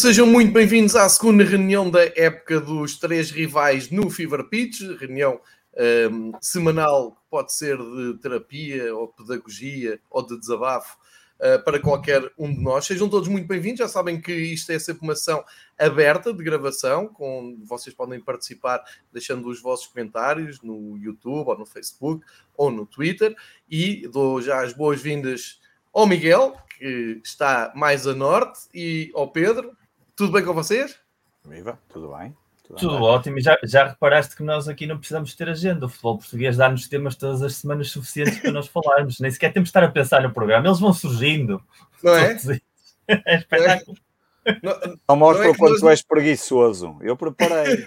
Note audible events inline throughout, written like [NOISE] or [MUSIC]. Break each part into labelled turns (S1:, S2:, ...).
S1: Sejam muito bem-vindos à segunda reunião da época dos três rivais no Fever Pitch, reunião um, semanal que pode ser de terapia ou pedagogia ou de desabafo uh, para qualquer um de nós. Sejam todos muito bem-vindos, já sabem que isto é sempre uma ação aberta de gravação, com vocês podem participar deixando os vossos comentários no YouTube ou no Facebook ou no Twitter e dou já as boas-vindas ao Miguel, que está mais a norte, e ao Pedro. Tudo bem com vocês?
S2: Viva, tudo bem.
S3: Tudo, tudo bem. ótimo. E já, já reparaste que nós aqui não precisamos ter agenda. O futebol português dá-nos temas todas as semanas suficientes para nós [LAUGHS] falarmos. Nem sequer temos de estar a pensar no programa. Eles vão surgindo.
S1: Não é? [LAUGHS]
S3: É espetáculo.
S2: Não, não mostra é o quanto nós... tu és preguiçoso. Eu preparei.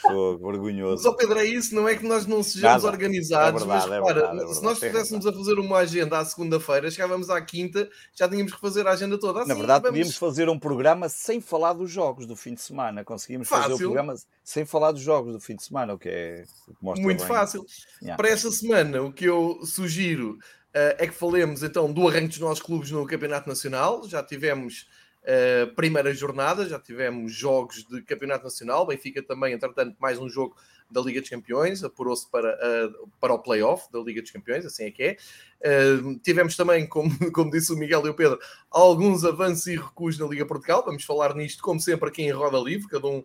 S2: Sou vergonhoso.
S1: Só Pedro, é isso, não é que nós não sejamos Nada. organizados, é verdade, mas repara, é verdade, é se nós estivéssemos a fazer uma agenda à segunda-feira, chegávamos à quinta, já tínhamos que fazer a agenda toda. Assim,
S2: Na verdade, vamos... podíamos fazer um programa sem falar dos jogos do fim de semana. Conseguimos fácil. fazer o programa sem falar dos jogos do fim de semana, o que é
S1: muito bem. fácil. Yeah. Para esta semana, o que eu sugiro uh, é que falemos então do arranque dos nossos clubes no Campeonato Nacional. Já tivemos Uh, primeira jornada, já tivemos jogos de Campeonato Nacional, Benfica também, entretanto, mais um jogo da Liga dos Campeões, apurou-se para, uh, para o playoff da Liga dos Campeões, assim é que é. Uh, tivemos também, [LAUGHS] como, como disse o Miguel e o Pedro, alguns avanços e recuos na Liga Portugal. Vamos falar nisto, como sempre, aqui em Roda Livre, cada um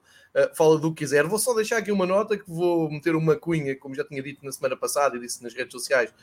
S1: fala do que quiser. Vou só deixar aqui uma nota que vou meter uma cunha, como já tinha dito na semana passada e disse nas redes sociais.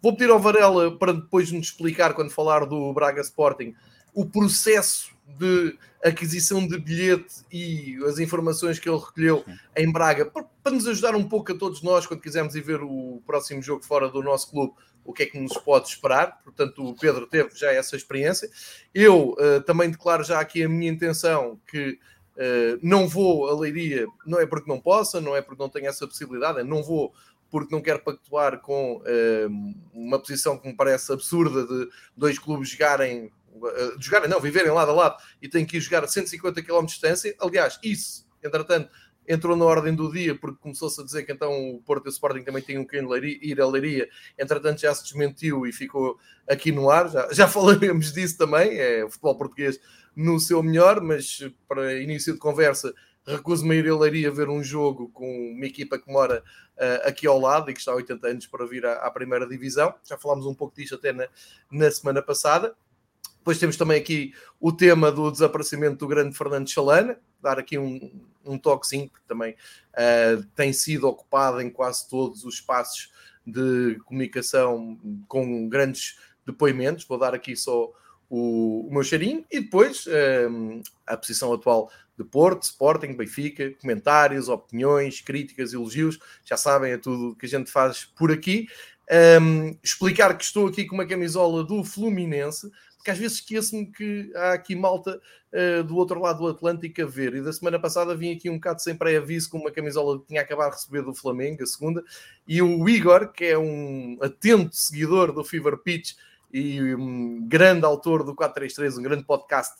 S1: Vou pedir ao Varela para depois nos explicar, quando falar do Braga Sporting, o processo de aquisição de bilhete e as informações que ele recolheu em Braga, para, para, nos ajudar um pouco a todos nós quando quisermos ir ver o próximo jogo fora do nosso clube, o que é que nos pode esperar. Portanto, o Pedro teve já essa experiência. Eu uh, também declaro já aqui a minha intenção que uh, não vou a Leiria, não é porque não possa, não é porque não tenha essa possibilidade, é não vou porque não quero pactuar com uh, uma posição que me parece absurda de dois clubes jogarem uh, jogarem, não, viverem lado a lado e têm que ir jogar a 150 km de distância. Aliás, isso, entretanto, entrou na ordem do dia porque começou-se a dizer que então o Porto e o Sporting também um que ir a Leiria. Entretanto, já se desmentiu e ficou aqui no ar. Já, já [LAUGHS] falaremos disso também. É o futebol português no seu melhor, mas para início de conversa, recuso-me a ir a Leiria ver um jogo com uma equipa que mora uh, aqui ao lado e que está há 80 anos para vir à, à primeira divisão. Já falámos um pouco disto até na, na semana passada. Depois temos também aqui o tema do desaparecimento do grande Fernando Chalana, dar aqui um, um toquezinho, que também uh, tem sido ocupado em quase todos os espaços de comunicação com grandes depoimentos. Vou dar aqui só o, o meu cheirinho e depois ah, a posição atual de Porto, Sporting, Benfica, comentários, opiniões, críticas, elogios. Já sabem, é tudo que a gente faz por aqui. Um, explicar que estou aqui com uma camisola do Fluminense porque às vezes esqueço-me que há aqui malta uh, do outro lado do Atlântico a ver. E da semana passada vim aqui um bocado sem pré-aviso com uma camisola que tinha acabado de receber do Flamengo, a segunda. E o Igor, que é um atento seguidor do Fever Pitch e um grande autor do 433, um grande podcast,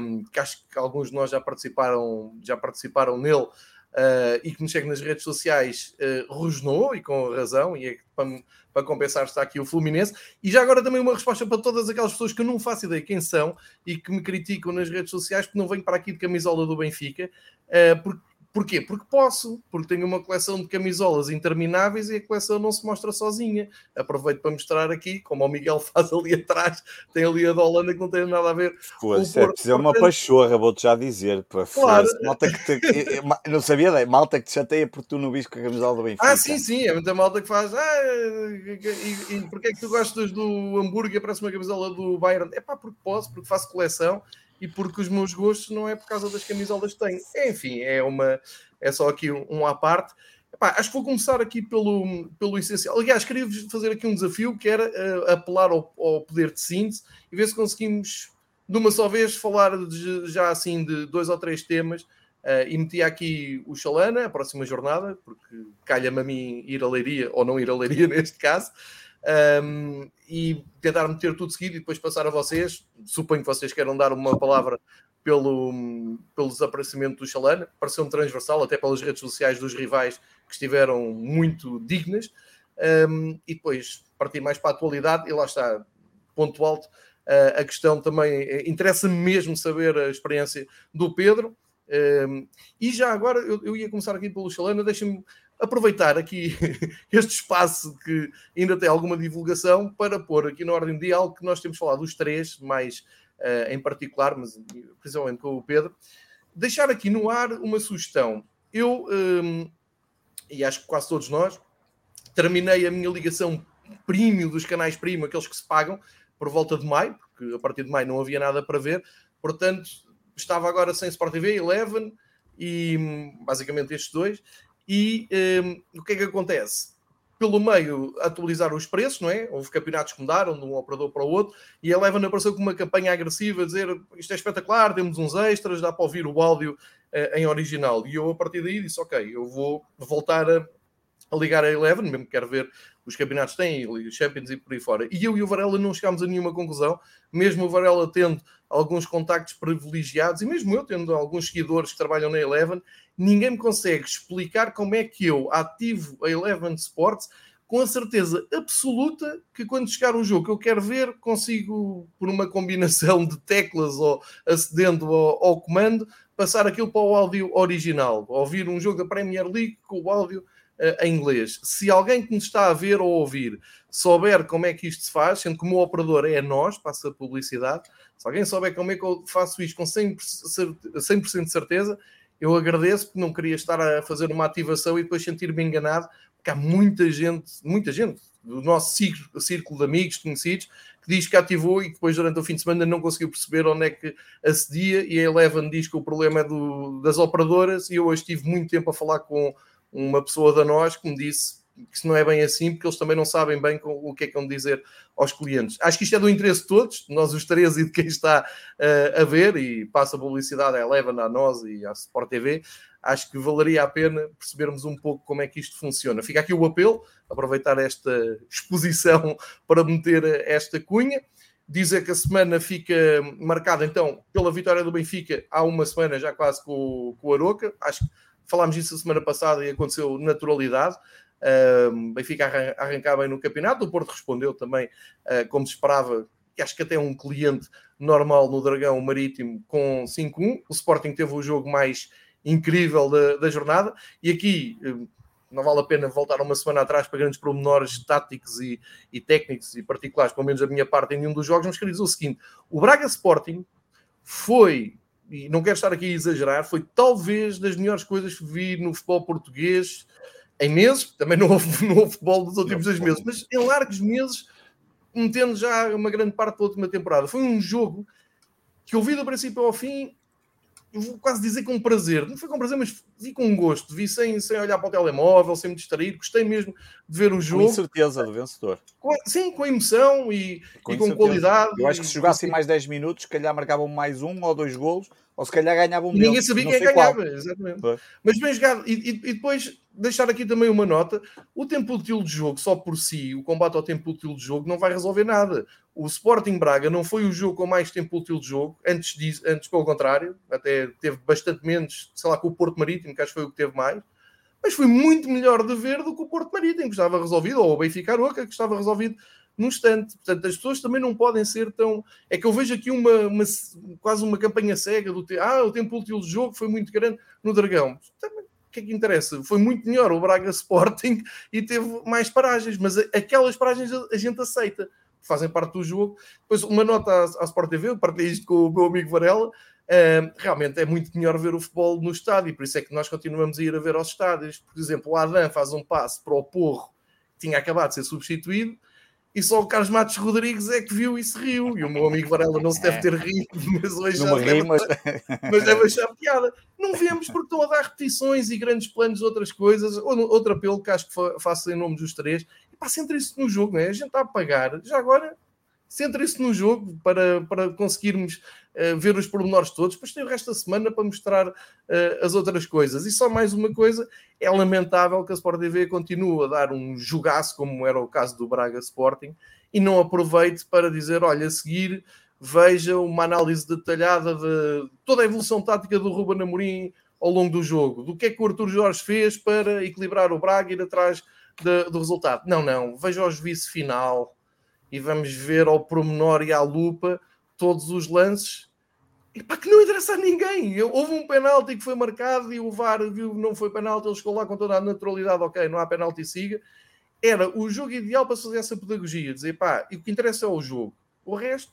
S1: um, que acho que alguns de nós já participaram, já participaram nele. Uh, e que nos segue nas redes sociais, uh, rosnou e com razão, e é para, para compensar está aqui o Fluminense. E já agora também uma resposta para todas aquelas pessoas que eu não faço ideia quem são e que me criticam nas redes sociais porque não venho para aqui de camisola do Benfica, uh, porque Porquê? Porque posso, porque tenho uma coleção de camisolas intermináveis e a coleção não se mostra sozinha. Aproveito para mostrar aqui, como o Miguel [LAUGHS] faz ali atrás, tem ali a da Holanda que não tem nada a ver.
S2: Pô, isso é preciso uma pachorra, vou-te já dizer. [LAUGHS] claro. Malta que te, não sabia, daí, malta que te chateia porque tu não viste com a camisola do Benfica.
S1: Ah, sim, sim, é muita malta que faz. Ah, e, e porquê é que tu gostas do hambúrguer? Parece uma camisola do Bayern. É pá, porque posso, porque faço coleção e porque os meus gostos não é por causa das camisolas que tenho. Enfim, é uma é só aqui um, um à parte. Epá, acho que vou começar aqui pelo, pelo essencial. Aliás, queria-vos fazer aqui um desafio que era uh, apelar ao, ao, poder de síntese e ver se conseguimos, de uma só vez, falar de, já assim de dois ou três temas. Uh, e meti aqui o Xalana, a próxima jornada, porque calha-me a mim ir a Leiria, ou não ir a Leiria [LAUGHS] neste caso um, e tentar meter tudo seguido e depois passar a vocês. Suponho que vocês queiram dar uma palavra pelo, pelo desaparecimento do Chalana. Pareceu-me transversal, até pelas redes sociais dos rivais que estiveram muito dignas. Um, e depois partir mais para a atualidade, e lá está, ponto alto, uh, a questão também, uh, interessa-me mesmo saber a experiência do Pedro. Uh, e já agora, eu, eu, ia começar aqui pelo Chalana, deixa-me aproveitar aqui [LAUGHS] este espaço que ainda tem alguma divulgação para pôr aqui na ordem de algo que nós temos falado, os três, mais uh, em particular, mas principalmente com o Pedro, deixar aqui no ar uma sugestão. Eu, um, e acho que quase todos nós, terminei a minha ligação premium dos canais premium, aqueles que se pagam, por volta de maio, porque a partir de maio não havia nada para ver, portanto, estava agora sem Sport TV, Eleven e hum, basicamente estes dois, e um, o que é que acontece? Pelo meio, atualizar os preços, não é? Houve campeonatos que mudaram de um operador para o outro e a Eleven apareceu com uma campanha agressiva a dizer isto é espetacular, temos uns extras, dá para ouvir o áudio uh, em original. E eu, a partir daí, disse: Ok, eu vou voltar a, a ligar a Eleven, mesmo que quero ver os campeonatos têm, os Champions e por aí fora. E eu e o Varela não chegámos a nenhuma conclusão, mesmo o Varela tendo alguns contactos privilegiados e mesmo eu tendo alguns seguidores que trabalham na Eleven, ninguém me consegue explicar como é que eu ativo a Eleven Sports com a certeza absoluta que quando chegar o jogo que eu quero ver, consigo, por uma combinação de teclas ou acedendo ao, ao comando, passar aquilo para o áudio original. Ouvir um jogo da Premier League com o áudio uh, em inglês. Se alguém que nos está a ver ou ouvir souber como é que isto se faz, sendo que o meu operador é nós, passa a publicidade, se alguém souber como é que eu faço isto com 100%, 100 de certeza, eu agradeço porque não queria estar a fazer uma ativação e depois sentir-me enganado, porque há muita gente, muita gente do nosso círculo, de amigos, conhecidos, que diz que ativou e depois durante o fim de semana não conseguiu perceber onde é que acedia e a Eleven diz que o problema é do, das operadoras e eu hoje tive muito tempo a falar com uma pessoa da nós que me disse que isso não é bem assim, porque eles também não sabem bem o que é que vão dizer aos clientes. Acho que isto é do interesse de todos, nós os três e de quem está uh, a ver, e passa a publicidade à Eleven, à nós e à Sport TV. Acho que valeria a pena percebermos um pouco como é que isto funciona. Fica aqui o apelo, aproveitar esta exposição [LAUGHS] para meter esta cunha. Dizer que a semana fica marcada então pela vitória do Benfica há uma semana já quase com, com o Aroca. Acho que falámos disso a semana passada e aconteceu naturalidade. Uh, Benfica arrancar bem no campeonato, o Porto respondeu também uh, como se esperava, e acho que até um cliente normal no Dragão Marítimo com 5-1. O Sporting teve o jogo mais incrível da, da jornada, e aqui uh, não vale a pena voltar uma semana atrás para grandes pormenores táticos e, e, técnicos e particulares, pelo menos a minha parte, em nenhum dos jogos, mas queria dizer o seguinte: o Braga Sporting foi e não quero estar aqui a exagerar, foi talvez das melhores coisas que vi no futebol português em meses, também não houve, não houve futebol dos últimos dois meses, mas em largos meses, metendo já uma grande parte da última temporada. Foi um jogo que eu vi do princípio ao fim vou quase dizer com prazer, não foi com prazer, mas vi com gosto, vi sem, sem olhar para o telemóvel, sem me distrair, gostei mesmo de ver o jogo. Com
S2: certeza do vencedor.
S1: Com, sim, com emoção e com, e com qualidade.
S2: Eu acho que se jogassem mais 10 minutos, se calhar marcavam mais um ou dois golos, ou se calhar ganhavam um
S1: Ninguém deles, sabia quem ganhava, qual. exatamente. Foi. Mas bem jogado. E, e, e, depois deixar aqui também uma nota: o tempo útil de jogo, só por si, o combate ao tempo útil de jogo, não vai resolver nada. O Sporting Braga não foi o jogo com mais tempo útil de jogo, antes, disso, antes pelo contrário, até teve bastante menos, sei lá, com o Porto Marítimo, que acho que foi o que teve mais, mas foi muito melhor de ver do que o Porto Marítimo, que estava resolvido, ou o Benfica Aroca, que estava resolvido no instante. Portanto, as pessoas também não podem ser tão. É que eu vejo aqui uma, uma quase uma campanha cega do te... ah, o tempo útil do jogo foi muito grande no Dragão. Também, o que é que interessa? Foi muito melhor o Braga Sporting [LAUGHS] e teve mais paragens, mas aquelas paragens a gente aceita, fazem parte do jogo. Depois, uma nota à, à Sport TV, eu partilhei isto com o meu amigo Varela. Uh, realmente é muito melhor ver o futebol no estádio, por isso é que nós continuamos a ir a ver aos estádios. Por exemplo, o Adam faz um passe para o Porro, que tinha acabado de ser substituído, e só o Carlos Matos Rodrigues é que viu e se riu. E o meu amigo Varela não se deve ter rido, [LAUGHS] mas hoje
S2: já
S1: deve,
S2: mas... [LAUGHS]
S1: mas deve achar piada. Não vemos porque estão a dar repetições e grandes planos de outras coisas. Outro apelo que acho que faço em nome dos três. Pá, centra isso no jogo, não é? A gente está a pagar. Já agora, centra isso no jogo para, para conseguirmos uh, ver os pormenores todos. Depois tem o resto da semana para mostrar uh, as outras coisas. E só mais uma coisa: é lamentável que a Sport TV continue a dar um jogaço, como era o caso do Braga Sporting, e não aproveite para dizer: olha, a seguir veja uma análise detalhada de toda a evolução tática do Ruben Amorim ao longo do jogo, do que é que o Arthur Jorge fez para equilibrar o Braga e ir atrás de, do resultado. Não, não, veja o juízo final e vamos ver ao promenor e à lupa todos os lances e pá, que não interessa a ninguém. Houve um penalti que foi marcado e o VAR viu não foi penalti, ele chegou lá com toda a naturalidade, ok, não há penalti, siga. Era o jogo ideal para fazer essa pedagogia, dizer pá, e o que interessa é o jogo. O resto,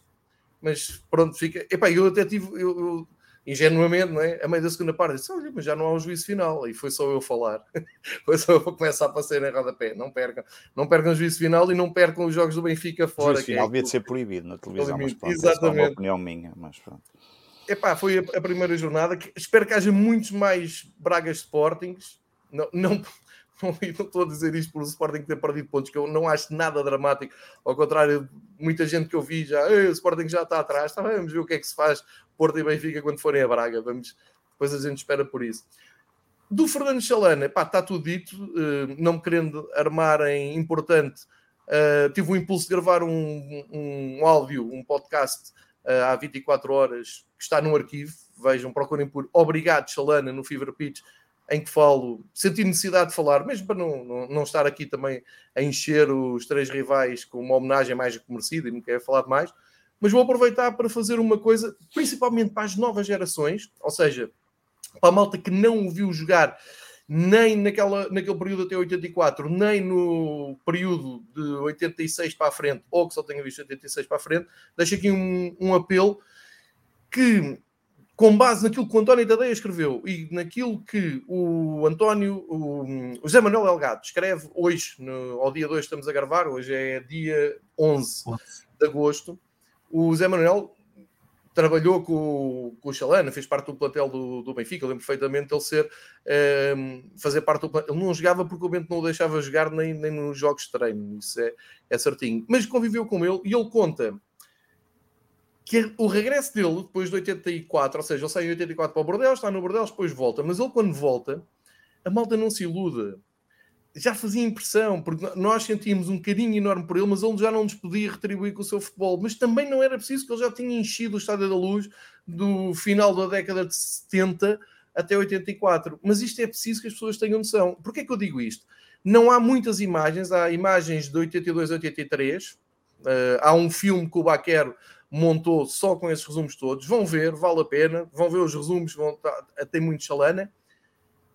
S1: mas pronto, fica. Epá, eu até tive, eu, eu, ingenuamente, não é? A meio da segunda parte, disse: Olha, mas já não há um juízo final. E foi só eu falar. [LAUGHS] foi só eu começar a passar em rodapé. Não percam, não percam o juízo final e não percam os jogos do Benfica fora. O juízo
S2: final é devia de ser proibido na televisão, mas pronto,
S1: Exatamente.
S2: é uma opinião minha, mas pronto.
S1: Epá, foi a, a primeira jornada. Que, espero que haja muitos mais Bragas Sportings. Não, não, não, estou a dizer isto por o Sporting ter perdido pontos, que eu não acho nada dramático. Ao contrário, muita gente que eu vi já, o Sporting já está atrás, tá, vamos ver o que é que se faz Porto e Benfica quando forem a Braga. Vamos, depois a gente espera por isso. Do Fernando Chalana, pá, está tudo dito, uh, não me querendo armar em importante, uh, tive o impulso de gravar um, um áudio, um podcast uh, há 24 horas, que está no arquivo. Vejam, procurem por Obrigado Chalana no Fever Pitch, em que falo, senti necessidade de falar, mesmo para não, não, não, estar aqui também a encher os três rivais com uma homenagem mais merecida e não quero falar mais, mas vou aproveitar para fazer uma coisa, principalmente para as novas gerações, ou seja, para a malta que não o viu jogar nem naquela, naquele período até 84, nem no período de 86 para a frente, ou que só tenha visto 86 para a frente, deixo aqui um, um apelo que, com base naquilo que o António Tadeia escreveu e naquilo que o António, o, José Manuel Delgado escreve hoje, no, ao dia 2 estamos a gravar, hoje é dia 11 de agosto, o Zé Manuel trabalhou com, com o Chalana, fez parte do plantel do, do Benfica. Lembro perfeitamente ele ser um, ehm, fazer parte do plantel. Ele não jogava porque o Bento não o deixava jogar nem, nem nos jogos de treino, isso é, é certinho. Mas conviveu com ele e ele conta que o regresso dele depois de 84, ou seja, ele sai em 84 para o Bordeaux, está no Bordeaux, depois volta, mas ele quando volta, a malta não se iluda já fazia impressão, porque nós sentíamos um carinho enorme por ele, mas ele já não nos podia retribuir com o seu futebol. Mas também não era preciso, que ele já tinha enchido o Estádio da Luz do final da década de 70 até 84. Mas isto é preciso que as pessoas tenham noção. Porquê é que eu digo isto? Não há muitas imagens, há imagens de 82 a 83. Uh, há um filme que o Baquero montou só com esses resumos todos. Vão ver, vale a pena. Vão ver os resumos, vão, tá, tem muito chalana.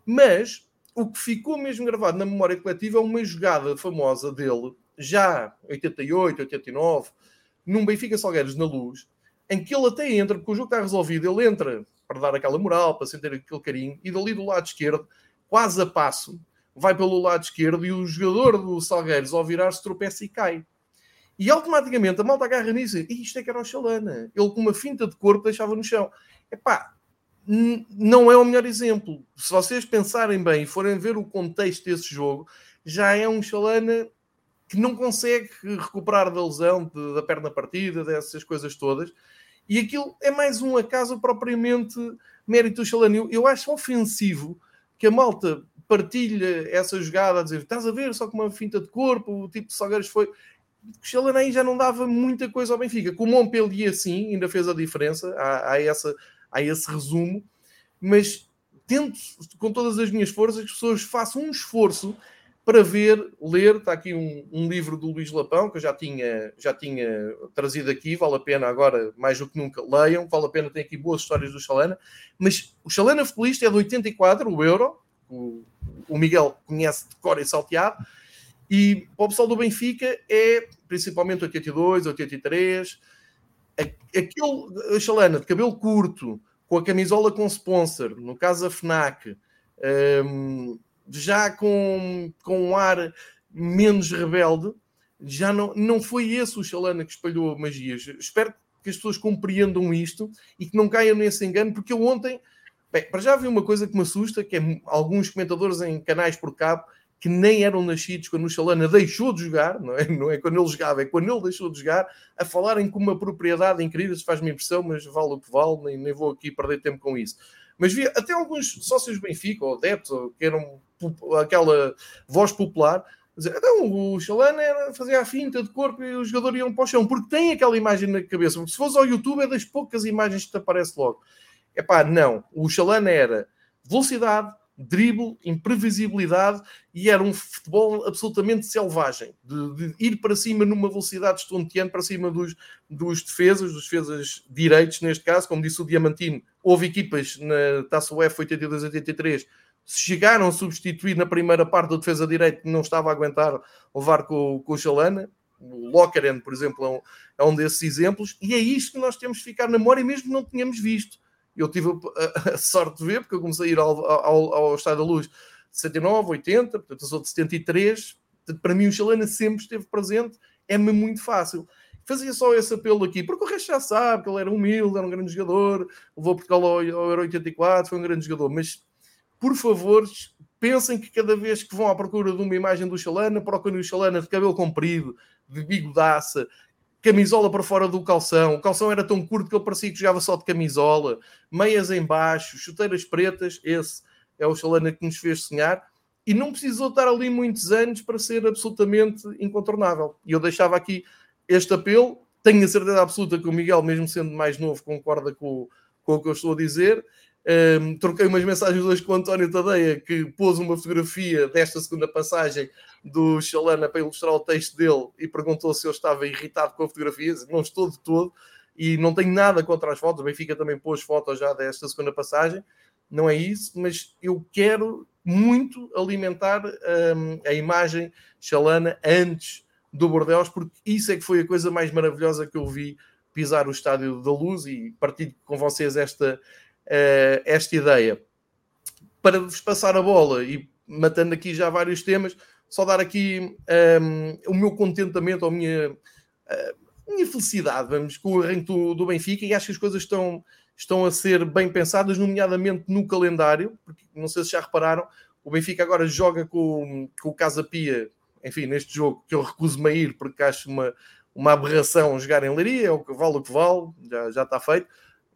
S1: Mas o que ficou mesmo gravado na memória coletiva é uma jogada famosa dele, já 88, 89, num Benfica Salgueiros na luz, em que ele até entra, porque o jogo está resolvido, ele entra para dar aquela moral, para sentir aquele carinho, e dali do lado esquerdo, quase a passo, vai pelo lado esquerdo e o jogador do Salgueiros, ao virar-se, tropeça e cai. E automaticamente a malta agarra nisso. E isto é que era o Xalana. Ele com uma finta de corpo deixava no chão. Epá, não é o melhor exemplo. Se vocês pensarem bem e forem ver o contexto desse jogo, já é um Chalana que não consegue recuperar da lesão, de, da perna partida, dessas coisas todas. E aquilo é mais um acaso propriamente mérito do Chalana. Eu, eu acho ofensivo que a malta partilha essa jogada a dizer estás a ver, só com uma finta de corpo, o tipo de Salgueiros foi. O aí já não dava muita coisa ao Benfica. Com o Montpellier, sim, ainda fez a diferença. Há, há essa a esse resumo, mas tento com todas as minhas forças que as pessoas façam um esforço para ver, ler. Está aqui um, um, livro do Luís Lapão que eu já tinha, já tinha trazido aqui. Vale a pena agora, mais do que nunca, leiam. Vale a pena, tem aqui boas histórias do Chalana. Mas o Chalana Futebolista é de 84, o Euro. O, o Miguel conhece de cor e salteado. E para o pessoal do Benfica é principalmente 82, 83 aquele chalana de cabelo curto, com a camisola com sponsor, no caso a FNAC, um, já com, com um ar menos rebelde, já não, não foi esse o Chalana que espalhou magias. Espero que as pessoas compreendam isto e que não caiam nesse engano, porque eu ontem, bem, para já vi uma coisa que me assusta, que é alguns comentadores em canais por cabo que nem eram nascidos quando o Chalana deixou de jogar, não é? Não é quando ele jogava, é quando ele deixou de jogar, a falarem com uma propriedade incrível, isso faz-me impressão, mas vale o que vale, nem, nem vou aqui perder tempo com isso. Mas vi até alguns sócios Benfica, ou adeptos, ou que eram aquela voz popular, dizer, então o Chalana era, fazia a finta de corpo e o jogador iam para o chão, porque tem aquela imagem na cabeça. Porque se fosse ao YouTube é das poucas imagens que te aparece logo. É pá, não. O Chalana era velocidade, drible, imprevisibilidade e era um futebol absolutamente selvagem, de, de ir para cima numa velocidade estonteante, para cima dos, dos defesas, dos defesas direitos neste caso, como disse o Diamantino, houve equipas na Taça UEFA 82-83 chegaram a substituir na primeira parte da defesa direita que não estava a aguentar levar com, com o Chalana, o Lokeren, por exemplo, é um, é um, desses exemplos, e é isto que nós temos que ficar na memória, mesmo que não tínhamos visto. Eu tive a, a, sorte de ver, porque eu comecei a ir ao, ao, ao Estado da Luz de 79, 80, portanto eu sou de 73. Para mim, o Chalana sempre esteve presente, é-me muito fácil. Fazia só esse apelo aqui, porque o resto já sabe que ele era humilde, era um grande jogador, levou Portugal ao, ao Euro 84, foi um grande jogador, mas por favor, pensem que cada vez que vão à procura de uma imagem do Chalana, procurem o Chalana de cabelo comprido, de bigodaça, camisola para fora do calção. O calção era tão curto que ele parecia que jogava só de camisola, meias em baixo, chuteiras pretas. Esse é o Chalana que nos fez sonhar. E não precisou estar ali muitos anos para ser absolutamente incontornável. E eu deixava aqui este apelo. Tenho a certeza absoluta que o Miguel, mesmo sendo mais novo, concorda com, com o que eu estou a dizer. Um, troquei umas mensagens hoje com o António Tadeia, que pôs uma fotografia desta segunda passagem do Chalana para ilustrar o texto dele e perguntou se eu estava irritado com a fotografia. Não estou de todo e não tenho nada contra as fotos. O Benfica também pôs fotos já desta segunda passagem, não é isso, mas eu quero muito alimentar um, a imagem Chalana antes do Bordeaux, porque isso é que foi a coisa mais maravilhosa que eu vi pisar o Estádio da Luz e partilho com vocês esta uh, esta ideia. Para vos passar a bola e matando aqui já vários temas, só dar aqui um, ehm, o meu contentamento, a minha, uh, minha felicidade, vamos, com o arranque do, do, Benfica e acho que as coisas estão, estão a ser bem pensadas, nomeadamente no calendário, porque não sei se já repararam, o Benfica agora joga com, com o Casa Pia, enfim, neste jogo que eu recuso-me a ir porque acho uma, uma aberração jogar em Leiria, é o que vale o que vale, já, já está feito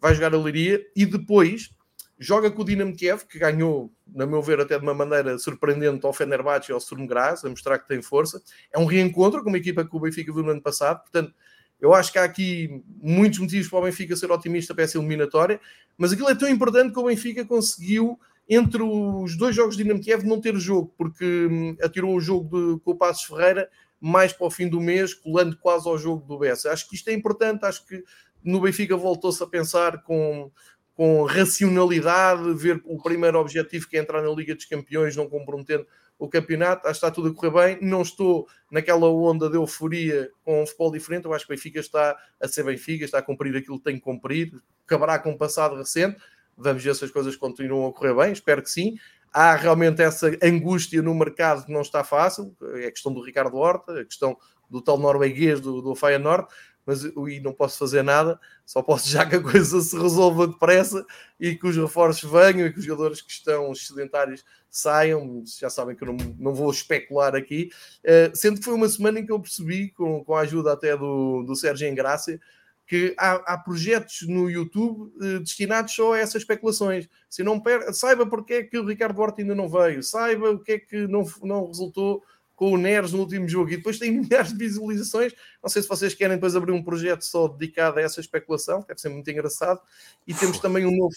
S1: vai jogar a Leiria e depois joga com o Dinamo Kiev, que ganhou, na meu ver, até de uma maneira surpreendente ao Fenerbahçe e ao Sturm Graz, a mostrar que tem força. É um reencontro com uma equipa que o Benfica viu no ano passado, portanto, eu acho que há aqui muitos motivos para o Benfica ser otimista para essa eliminatória, mas aquilo é tão importante que o Benfica conseguiu, entre os dois jogos de Dinamo Kiev, não ter jogo, porque hum, atirou o jogo de, com o Passos Ferreira mais para o fim do mês, colando quase ao jogo do Bessa. Acho que isto é importante, acho que no Benfica voltou-se a pensar com, com racionalidade, ver o primeiro objetivo que é entrar na Liga dos Campeões, não comprometendo o campeonato, que está tudo a correr bem. Não estou naquela onda de euforia com um futebol diferente. Eu acho que o Benfica está a ser Benfica, está a cumprir aquilo que tem que cumprir, acabará com o passado recente. Vamos ver se as coisas continuam a correr bem, espero que sim. Há realmente essa angústia no mercado que não está fácil, é a questão do Ricardo Horta, a questão do tal norueguês do, do Feyenoord, mas e não posso fazer nada, só posso já que a coisa se resolva depressa e que os reforços venham e que os jogadores que estão sedentários saiam. Já sabem que eu não, não vou especular aqui, uh, sendo que foi uma semana em que eu percebi, com, com a ajuda até do, do Sérgio Engrácia, que há, há, projetos no YouTube uh, destinados só a essas especulações. Se não per... Saiba porque é que o Ricardo Horta ainda não veio, saiba o que é que não, não resultou com o Neres no último jogo e depois tem [LAUGHS] milhares de visualizações. Não sei se vocês querem depois abrir um projeto só dedicado a essa especulação, deve ser muito engraçado. E temos também um novo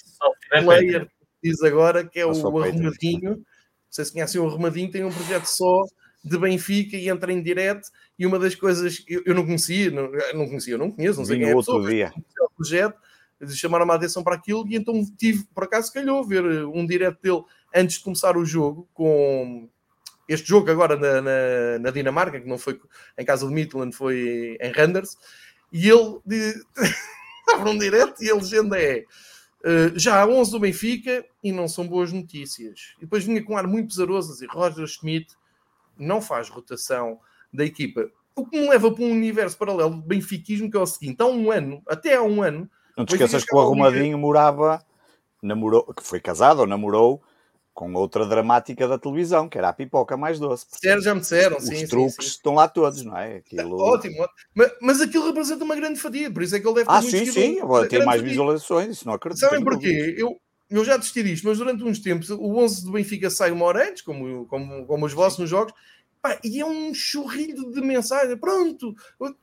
S1: player que diz agora que é o Arrumadinho. Não sei se conhecem o Arrumadinho, tem um projeto só de Benfica e entra em direto. E uma das coisas que eu, eu não conhecia, não, não conhecia, eu não conheço, não sei quem é a pessoa, dia. o projeto, chamaram a atenção para aquilo e então tive, por acaso, calhou ver um direto dele antes de começar o jogo com este jogo agora na, na, na, Dinamarca, que não foi em casa de Midland, foi em Randers, e ele [LAUGHS] estava num direto e a legenda é uh, já há 11 do Benfica e não são boas notícias. E depois vinha com um ar muito pesaroso a dizer Roger Schmidt não faz rotação da equipa. O que me leva para um universo paralelo de benfiquismo que é o seguinte, há um ano, até há um ano...
S2: Não te esqueças que o Arrumadinho morava, namorou, que foi casado ou namorou com outra dramática da televisão, que era a pipoca mais doce.
S1: Disseram, já me disseram,
S2: os
S1: sim.
S2: Os truques
S1: sim, sim.
S2: estão lá todos, não é? Aquilo...
S1: Ótimo, ótimo. Mas, mas aquilo representa uma grande fatia, por isso é que ele deve ter
S2: Ah, sim, sim, tem mais fatia. visualizações, isso não acredito.
S1: Sabem porquê? Eu, eu já desisti disto, mas durante uns tempos o 11 do Benfica sai uma hora antes, como, como, como os vossos nos jogos, pá, e é um churrilho de mensagem. Pronto,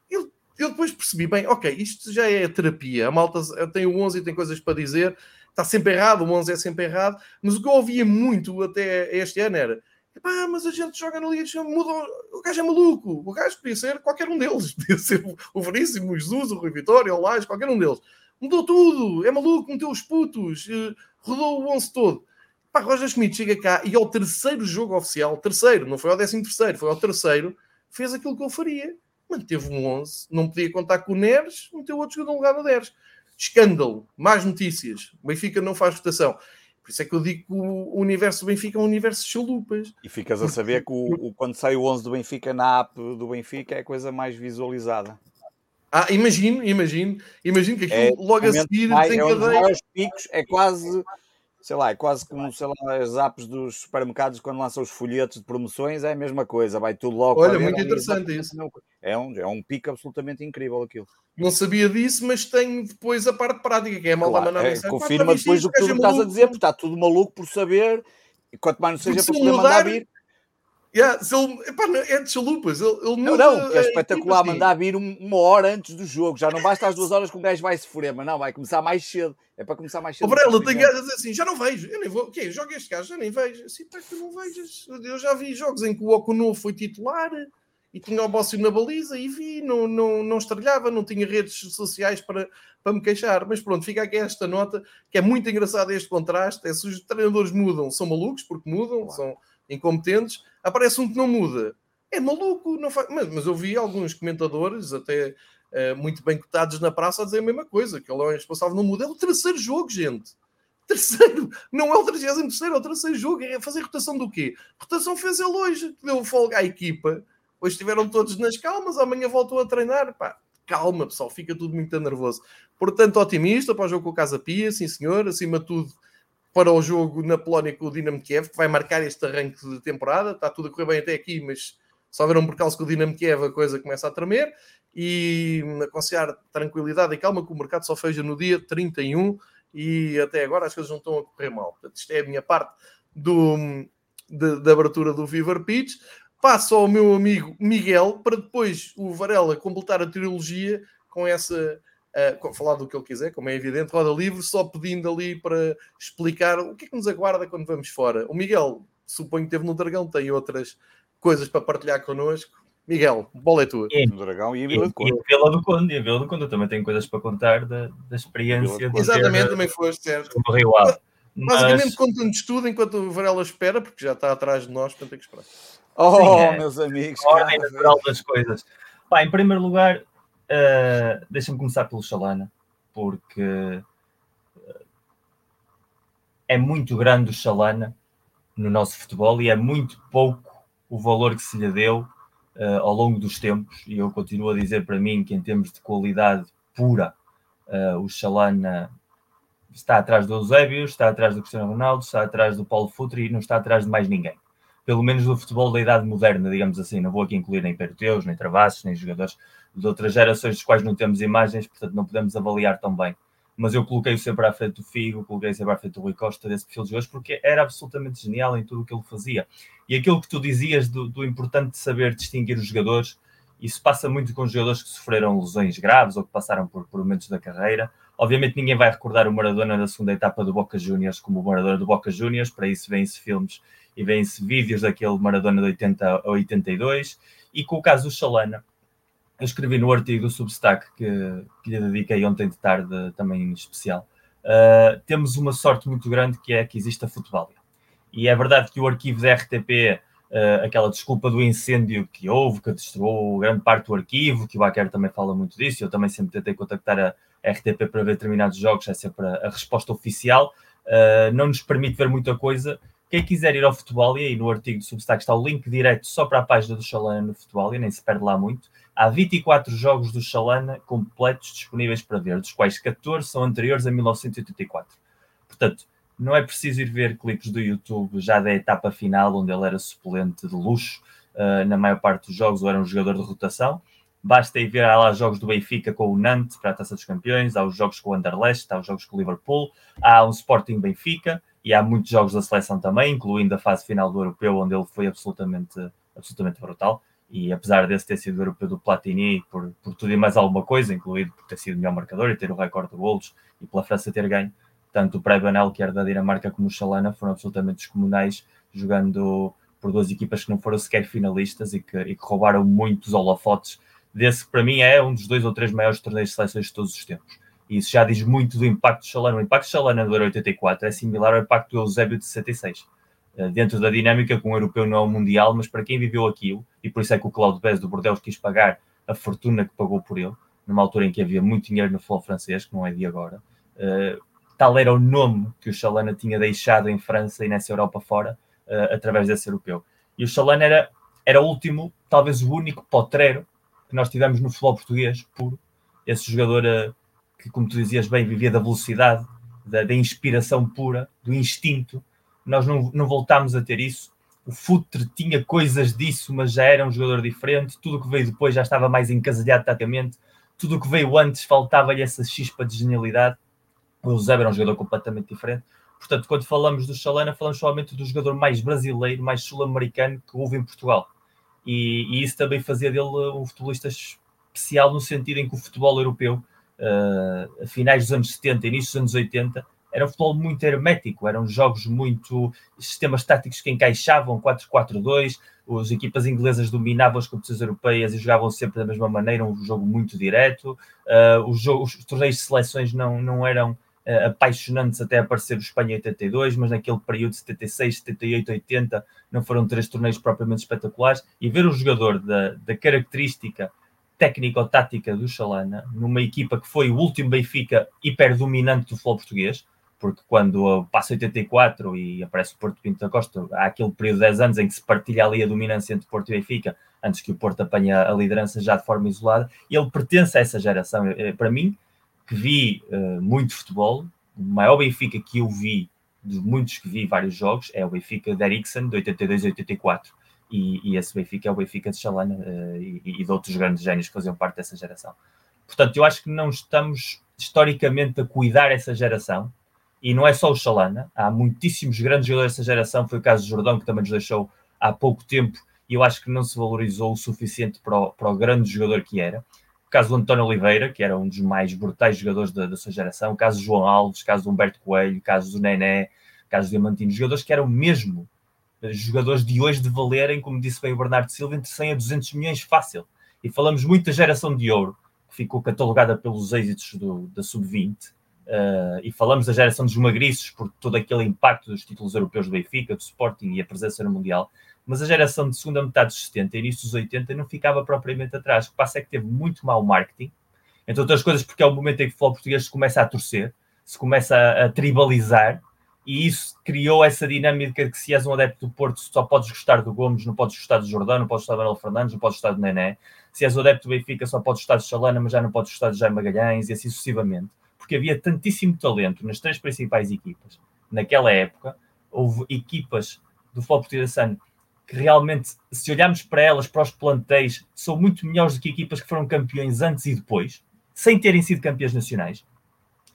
S1: eu, eu depois percebi, bem, ok, isto já é terapia, a malta tem o 11 e tem coisas para dizer, está sempre errado, o 11 é sempre errado, mas o que eu ouvia muito até este ano era Pá, mas a gente joga na Liga de muda, o gajo é maluco, o gajo podia ser qualquer um deles, [LAUGHS] podia ser o Veríssimo, o Jesus, o Rui Vitória, o Lage, qualquer um deles. Mudou tudo, é maluco, meteu os putos, eh, rodou o 11 todo. Pá, Roger Schmidt chega cá e ao terceiro jogo oficial, terceiro, não foi ao décimo terceiro, foi ao terceiro, fez aquilo que ele faria. Manteve um 11, não podia contar com o Neres, meteu outro jogador no lugar do Neres. Escândalo, más notícias. O Benfica não faz votação. Por isso é que eu digo que o universo do Benfica é um universo de chalupas.
S2: E ficas a saber que o, o, quando sai o 11 do Benfica na app do Benfica é a coisa mais visualizada.
S1: Ah, imagino, imagino, imagino que aquilo é, logo a seguir
S2: tem é um picos, é quase sei lá, é quase como sei lá, as apps dos supermercados quando lançam os folhetos de promoções, é a mesma coisa, vai tudo logo.
S1: Olha, muito interessante isso.
S2: É um, é um pico absolutamente incrível aquilo.
S1: Não sabia disso, mas tem depois a parte prática, que é a malta claro, mandar
S2: é, Confirma depois o que tu estás a dizer, porque está tudo maluco por saber, e quanto mais não seja para poder mandar vir.
S1: Yeah, ele, epá, é de chalupas. Ele, ele
S2: não, não, é espetacular tipo mandar vir uma hora antes do jogo. Já não basta as duas horas que o gajo vai se furer, mas não, vai começar mais cedo. É para começar mais cedo.
S1: O Varela tem gajos assim, já não vejo. Eu nem vou. O quê? Joga este gajo, já nem vejo. Assim, pá, tu não vejas. Eu já vi jogos em que o Okuno foi titular e tinha o Bócio na baliza e vi, não, não, não estrelhava, não tinha redes sociais para, para me queixar. Mas pronto, fica aqui esta nota que é muito engraçado este contraste. É se os treinadores mudam, são malucos, porque mudam, claro. são incompetentes aparece um que não muda. É maluco, não faz... mas, mas eu vi alguns comentadores, até uh, muito bem cotados na praça, a dizer a mesma coisa, que ele é o responsável, não muda. É o terceiro jogo, gente. Terceiro, [LAUGHS] não é o 33 é o terceiro jogo. É fazer rotação do quê? Rotação fez ele hoje, deu folga à equipa. Hoje estiveram todos nas calmas, amanhã voltam a treinar. Pá, calma, pessoal, fica tudo muito nervoso. Portanto, otimista para o jogo com o Casa Pia, sim senhor, acima de tudo para o jogo na Polónia com o Dinamo Kiev, que vai marcar este arranque de temporada. Está tudo a correr bem até aqui, mas só houver um percalço com o Dinamo Kiev, a coisa começa a tremer. E aconselhar tranquilidade e calma, que o mercado só fecha no dia 31 e até agora as coisas não estão a correr mal. Portanto, isto é a minha parte do, de, da abertura do Fever Pitch. Passo ao meu amigo Miguel para depois o Varela completar a trilogia com essa uh, falar do que ele quiser, como é evidente, roda livre, só pedindo ali para explicar o que é que nos aguarda quando vamos fora. O Miguel, suponho que teve no Dragão, tem outras coisas para partilhar connosco. Miguel, bola é tua.
S3: E, no Dragão e a Vila do Conde. E a Vila do Conde, e a Vila do Conde também tem coisas para contar da, da experiência.
S1: Exatamente, também foste, certo.
S3: Do Rio Ave.
S1: Basicamente, Mas... conta-nos tudo enquanto o Varela espera, porque já está atrás de nós, portanto tem que esperar.
S2: Oh, Sim, é, meus amigos.
S3: Ordem natural das coisas. Pá, em primeiro lugar, Uh, Deixa-me começar pelo Chalana, porque uh, é muito grande o Chalana no nosso futebol e é muito pouco o valor que se lhe deu uh, ao longo dos tempos. E eu continuo a dizer para mim que, em termos de qualidade pura, o Chalana está atrás do Eusébio, está atrás do Cristiano Ronaldo, está atrás do Paulo Futre e não está atrás de mais ninguém. Pelo menos do futebol da idade moderna, digamos assim. Não vou aqui incluir nem Peroteus, nem Travassos, nem jogadores de outras gerações dos quais não temos imagens, portanto não podemos avaliar tão bem. Mas eu coloquei-o sempre à frente do Figo, coloquei sempre à frente do Rui Costa, desse perfil de hoje, porque era absolutamente genial em tudo o que ele fazia. E aquilo que tu dizias do, do importante saber distinguir os jogadores, isso passa muito com os jogadores que sofreram lesões graves ou que passaram por, por momentos da carreira. Obviamente ninguém vai recordar o Maradona da segunda etapa do Boca Juniors como o Maradona do Boca Juniors, para isso vêm-se filmes e vêm-se vídeos daquele Maradona de 80 a 82. E com o caso do Chalana, eu escrevi no artigo do Substack que, que lhe dediquei ontem de tarde também especial. Uh, temos uma sorte muito grande que é que existe a Futebalia. E é verdade que o arquivo da RTP, uh, ah, aquela desculpa do incêndio que houve, que destruiu grande parte do arquivo, que o Baquer também fala muito disso, eu também sempre tentei contactar a RTP para ver determinados jogos, é sempre a, resposta oficial, uh, não nos permite ver muita coisa. Quem quiser ir ao futebol, e aí no artigo do Substack está o link direto só para a página do Chalana no futebol, e nem se perde lá muito. Há 24 jogos do Chalana completos disponíveis para ver, dos quais 14 são anteriores a 1984. Portanto, não é preciso ir ver clipes do YouTube já da etapa final, onde ele era suplente de luxo uh, na maior parte dos jogos, ou era um jogador de rotação. Basta ir ver há lá jogos do Benfica com o Nantes para a Taça dos Campeões, há os jogos com o Anderlecht, há os jogos com o Liverpool, há um Sporting Benfica e há muitos jogos da seleção também, incluindo a fase final do Europeu, onde ele foi absolutamente, absolutamente brutal. E apesar desse ter sido o europeu do Platini por, por tudo e mais alguma coisa, incluído por ter sido o melhor marcador e ter o recorde de golos e pela França ter ganho, tanto o Prebanel, que era da Dinamarca, como o Chalana, foram absolutamente descomunais, jogando por duas equipas que não foram sequer finalistas e que, e que roubaram muitos holofotes desse que para mim é um dos dois ou três maiores torneios de seleções de todos os tempos. E isso já diz muito do impacto de Chalana. O impacto de Chalana do Euro 84 é similar ao impacto do Eusébio de 66. Eh, dentro da dinâmica com o europeu não é o mundial, mas para quem viveu aquilo, e por isso é que o Claude Bez do Bordeaux quis pagar a fortuna que pagou por ele, numa altura em que havia muito dinheiro no futebol francês, que não é de agora, uh, tal era o nome que o Chalana tinha deixado em França e nessa Europa fora, uh, através desse europeu. E o Chalana era, era o último, talvez o único potreiro que nós tivemos no futebol português, por esse jogador uh, que, como tu dizias bem, vivia da velocidade, da, da inspiração pura, do instinto. Nós não, não voltámos a ter isso. O Futre tinha coisas disso, mas já era um jogador diferente. Tudo o que veio depois já estava mais encasilhado taticamente. Tudo o que veio antes faltava-lhe essa chispa de genialidade. O Eusébio era um jogador completamente diferente. Portanto, quando falamos do Chalana, falamos somente do jogador mais brasileiro, mais sul-americano que houve em Portugal. E, e, isso também fazia dele um futebolista especial no sentido em que o futebol europeu uh, a finais dos anos 70, início dos anos 80, era um futebol muito hermético, eram jogos muito sistemas táticos que encaixavam 4-4-2, as equipas inglesas dominavam as competições europeias e jogavam sempre da mesma maneira, um jogo muito direto, uh, os, jogos, os torneios de seleções não, não eram apaixonantes até aparecer o Espanha 82, mas naquele período de 76, 78, 80 não foram três torneios propriamente espetaculares, e ver o jogador da, da característica técnico-tática do Chalana, numa equipa que foi o último Benfica hiperdominante do futebol português, porque quando passa 84 e aparece o Porto Pinto da Costa, há aquele período de 10 anos em que se partilha ali a dominância entre Porto e Benfica, antes que o Porto apanhe a liderança já de forma isolada, ele pertence a essa geração. Eh, para mim, que vi uh, muito futebol, o maior Benfica que eu vi, de muitos que vi vários jogos, é o Benfica de Eriksen, de 82 e 84 e, e esse Benfica é o Benfica de Chalana uh, e, e, de outros grandes génios que faziam parte dessa geração. Portanto, eu acho que não estamos historicamente a cuidar essa geração e não é só o Chalana, há muitíssimos grandes jogadores dessa geração. Foi o caso de Jordão, que também nos deixou há pouco tempo e eu acho que não se valorizou o suficiente para o, para o grande jogador que era. O caso do António Oliveira, que era um dos mais brutais jogadores da, da sua geração, o caso do João Alves, o caso do Humberto Coelho, o caso do Nené, o caso do Diamantino, jogadores que eram mesmo jogadores de hoje de valerem, como disse bem o Bernardo Silva, entre 100 a 200 milhões fácil. E falamos muito da geração de ouro, que ficou catalogada pelos êxitos do, da Sub-20, uh, e falamos da geração dos magriços, por todo aquele impacto dos títulos europeus do Benfica, do Sporting e a presença no Mundial. Mas a geração de segunda metade dos 70 e início dos 80 não ficava propriamente atrás. O que passa é que teve muito mau marketing, entre outras coisas porque é o momento em que o futebol português se começa a torcer, se começa a, a tribalizar, e isso criou essa dinâmica de que se és um adepto do Porto só podes gostar do Gomes, não podes gostar do Jordão, não podes gostar do Manuel Fernandes, não podes gostar do Nené. Se és um adepto do Benfica só podes gostar do Chalana, mas já não podes gostar do Jaime Magalhães e assim sucessivamente. Porque havia tantíssimo talento nas três principais equipas. Naquela época, houve equipas do futebol português que realmente, se olharmos para elas, para os plantéis, são muito melhores do que equipas que foram campeões antes e depois, sem terem sido campeões nacionais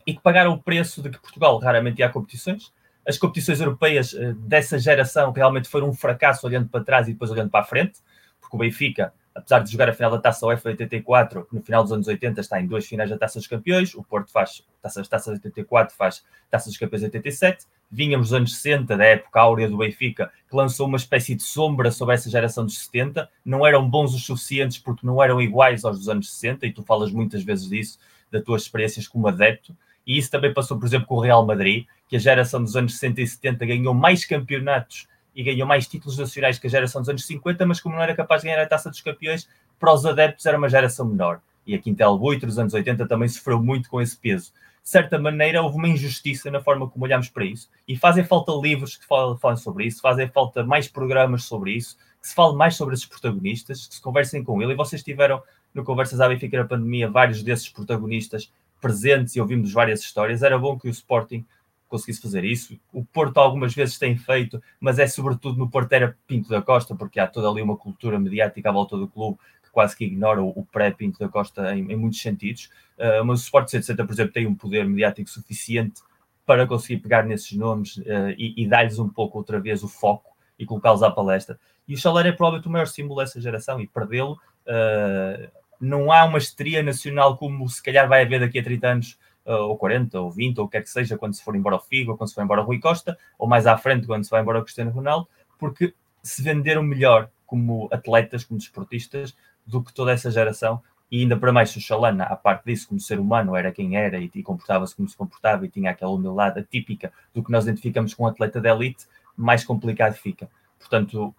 S3: e que pagaram o preço de que Portugal raramente ia a competições. As competições europeias uh, dessa geração realmente foram um fracasso olhando para trás e depois olhando para a frente, porque o Benfica, apesar de jogar a final da Taça UEFA 84, no final dos anos 80 está em duas finais da Taça dos Campeões, o Porto faz Taça, Taça 84, faz Taça dos Campeões 87, vínhamos dos anos 60, da época áurea do Benfica, que lançou uma espécie de sombra sobre essa geração dos 70, não eram bons os suficientes porque não eram iguais aos dos anos 60, e tu falas muitas vezes disso, das tuas experiências como adepto, e isso também passou, por exemplo, com o Real Madrid, que a geração dos anos 60 e 70 ganhou mais campeonatos e ganhou mais títulos nacionais que a geração dos anos 50, mas como não era capaz de ganhar a taça dos campeões, para os adeptos era uma geração menor. E a Quintel Buitre, dos anos 80, também sofreu muito com esse peso. De certa maneira, houve uma injustiça na forma como olhamos para isso. E fazem falta livros que falam, sobre isso, fazem falta mais programas sobre isso, que se fale mais sobre esses protagonistas, que se conversem com ele. E vocês tiveram no Conversas à Benfica na pandemia vários desses protagonistas presentes e ouvimos várias histórias. Era bom que o Sporting conseguisse fazer isso. O Porto algumas vezes tem feito, mas é sobretudo no Porto era Pinto da Costa, porque há toda ali uma cultura mediática à volta do clube quase que ignora o, pré-Pinto da Costa em, em muitos sentidos. Uh, mas o Sport 160, por exemplo, tem um poder mediático suficiente para conseguir pegar nesses nomes uh, e, e dar-lhes um pouco outra vez o foco e colocá-los à palestra. E o Chalé é provavelmente o maior símbolo dessa geração e perdê-lo uh, não há uma estria nacional como se calhar vai haver daqui a 30 anos ou 40, ou 20, ou o que quer que seja, quando se for embora o Figo, ou quando se for embora o Rui Costa, ou mais à frente, quando se vai embora o Cristiano Ronaldo, porque se venderam melhor como atletas, como desportistas, do que toda essa geração. E ainda para mais, se o Chalana, à parte disso, como ser humano, era quem era e, e comportava-se como se comportava e tinha aquela humildade típica do que nós identificamos com um atleta de elite, mais complicado fica. Portanto,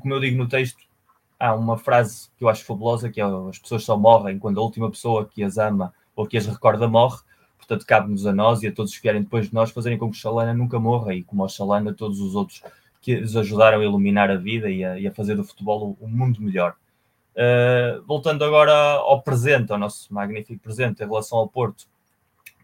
S3: como eu digo no texto, há uma frase que eu acho fabulosa, que é as pessoas só morrem quando a última pessoa que as ama ou que as recorda morre. Portanto, cabe-nos a nós e a todos que vierem depois de nós fazerem com que o Chalana nunca morra e como o Chalana, todos os outros que os ajudaram a iluminar a vida e a, e a fazer do futebol um mundo melhor. Uh, voltando agora ao presente, ao nosso magnífico presente em relação ao Porto.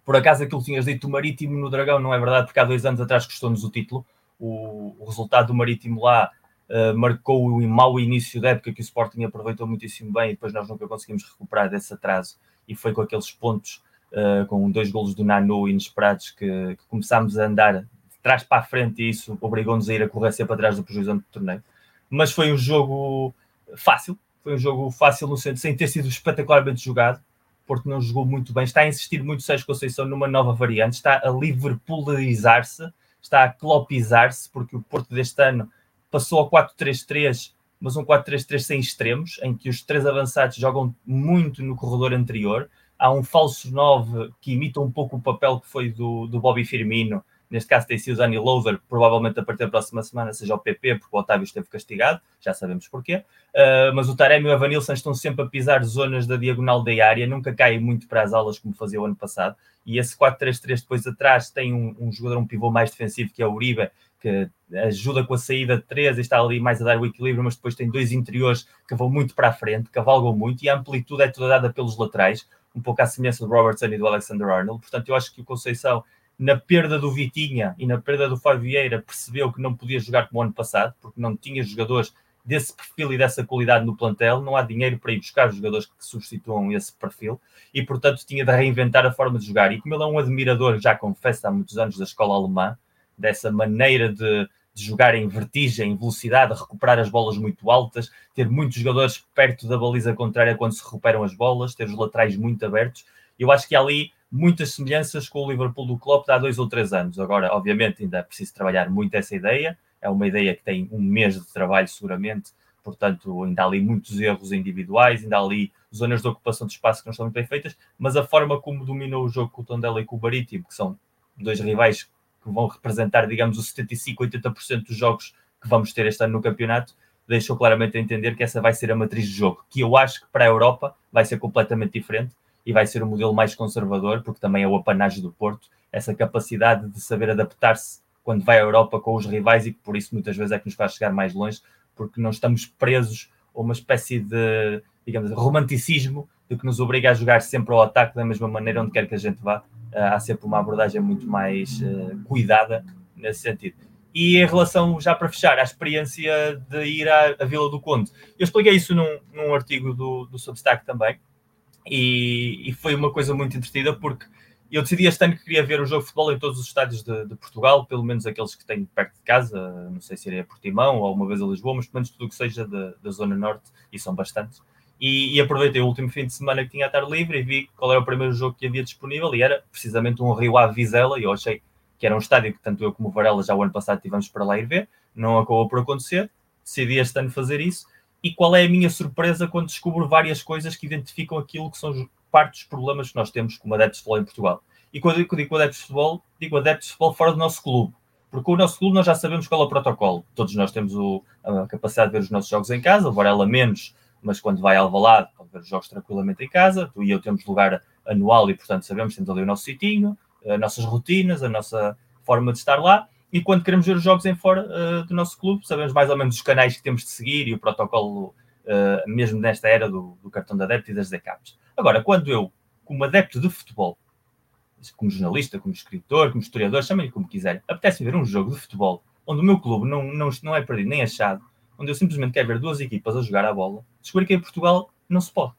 S3: Por acaso aquilo que tinhas dito do Marítimo no Dragão não é verdade, porque há dois anos atrás custou-nos o título. O, o, resultado do Marítimo lá uh, marcou o mau início da época que o Sporting aproveitou muitíssimo bem e depois nós nunca conseguimos recuperar desse atraso e foi com aqueles pontos, uh, com dois golos do Nanu inesperados que, que começámos a andar trás para a frente e isso obrigou-nos a ir a correr sempre para trás do prejuízo do torneio. Mas foi um jogo fácil, foi um jogo fácil no centro, sem ter sido espetacularmente jogado. Porto não jogou muito bem, está a insistir muito Sérgio Conceição numa nova variante, está a liverpoolizar-se, está a clopizar-se, porque o Porto deste ano passou ao 4-3-3, mas um 4-3-3 sem extremos, em que os três avançados jogam muito no corredor anterior. Há um falso 9 que imita um pouco o papel que foi do, do Bobby Firmino, neste caso tem sido Dani Lover, provavelmente a partir da próxima semana seja o PP, porque o Otávio esteve castigado, já sabemos porquê. Uh, mas o Taremi e o Evanilson estão sempre a pisar zonas da diagonal da área, nunca caem muito para as aulas como fazia o ano passado. E esse 4-3-3 depois atrás tem um, um, jogador, um pivô mais defensivo, que é o Uribe, que ajuda com a saída de três e está ali mais a dar o equilíbrio, mas depois tem dois interiores que vão muito para a frente, cavalgam muito, e a amplitude é toda dada pelos laterais, um pouco à semelhança do Robertson e do Alexander Arnold. Portanto, eu acho que o Conceição na perda do Vitinha e na perda do Fábio Vieira, percebeu que não podia jogar como o ano passado, porque não tinha jogadores desse perfil e dessa qualidade no plantel, não há dinheiro para ir buscar jogadores que substituam esse perfil e, portanto, tinha de reinventar a forma de jogar. E como ele é um admirador, já confesso, há muitos anos da escola alemã, dessa maneira de, de jogar em vertigem, em velocidade, recuperar as bolas muito altas, ter muitos jogadores perto da baliza contrária quando se recuperam as bolas, ter os laterais muito abertos, eu acho que ali muitas semelhanças com o Liverpool do Klopp de há dois ou três anos. Agora, obviamente, ainda é preciso trabalhar muito essa ideia. É uma ideia que tem um mês de trabalho, seguramente. Portanto, ainda há ali muitos erros individuais, ainda há ali zonas de ocupação de espaço que não estão muito bem feitas, mas a forma como dominou o jogo com o Tondela e com o Barítimo, que são dois rivais que vão representar, digamos, os 75, 80% dos jogos que vamos ter este ano no campeonato, deixou claramente a entender que essa vai ser a matriz de jogo, que eu acho que para a Europa vai ser completamente diferente e vai ser o um modelo mais conservador, porque também é o apanágio do Porto, essa capacidade de saber adaptar-se quando vai à Europa com os rivais e que por isso muitas vezes é que nos faz chegar mais longe, porque não estamos presos a uma espécie de, digamos, romanticismo de que nos obriga a jogar sempre ao ataque da mesma maneira onde quer que a gente vá. Uh, há sempre uma abordagem muito mais uh, cuidada nesse sentido. E em relação, já para fechar, à experiência de ir à, à Vila do Conde, eu expliquei isso num, num artigo do, do Substack também, e, e, foi uma coisa muito entretenida porque eu decidi este ano que queria ver o jogo de futebol em todos os estádios de, de, Portugal, pelo menos aqueles que tenho perto de casa, não sei se iria a Portimão ou uma vez a Lisboa, mas pelo menos tudo o que seja da, da Zona Norte, e são bastantes. E, e, aproveitei o último fim de semana que tinha a estar livre e vi qual era o primeiro jogo que havia disponível e era precisamente um Rio Ave Vizela e eu achei que era um estádio que tanto eu como o Varela já o ano passado tivemos para lá ir ver, não acabou por acontecer, decidi este ano fazer isso e qual é a minha surpresa quando descubro várias coisas que identificam aquilo que são parte dos problemas que nós temos como adeptos de futebol em Portugal. E quando eu digo adeptos de futebol, digo adeptos de futebol fora do nosso clube. Porque o nosso clube nós já sabemos qual é o protocolo. Todos nós temos o, a capacidade de ver os nossos jogos em casa, o Varela menos, mas quando vai ao Alvalade pode ver os jogos tranquilamente em casa. Tu e eu temos lugar anual e, portanto, sabemos, temos ali o nosso sitinho, as nossas rotinas, a nossa forma de estar lá. E quando queremos ver os jogos em fora uh, do nosso clube, sabemos mais ou menos os canais que temos de seguir e o protocolo, uh, mesmo nesta era do, do, cartão de adepto e das decaps. Agora, quando eu, como adepto de futebol, como jornalista, como escritor, como historiador, chamem-lhe como quiserem, apetece ver um jogo de futebol onde o meu clube não, não, não é perdido nem achado, onde eu simplesmente quero ver duas equipas a jogar a bola, descobri que em Portugal não se pode.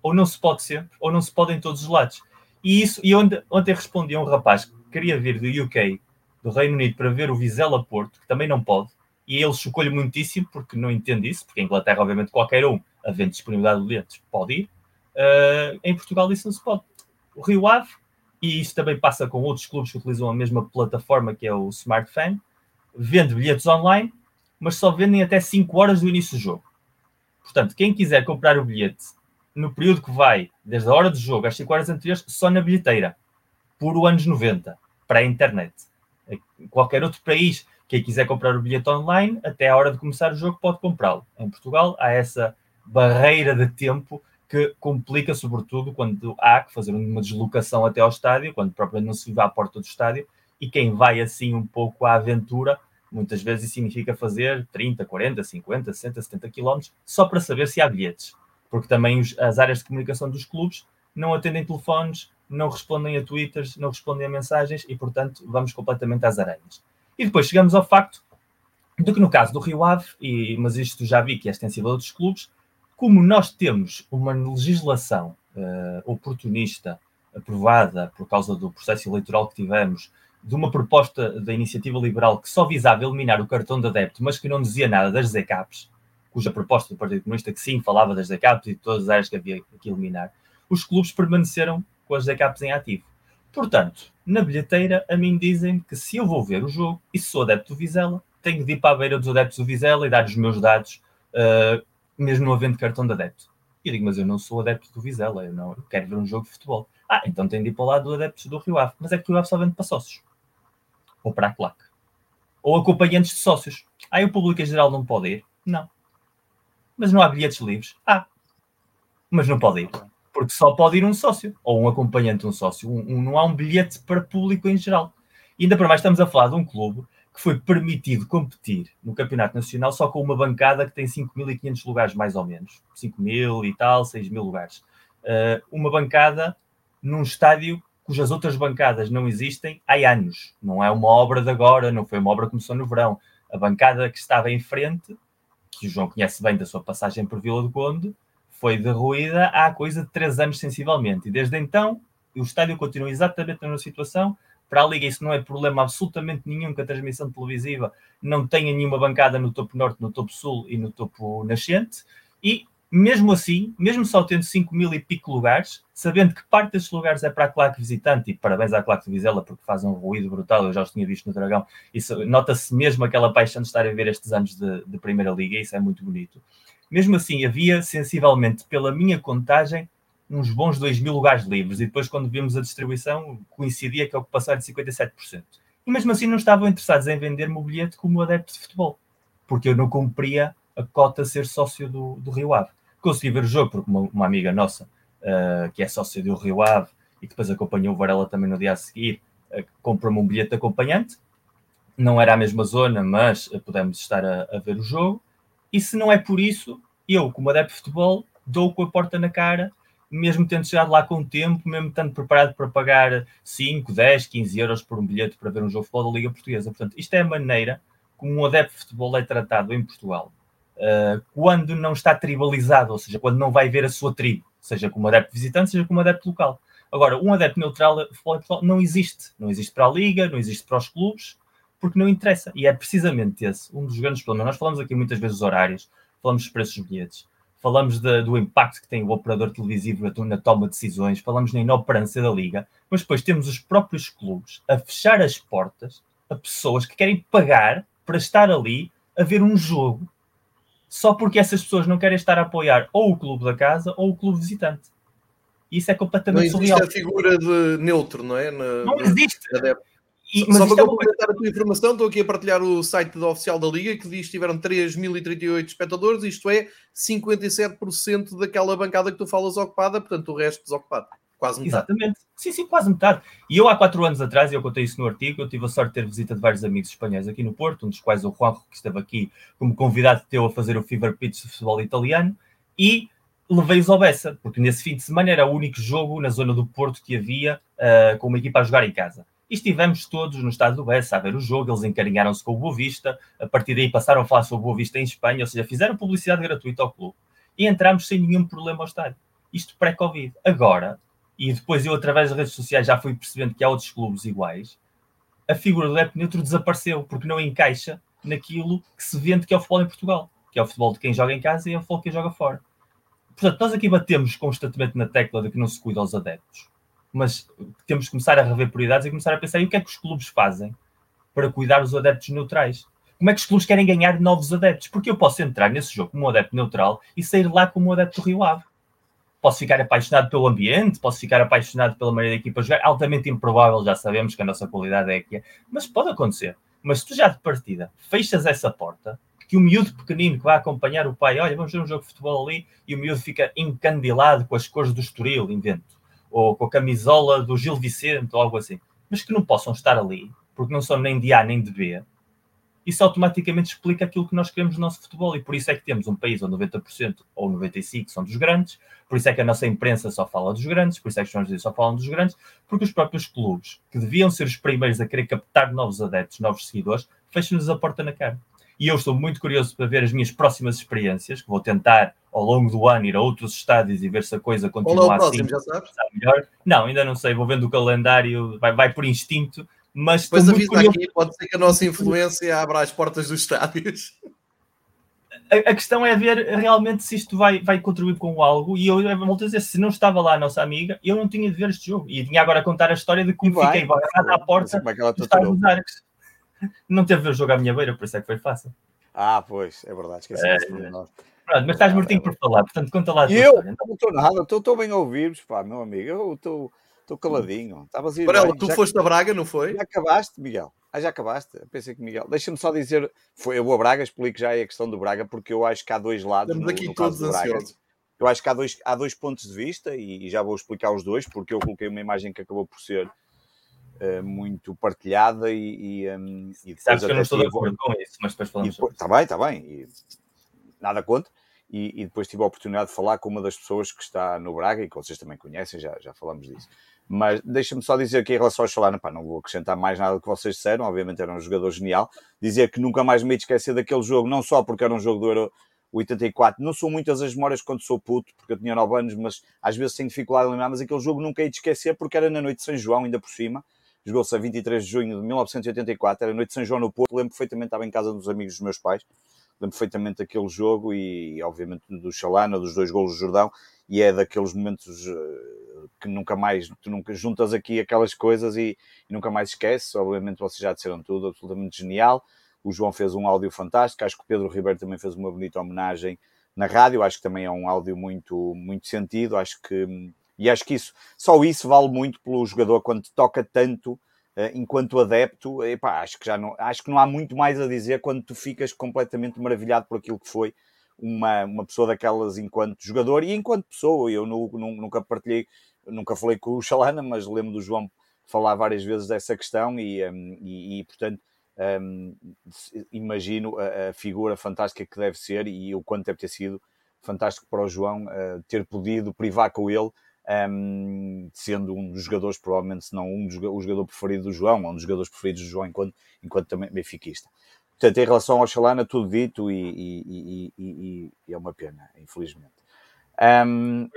S3: Ou não se pode sempre, ou não se pode em todos os lados. E isso, e ontem, ontem respondi a um rapaz que queria vir do UK do Reino Unido para ver o Vizela Porto, que também não pode, e ele chocou-lhe muitíssimo porque não entende isso, porque em Inglaterra, obviamente, qualquer um, havendo disponibilidade de bilhetes, pode ir. Uh, em Portugal isso não se pode. O Rio Ave e isso também passa com outros clubes que utilizam a mesma plataforma que é o Smart Fan, vende bilhetes online, mas só vendem até 5 horas do início do jogo. Portanto, quem quiser comprar o bilhete no período que vai, desde a hora do jogo às 5 horas anteriores, só na bilheteira, por anos 90, para a internet. Qualquer outro país, quem quiser comprar o bilhete online, até a hora de começar o jogo, pode comprá-lo. Em Portugal, há essa barreira de tempo que complica, sobretudo, quando há que fazer uma deslocação até ao estádio, quando propriamente não se vive à porta do estádio, e quem vai assim um pouco à aventura, muitas vezes significa fazer 30, 40, 50, 60, 70 quilómetros só para saber se há bilhetes. Porque também os, as áreas de comunicação dos clubes não atendem telefones, não respondem a twitters, não respondem a mensagens e, portanto, vamos completamente às aranhas. E depois chegamos ao facto de que no caso do Rio Ave, e, mas isto já vi que é extensível a outros clubes, como nós temos uma legislação uh, oportunista aprovada por causa do processo eleitoral que tivemos, de uma proposta da iniciativa liberal que só visava eliminar o cartão de adepto, mas que não dizia nada das ZECAPs, cuja proposta do Partido Comunista que sim falava das ZECAPs e de todas as áreas que havia que eliminar, os clubes permaneceram com as ZECAPs em ativo. Portanto, na bilheteira, a mim dizem que se eu vou ver o jogo e sou adepto do Vizela, tenho de ir para a beira dos adeptos do Vizela e dar os meus dados uh, mesmo não havendo cartão de adepto. E eu digo, mas eu não sou adepto do Vizela, eu não quero ver um jogo de futebol. Ah, então tem de ir para o lado do adepto do Rio Ave. Mas é que o Rio Ave só vende para sócios. Ou para a claque. Ou acompanhantes de sócios. Ah, o público em geral não pode ir? Não. Mas não há bilhetes livres? Ah. Mas não pode ir. Porque só pode ir um sócio. Ou um acompanhante de um sócio. Um, um, não há um bilhete para público em geral. E ainda para mais estamos a falar de um clube que foi permitido competir no Campeonato Nacional só com uma bancada que tem 5.500 lugares, mais ou menos. 5.000 e tal, 6.000 lugares. Uh, uma bancada num estádio cujas outras bancadas não existem há anos. Não é uma obra de agora, não foi uma obra que começou no verão. A bancada que estava em frente, que o João conhece bem da sua passagem por Vila do Conde, foi derruída há coisa de três anos sensivelmente. E desde então, o estádio continua exatamente na mesma situação para a Liga isso não é problema absolutamente nenhum que a transmissão televisiva não tenha nenhuma bancada no topo norte, no topo sul e no topo nascente. E mesmo assim, mesmo só tendo 5 mil e pico lugares, sabendo que parte desses lugares é para a claque visitante, e parabéns à claque de Vizela porque fazem um ruído brutal, eu já os tinha visto no Dragão, nota-se mesmo aquela paixão de estar a ver estes anos de, de Primeira Liga, isso é muito bonito. Mesmo assim, havia sensivelmente, pela minha contagem, uns bons 2 mil lugares livres, e depois, quando vimos a distribuição, coincidia que a ocupação era de 57%. E mesmo assim, não estavam interessados em vender-me o bilhete como adepto de futebol, porque eu não cumpria a cota ser sócio do, do Rio Ave. Consegui ver o jogo, porque uma, uma amiga nossa, uh, que é sócia do Rio Ave, e depois acompanhou o Varela também no dia a seguir, uh, comprou-me um bilhete de acompanhante. Não era a mesma zona, mas uh, pudemos estar a, a ver o jogo. E se não é por isso, eu, como adepto de futebol, dou com a porta na cara mesmo tendo chegado lá com o tempo, mesmo estando preparado para pagar 5, 10, 15 euros por um bilhete para ver um jogo de futebol da Liga Portuguesa. Portanto, isto é a maneira como um adepto de futebol é tratado em Portugal. Uh, quando não está tribalizado, ou seja, quando não vai ver a sua tribo, seja como adepto visitante, seja como adepto local. Agora, um adepto neutral não existe. Não existe para a Liga, não existe para os clubes, porque não interessa. E é precisamente esse um dos grandes problemas. Nós falamos aqui muitas vezes dos horários, falamos dos preços dos bilhetes falamos de, do impacto que tem o operador televisivo na toma de decisões, falamos na inoperância da liga, mas depois temos os próprios clubes a fechar as portas a pessoas que querem pagar para estar ali a ver um jogo só porque essas pessoas não querem estar a apoiar ou o clube da casa ou o clube visitante. Isso é completamente surreal.
S1: Não existe a figura de neutro, não é? Na,
S3: não existe.
S1: Na e, Só para é complementar a tua informação, estou aqui a partilhar o site da oficial da Liga que diz que tiveram 3.038 espectadores, isto é 57% daquela bancada que tu falas ocupada, portanto o resto desocupado. Quase metade.
S3: Exatamente. Sim, sim, quase metade. E eu há quatro anos atrás, e eu contei isso no artigo, eu tive a sorte de ter visita de vários amigos espanhóis aqui no Porto, um dos quais o Juanjo, que esteve aqui como convidado teu a fazer o Fever Pitch de futebol italiano, e levei-os ao Bessa, porque nesse fim de semana era o único jogo na zona do Porto que havia uh, com uma equipa a jogar em casa. Estivemos todos no estado do Bessa a ver o jogo, eles encarinharam-se com o Boa Vista, a partir daí passaram a falar sobre o Boa Vista em Espanha, ou seja, fizeram publicidade gratuita ao clube. E entramos sem nenhum problema ao estádio. Isto pré-Covid. Agora, e depois eu através das redes sociais já fui percebendo que há outros clubes iguais, a figura do Lepe Neutro desapareceu, porque não encaixa naquilo que se vende que é o futebol em Portugal, que é o futebol de quem joga em casa e é o futebol de quem joga fora. Portanto, nós aqui batemos constantemente na tecla de que não se cuida aos adeptos mas temos que começar a rever prioridades e começar a pensar e o que é que os clubes fazem para cuidar dos adeptos neutrais. Como é que os clubes querem ganhar novos adeptos? Porque eu posso entrar nesse jogo como um adepto neutral e sair lá como um adepto do Rio Ave. Posso ficar apaixonado pelo ambiente, posso ficar apaixonado pela maneira da equipa jogar. Altamente improvável, já sabemos que a nossa qualidade é que é. Mas pode acontecer. Mas tu já de partida fechas essa porta, que o miúdo pequenino que vai acompanhar o pai, olha, vamos ver um jogo de futebol ali, e o miúdo fica encandilado com as cores do Estoril, invento, ou com a camisola do Gil Vicente, ou algo assim. Mas que não possam estar ali porque não são nem de A nem de B, isso automaticamente explica aquilo que nós queremos no nosso futebol e por isso é que temos um país onde 90% ou 95% são dos grandes, por isso é que a nossa imprensa só fala dos grandes, por isso é que os jornalistas só falam dos grandes, porque os próprios clubes, que deviam ser os primeiros a querer captar novos adeptos, novos seguidores, fecham-nos a porta na cara. E eu estou muito curioso para ver as minhas próximas experiências, que vou tentar ao longo do ano ir a outros estádios e ver se a coisa continua
S1: é o
S3: assim.
S1: Próximo, já sabes?
S3: Melhor. Não, ainda não sei, vou vendo o calendário, vai, vai por instinto, mas
S1: Depois avisa curioso... aqui, pode ser que a nossa influência abra as portas dos estádios.
S3: A, a, questão é ver realmente se isto vai, vai contribuir com algo. E eu volto a dizer: se não estava lá a nossa amiga, eu não tinha de ver este jogo. E tinha agora a contar a história de como vai, fiquei barrado à porta é dos arcos. Não teve a ver o jogo à minha beira, por isso é que foi fácil.
S2: Ah, pois, é verdade, esqueci é,
S3: Pronto, mas estás mortinho por falar, portanto, conta lá.
S2: E eu história, então. não estou nada, estou bem a ouvir-vos, pá, meu amigo. Eu estou. Estou caladinho. Estavas
S1: Varela, tu já... foste a Braga, não foi?
S2: Já acabaste, Miguel. Ah, já acabaste? Pensei que Miguel. Deixa-me só dizer, foi, eu vou a Braga, explico já a questão do Braga, porque eu acho que há dois lados.
S1: Estamos aqui no todos ansiosos.
S2: Eu acho que há dois, há dois pontos de vista e, e, já vou explicar os dois, porque eu coloquei uma imagem que acabou por ser uh, muito partilhada e. e, um,
S3: e Sabes que eu não estou de acordo com isso, mas depois falamos.
S2: Está bem, está bem. E, nada contra. E, e, depois tive a oportunidade de falar com uma das pessoas que está no Braga e que vocês também conhecem, já, já falamos disso. Mas deixa-me só dizer que em relação ao Chalana, pá, não vou acrescentar mais nada do que vocês disseram, obviamente era um jogador genial. Dizer que nunca mais me ia esquecer daquele jogo, não só porque era um jogo do Euro 84, não são muitas as memórias quando sou puto, porque eu tinha 9 anos, mas às vezes tenho dificuldade em lembrar, mas aquele jogo nunca ia de esquecer porque era na noite de São João, ainda por cima. Jogou-se a 23 de junho de 1984, era noite de São João no Porto, lembro perfeitamente, estava em casa dos amigos dos meus pais, lembro perfeitamente daquele jogo e, obviamente, do Chalana, dos dois golos do Jordão, e é daqueles momentos eh, que nunca mais, tu nunca juntas aqui aquelas coisas e, e nunca mais esqueces. Obviamente vocês já disseram tudo, absolutamente genial. O João fez um áudio fantástico, acho que o Pedro Ribeiro também fez uma bonita homenagem na rádio, acho que também é um áudio muito, muito sentido, acho que, e acho que isso, só isso vale muito pelo jogador quando toca tanto uh, enquanto adepto, epá, acho que já não, acho que não há muito mais a dizer quando tu ficas completamente maravilhado por aquilo que foi uma, uma pessoa daquelas enquanto jogador e enquanto pessoa, eu nunca partilhei nunca falei com o Chalana, mas lembro do João falar várias vezes dessa questão e, um, e, e portanto, um, imagino a, a, figura fantástica que deve ser e o quanto deve ter sido fantástico para o João uh, ter podido privar com ele, um, sendo um dos jogadores, provavelmente, se não um dos, o jogador preferido do João, ou um dos jogadores preferidos do João enquanto, enquanto também benfiquista. Portanto, em relação ao Chalana, tudo dito e, e, e é uma pena, infelizmente. Um...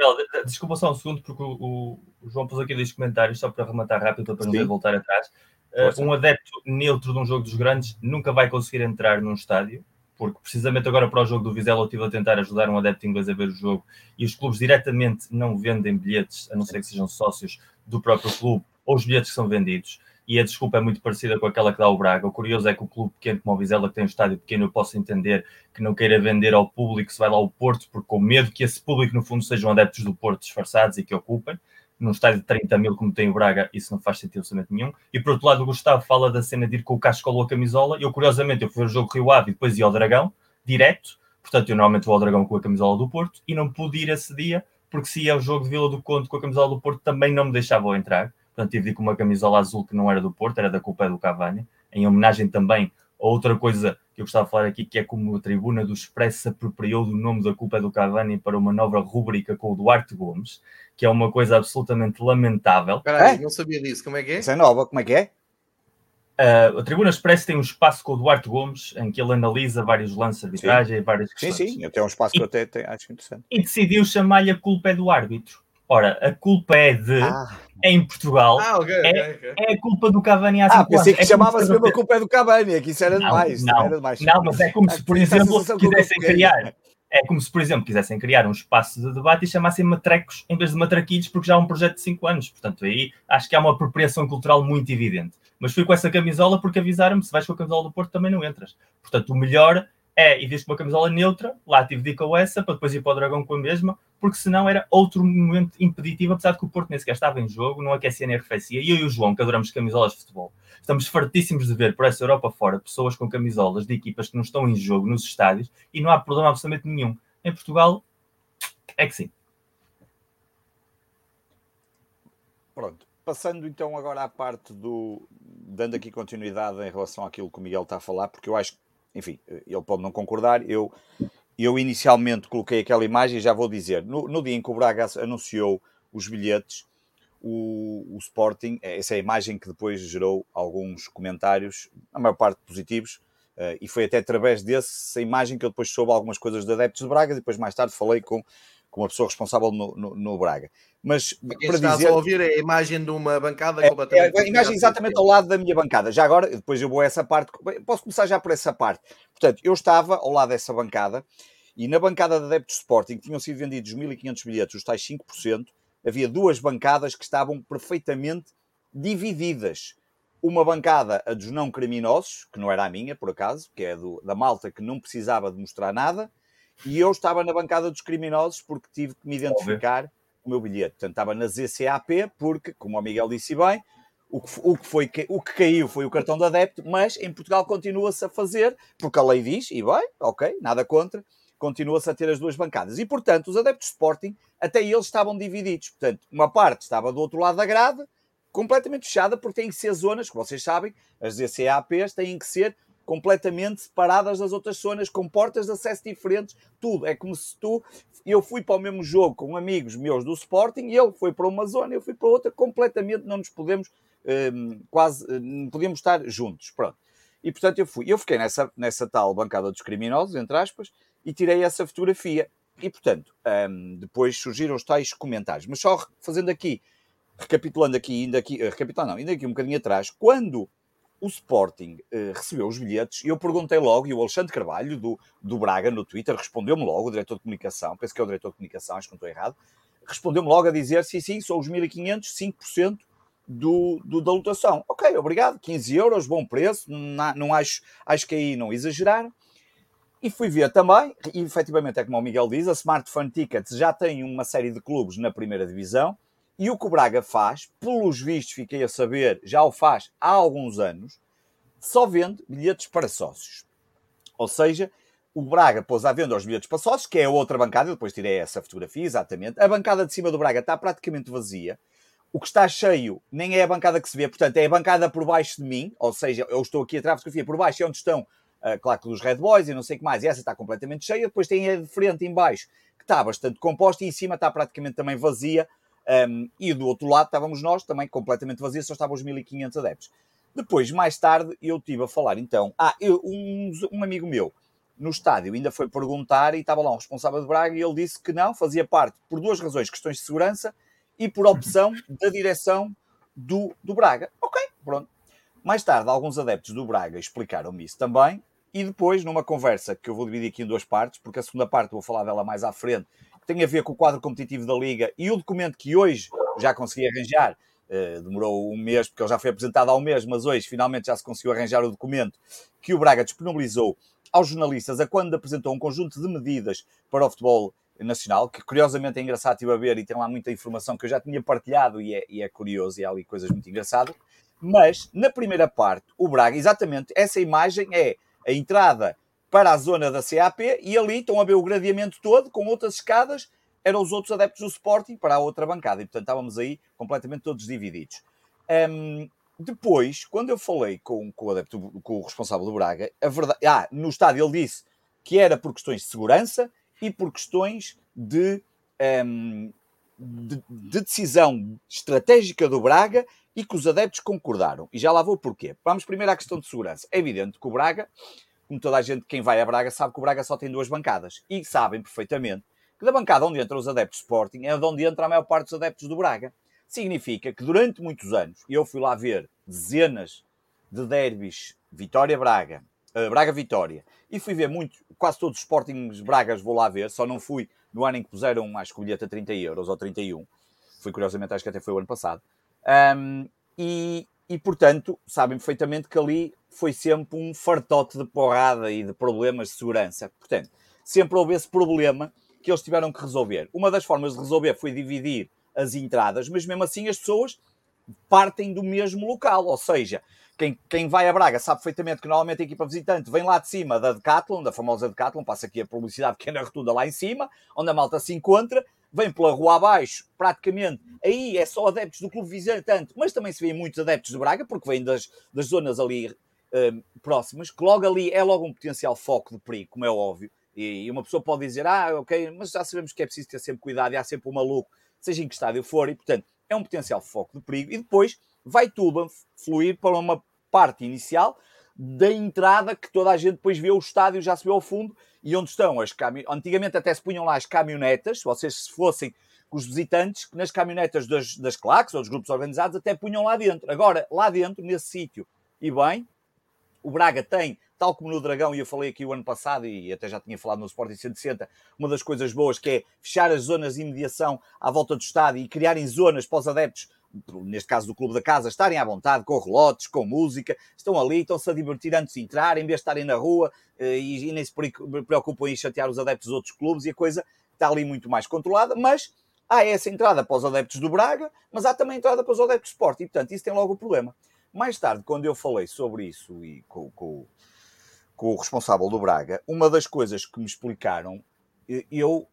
S3: Desculpa só um segundo, porque o, o, João pôs aqui dois comentários, só para rematar rápido, para não voltar atrás. Uh, um adepto neutro de um jogo dos grandes nunca vai conseguir entrar num estádio, porque precisamente agora para o jogo do Vizela eu estive a tentar ajudar um adepto inglês a ver o jogo e os clubes diretamente não vendem bilhetes, a não ser que sejam sócios do próprio clube, ou os bilhetes que são vendidos e a desculpa é muito parecida com aquela que dá o Braga. O curioso é que o clube pequeno como o Vizela, que tem um estádio pequeno, eu posso entender que não queira vender ao público se vai lá ao Porto, porque com medo que esse público, no fundo, sejam adeptos do Porto disfarçados e que ocupem. Num estádio de 30 mil, como tem o Braga, isso não faz sentido absolutamente nenhum. E por outro lado, o Gustavo fala da cena de ir com o casco ou a camisola. Eu, curiosamente, eu fui ver o jogo Rio Ave e depois ia ao Dragão, direto. Portanto, eu normalmente vou ao Dragão com a camisola do Porto e não pude ir esse dia, porque se ia ao jogo de Vila do Conde com a camisola do Porto, também não me deixavam entrar portanto tive de ir com uma camisola azul que não era do Porto, era da culpa do Cavani, em homenagem também outra coisa que eu gostava de falar aqui, que é como a tribuna do Expresso se apropriou do nome da culpa do Cavani para uma nova rúbrica com o Duarte Gomes, que é uma coisa absolutamente lamentável.
S1: Espera aí, é? não sabia disso, como é que é?
S2: Isso é nova, como é que é?
S3: Uh, a Tribuna Expresso tem um espaço com o Duarte Gomes, em que ele analisa vários lances de arbitragem e várias questões.
S2: Sim, sim, até um espaço e, que eu até, até acho interessante.
S3: E decidiu chamar-lhe a culpa é do árbitro. Ora, a culpa é de, ah. em Portugal, ah, okay, é, okay. é, a culpa do Cavani
S2: há Ah, pensei que é chamava-se mesmo a culpa é do Cavani, é que isso era
S3: não,
S2: demais.
S3: Não,
S2: era demais.
S3: não, mas é como se, por exemplo, quisessem criar, é como se, por exemplo, quisessem criar um espaço de debate e chamassem matrecos em vez de matraquilhos, porque já há um projeto de 5 anos. Portanto, aí acho que há uma apropriação cultural muito evidente. Mas fui com essa camisola porque avisaram-me: se vais com a camisola do Porto também não entras. Portanto, o melhor é ir com uma camisola neutra, lá tive de com essa, para depois ir para o Dragão com a mesma, porque senão era outro momento impeditivo, apesar de que o Porto nem sequer estava em jogo, não aquecia nem arrefecia. E eu e o João, que adoramos camisolas de futebol, estamos fartíssimos de ver por essa Europa fora pessoas com camisolas de equipas que não estão em jogo nos estádios e não há problema absolutamente nenhum. Em Portugal, é que sim.
S2: Pronto. Passando então agora à parte do. dando aqui continuidade em relação àquilo que o Miguel está a falar, porque eu acho que, enfim, ele pode não concordar. Eu, eu inicialmente coloquei aquela imagem e já vou dizer. No, no dia em que o Braga anunciou os bilhetes, o, o Sporting, essa é a imagem que depois gerou alguns comentários, a maior parte positivos, Uh, e foi até através dessa imagem que eu depois soube algumas coisas de adeptos de Braga e depois mais tarde falei com, com uma pessoa responsável no, no, no Braga. Mas
S1: para dizer... a ouvir é a imagem de uma bancada é, completamente...
S2: É, a imagem exatamente ao lado da minha bancada. Já agora, depois eu vou a essa parte, posso começar já por essa parte. Portanto, eu estava ao lado dessa bancada e na bancada de adeptos de Sporting tinham sido vendidos 1.500 bilhetes, os tais 5%, havia duas bancadas que estavam perfeitamente divididas uma bancada a dos não criminosos, que não era a minha, por acaso, que é do, da malta que não precisava de mostrar nada, e eu estava na bancada dos criminosos porque tive que me identificar o meu bilhete. Portanto, estava na ZCAP, porque, como o Miguel disse bem, o que, o que, foi, o que caiu foi o cartão de adepto, mas em Portugal continua-se a fazer, porque a lei diz, e bem, ok, nada contra, continua-se a ter as duas bancadas. E, portanto, os adeptos de Sporting, até eles estavam divididos. Portanto, uma parte estava do outro lado da grade, completamente fechada, porque têm que ser zonas, que vocês sabem, as DCAPs têm que ser completamente separadas das outras zonas, com portas de acesso diferentes, tudo. É como se tu. Eu fui para o mesmo jogo com amigos meus do Sporting e ele foi para uma zona, eu fui para outra, completamente não nos podemos, um, quase, não podíamos estar juntos. Pronto. E portanto eu fui. Eu fiquei nessa, nessa tal bancada dos criminosos, entre aspas, e tirei essa fotografia. E portanto, um, depois surgiram os tais comentários. Mas só fazendo aqui recapitulando aqui, ainda aqui, eh, recapitulando, não, ainda aqui um bocadinho atrás, quando o Sporting uh, recebeu os bilhetes, eu perguntei logo, e o Alexandre Carvalho, do, do Braga, no Twitter, respondeu-me logo, o diretor de comunicação, penso que é o diretor de comunicação, acho que não estou errado, respondeu-me logo a dizer, sim, sim, são os 1.500, 5% do, do, da lotação. Ok, obrigado, 15 euros, bom preço, não, não acho, acho que aí não exageraram. E fui ver também, e efetivamente é como o Miguel diz, a Smart Fun Tickets já tem uma série de clubes na primeira divisão, e o que o Braga faz, pelos vistos, fiquei a saber, já o faz há alguns anos, só vende bilhetes para sócios. Ou seja, o Braga pôs à venda os bilhetes para sócios, que é a outra bancada, depois tirei essa fotografia, exatamente. A bancada de cima do Braga está praticamente vazia. O que está cheio nem é a bancada que se vê, portanto, é a bancada por baixo de mim, ou seja, eu estou aqui atrás da fotografia, por baixo é onde estão, uh, claro que dos Red Boys e não sei o que mais, e essa está completamente cheia. Depois tem a de frente em baixo, que está bastante composta, e em cima está praticamente também vazia, um, e do outro lado estávamos nós, também completamente vazios, só estavam os 1500 adeptos. Depois, mais tarde, eu tive a falar, então, ah, eu, um, um amigo meu no estádio ainda foi perguntar e estava lá um responsável de Braga e ele disse que não, fazia parte por duas razões, questões de segurança e por opção [LAUGHS] da direção do, do Braga. Ok, pronto. Mais tarde, alguns adeptos do Braga explicaram-me isso também e depois, numa conversa que eu vou dividir aqui em duas partes, porque a segunda parte vou falar dela mais à frente, tem a ver com o quadro competitivo da Liga e o documento que hoje já consegui arranjar. Uh, demorou um mês, porque ele já foi apresentado há um mês, mas hoje finalmente já se conseguiu arranjar o documento que o Braga disponibilizou aos jornalistas a quando apresentou um conjunto de medidas para o futebol nacional, que curiosamente é engraçado, estive a ver e tem lá muita informação que eu já tinha partilhado e é, e é curioso e há ali coisas muito engraçadas. Mas na primeira parte, o Braga, exatamente essa imagem é a entrada para a zona da CAP e ali estão a ver o gradeamento todo com outras escadas, eram os outros adeptos do Sporting para a outra bancada e portanto estávamos aí completamente todos divididos. Um, depois, quando eu falei com, com, o adepto, com o responsável do Braga, a verdade, ah, no estádio ele disse que era por questões de segurança e por questões de, um, de, de, decisão estratégica do Braga e que os adeptos concordaram. E já lá vou porquê. Vamos primeiro à questão de segurança. É evidente que o Braga como toda a gente, quem vai a Braga, sabe que o Braga só tem duas bancadas. E sabem perfeitamente que da bancada onde entram os adeptos de Sporting é de onde entra a maior parte dos adeptos do Braga. Significa que durante muitos anos, eu fui lá ver dezenas de derbys Vitória-Braga, uh, Braga-Vitória, e fui ver muito, quase todos os Sportings Bragas vou lá ver, só não fui no ano em que puseram, acho que bilhete a 30 euros ou 31. Fui curiosamente, acho que até foi o ano passado. Um, e, e, portanto, sabem perfeitamente que ali foi sempre um fartote de porrada e de problemas de segurança. Portanto, sempre houve esse problema que eles tiveram que resolver. Uma das formas de resolver foi dividir as entradas, mas mesmo assim as pessoas partem do mesmo local, ou seja, quem, quem vai a Braga sabe perfeitamente que normalmente a equipa visitante vem lá de cima da Decathlon, da famosa Decathlon, passa aqui a publicidade que é na rotunda lá em cima, onde a malta se encontra, vem pela rua abaixo, praticamente, aí é só adeptos do clube visitante, mas também se vê muitos adeptos de Braga, porque vêm das, das zonas ali uh, próximas, que logo ali é logo um potencial foco de perigo, como é óbvio, e, e uma pessoa pode dizer, ah, ok, mas já sabemos que é preciso ter sempre cuidado e há sempre um maluco, seja em que estádio for, e portanto é um potencial foco de perigo, e depois vai tudo fluir para uma parte inicial da entrada que toda a gente depois vê o estádio, já se vê ao fundo, e onde estão as caminhonetas. Antigamente até se punham lá as caminhonetas, se vocês fossem com os visitantes, que nas caminhonetas das, das claques ou dos grupos organizados até punham lá dentro. Agora, lá dentro, nesse sítio, e bem, o Braga tem, tal como no Dragão, e eu falei aqui o ano passado, e até já tinha falado no Sporting 160, uma das coisas boas que é fechar as zonas de imediação à volta do estádio e criarem zonas para os adeptos neste caso do Clube da Casa, estarem à vontade, com relotes, com música, estão ali, estão-se a divertir antes de entrar, em vez de estarem na rua eh, e, e nem se preocupam em chatear os adeptos dos outros clubes, e a coisa está ali muito mais controlada, mas há essa entrada para os adeptos do Braga, mas há também entrada para os adeptos do Sport, e portanto isso tem logo o problema. Mais tarde, quando eu falei sobre isso e com, com, com o responsável do Braga, uma das coisas que me explicaram, eu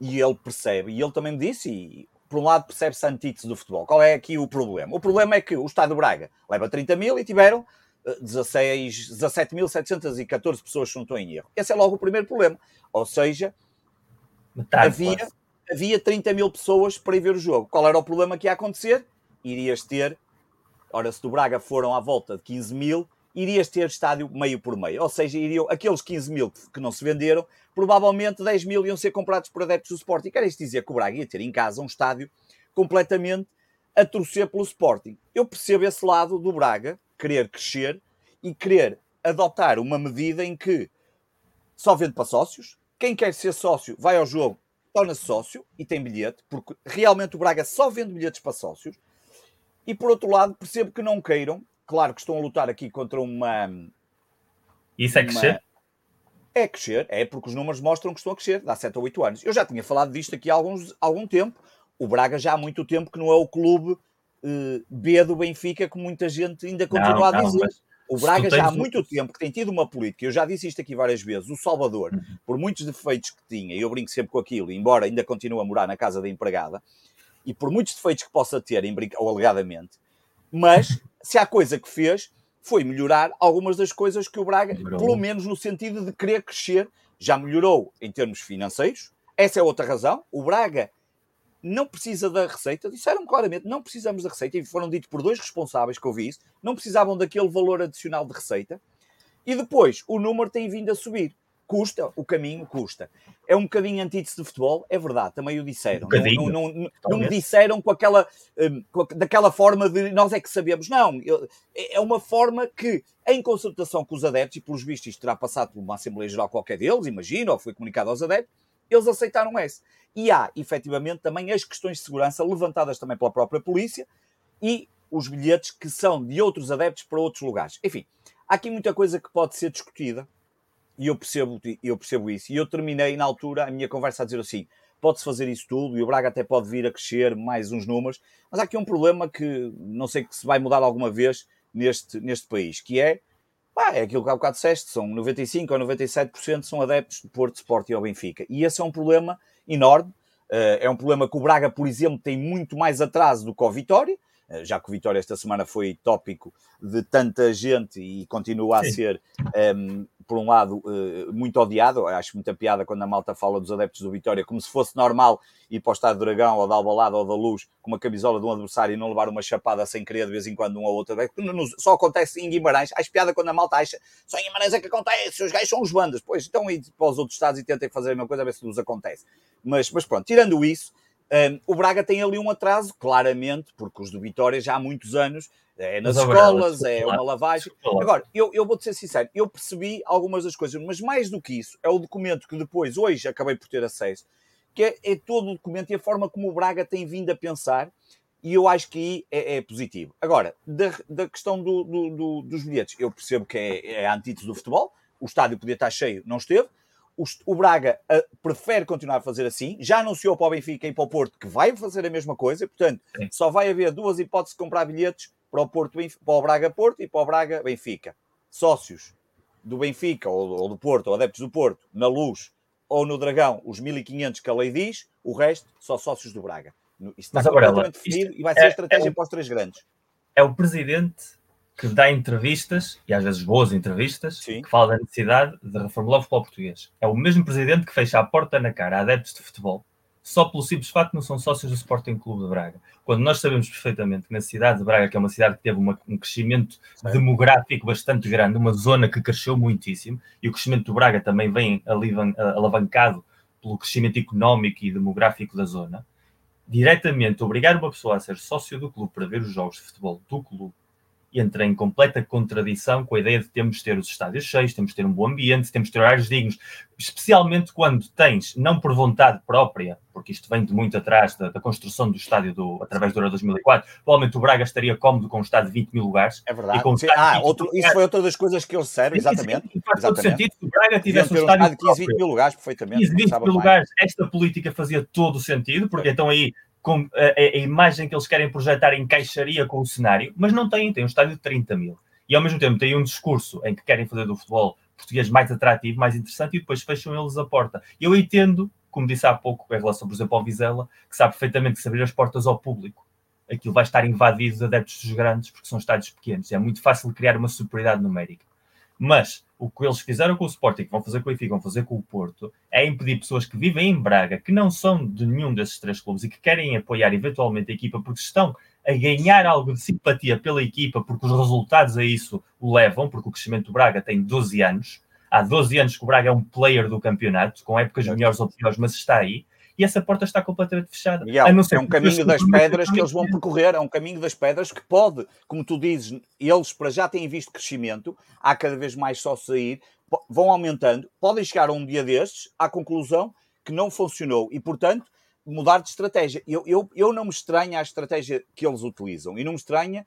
S2: e ele percebe, e ele também me disse, e por um lado, percebe-se a antítese do futebol. Qual é aqui o problema? O problema é que o Estado de Braga leva 30 mil e tiveram 17.714 pessoas, se não estou em erro. Esse é logo o primeiro problema. Ou seja, Metade, havia, havia 30 mil pessoas para ir ver o jogo. Qual era o problema que ia acontecer? Irias ter, ora, se do Braga foram à volta de 15 mil, irias ter estádio meio por meio. Ou seja, iriam aqueles 15 mil que não se venderam, provavelmente 10 mil iam ser comprados por adeptos do Sporting. Quer isto dizer que o Braga ia ter em casa um estádio completamente a torcer pelo Sporting. Eu percebo esse lado do Braga, querer crescer e querer adotar uma medida em que só vende para sócios. Quem quer ser sócio vai ao jogo, torna-se sócio e tem bilhete, porque realmente o Braga só vende bilhetes para sócios. E por outro lado, percebo que não queiram claro que estão a lutar aqui contra uma.
S3: Isso é crescer? Uma...
S2: É crescer, é porque os números mostram que estão a crescer, dá 7 ou 8 anos. Eu já tinha falado disto aqui há, alguns, algum tempo. O Braga já há muito tempo que não é o clube uh, B do Benfica, que muita gente ainda continua não, a dizer. Não, o Braga já há muito tempo que tem tido uma política, eu já disse isto aqui várias vezes, o Salvador, uhum. por muitos defeitos que tinha, e eu brinco sempre com aquilo, embora ainda continue a morar na casa da empregada, e por muitos defeitos que possa ter, ou alegadamente, mas se há coisa que fez foi melhorar algumas das coisas que o Braga, melhorou. pelo menos no sentido de querer crescer, já melhorou em termos financeiros. Essa é outra razão. O Braga não precisa da receita. Disseram claramente, não precisamos da receita. E foram ditos por dois responsáveis que eu vi isso. Não precisavam daquele valor adicional de receita. E depois, o número tem vindo a subir. Custa, o caminho custa. É um bocadinho antítese de futebol, é verdade, também o disseram. Um não, não, não, não, me disseram com aquela, um, com, daquela forma de nós é que sabemos. Não, é, é uma forma que, em consultação com os adeptos, e pelos vistos isto terá passado por uma Assembleia Geral qualquer deles, imagino, ou foi comunicado aos adeptos, eles aceitaram esse. E há, efetivamente, também as questões de segurança levantadas também pela própria polícia e os bilhetes que são de outros adeptos para outros lugares. Enfim, há aqui muita coisa que pode ser discutida e eu percebo, eu percebo isso. E eu terminei na altura a minha conversa a dizer assim: pode-se fazer isso tudo e o Braga até pode vir a crescer mais uns números, mas há aqui um problema que não sei que se vai mudar alguma vez neste, neste país, que é, pá, é aquilo que há bocado disseste, são 95 ou 97% são adeptos do Porto Sport e ao Benfica. E esse é um problema enorme. Eh, é um problema que o Braga, por exemplo, tem muito mais atraso do que o Vitória, eh, já que o Vitória esta semana foi tópico de tanta gente e continua a Sim. ser um, ehm, por um lado, eh, muito odiado. Acho muita piada quando a malta fala dos adeptos do Vitória, como se fosse normal ir para o Estado do Dragão, ou da Albalada, ou da Luz, com uma camisola de um adversário e não levar uma chapada sem querer de vez em quando um ou outro. Só acontece em Guimarães. Acho piada quando a malta acha só em Guimarães é que acontece, os gajos são os bandas. Pois, então ir para os outros estados e tentem fazer a mesma coisa, a ver se nos acontece. Mas, mas pronto, tirando isso, Um, o Braga tem ali um atraso, claramente, porque os do Vitória já há muitos anos é nas escolas, é uma lavagem. Agora, eu, eu vou-te ser sincero, eu percebi algumas das coisas, mas mais do que isso, é o documento que depois, hoje, acabei por ter acesso, que é, é todo o documento e a forma como o Braga tem vindo a pensar, e eu acho que aí é, é positivo. Agora, da, da questão do, do, do, dos bilhetes, eu percebo que é, é a antítese do futebol, o estádio podia estar cheio, não esteve, o, o Braga uh, prefere continuar a fazer assim, já anunciou para o Benfica e para o Porto que vai fazer a mesma coisa, portanto, Sim. só vai haver duas hipóteses de comprar bilhetes para o, Porto, para o Braga Porto e para o Braga Benfica. Sócios do Benfica ou, ou do Porto, ou adeptos do Porto, na Luz ou no Dragão, os 1500 que a lei diz, o resto só sócios do Braga. Isso está completamente definido e vai ser é, a estratégia é, para os três grandes.
S3: É o presidente que dá entrevistas, e às vezes boas entrevistas, Sim. que fala da necessidade de reformular o futebol português. É o mesmo presidente que fecha a porta na cara a adeptos de futebol só pelo simples facto de não são sócios do Sporting Clube de Braga. Quando nós sabemos perfeitamente que na cidade de Braga, que é uma cidade que teve uma, um crescimento Sim. demográfico bastante grande, uma zona que cresceu muitíssimo, e o crescimento do Braga também vem alavancado pelo crescimento económico e demográfico da zona, diretamente obrigar uma pessoa a ser sócio do clube para ver os jogos de futebol do clube entra em completa contradição com a ideia de termos de ter os estádios cheios, temos de ter um bom ambiente, temos de ter horários dignos, especialmente quando tens, não por vontade própria, porque isto vem de muito atrás da, da construção do estádio do, através do Euro 2004, provavelmente o Braga estaria cómodo com um estádio de 20 mil lugares.
S2: É verdade. Um ah, outro, isso foi outra das coisas que eu disseram, exatamente.
S3: Sim, faz todo sentido que o Braga tivesse um estádio de
S2: 15, 20 mil lugares, perfeitamente.
S3: 15, 20 mil lugares, esta política fazia todo o sentido, porque então aí com a, a, imagem que eles querem projetar encaixaria com o cenário, mas não têm, têm um estádio de 30 mil. E ao mesmo tempo têm um discurso em que querem fazer do futebol português mais atrativo, mais interessante, e depois fecham eles a porta. Eu entendo, como disse há pouco, em relação, por exemplo, ao Vizela, que sabe perfeitamente que se abrir as portas ao público, aquilo vai estar invadido de adeptos dos grandes, porque são estádios pequenos. É muito fácil criar uma superioridade numérica. Mas o que eles fizeram com o Sporting, que vão fazer com o Benfica, vão fazer com o Porto, é impedir pessoas que vivem em Braga, que não são de nenhum desses três clubes e que querem apoiar eventualmente a equipa porque estão a ganhar algo de simpatia pela equipa, porque os resultados a isso o levam, porque o crescimento do Braga tem 12 anos. Há 12 anos que o Braga é um player do campeonato, com épocas melhores ou piores, mas está aí e essa porta está completamente fechada.
S2: Miguel, é um caminho das pedras que eles vão percorrer, é um caminho das pedras que pode, como tu dizes, eles para já têm visto crescimento, há cada vez mais só sair, vão aumentando, podem chegar a um dia destes à conclusão que não funcionou e, portanto, mudar de estratégia. Eu, eu, eu não me estranha a estratégia que eles utilizam e não me estranha,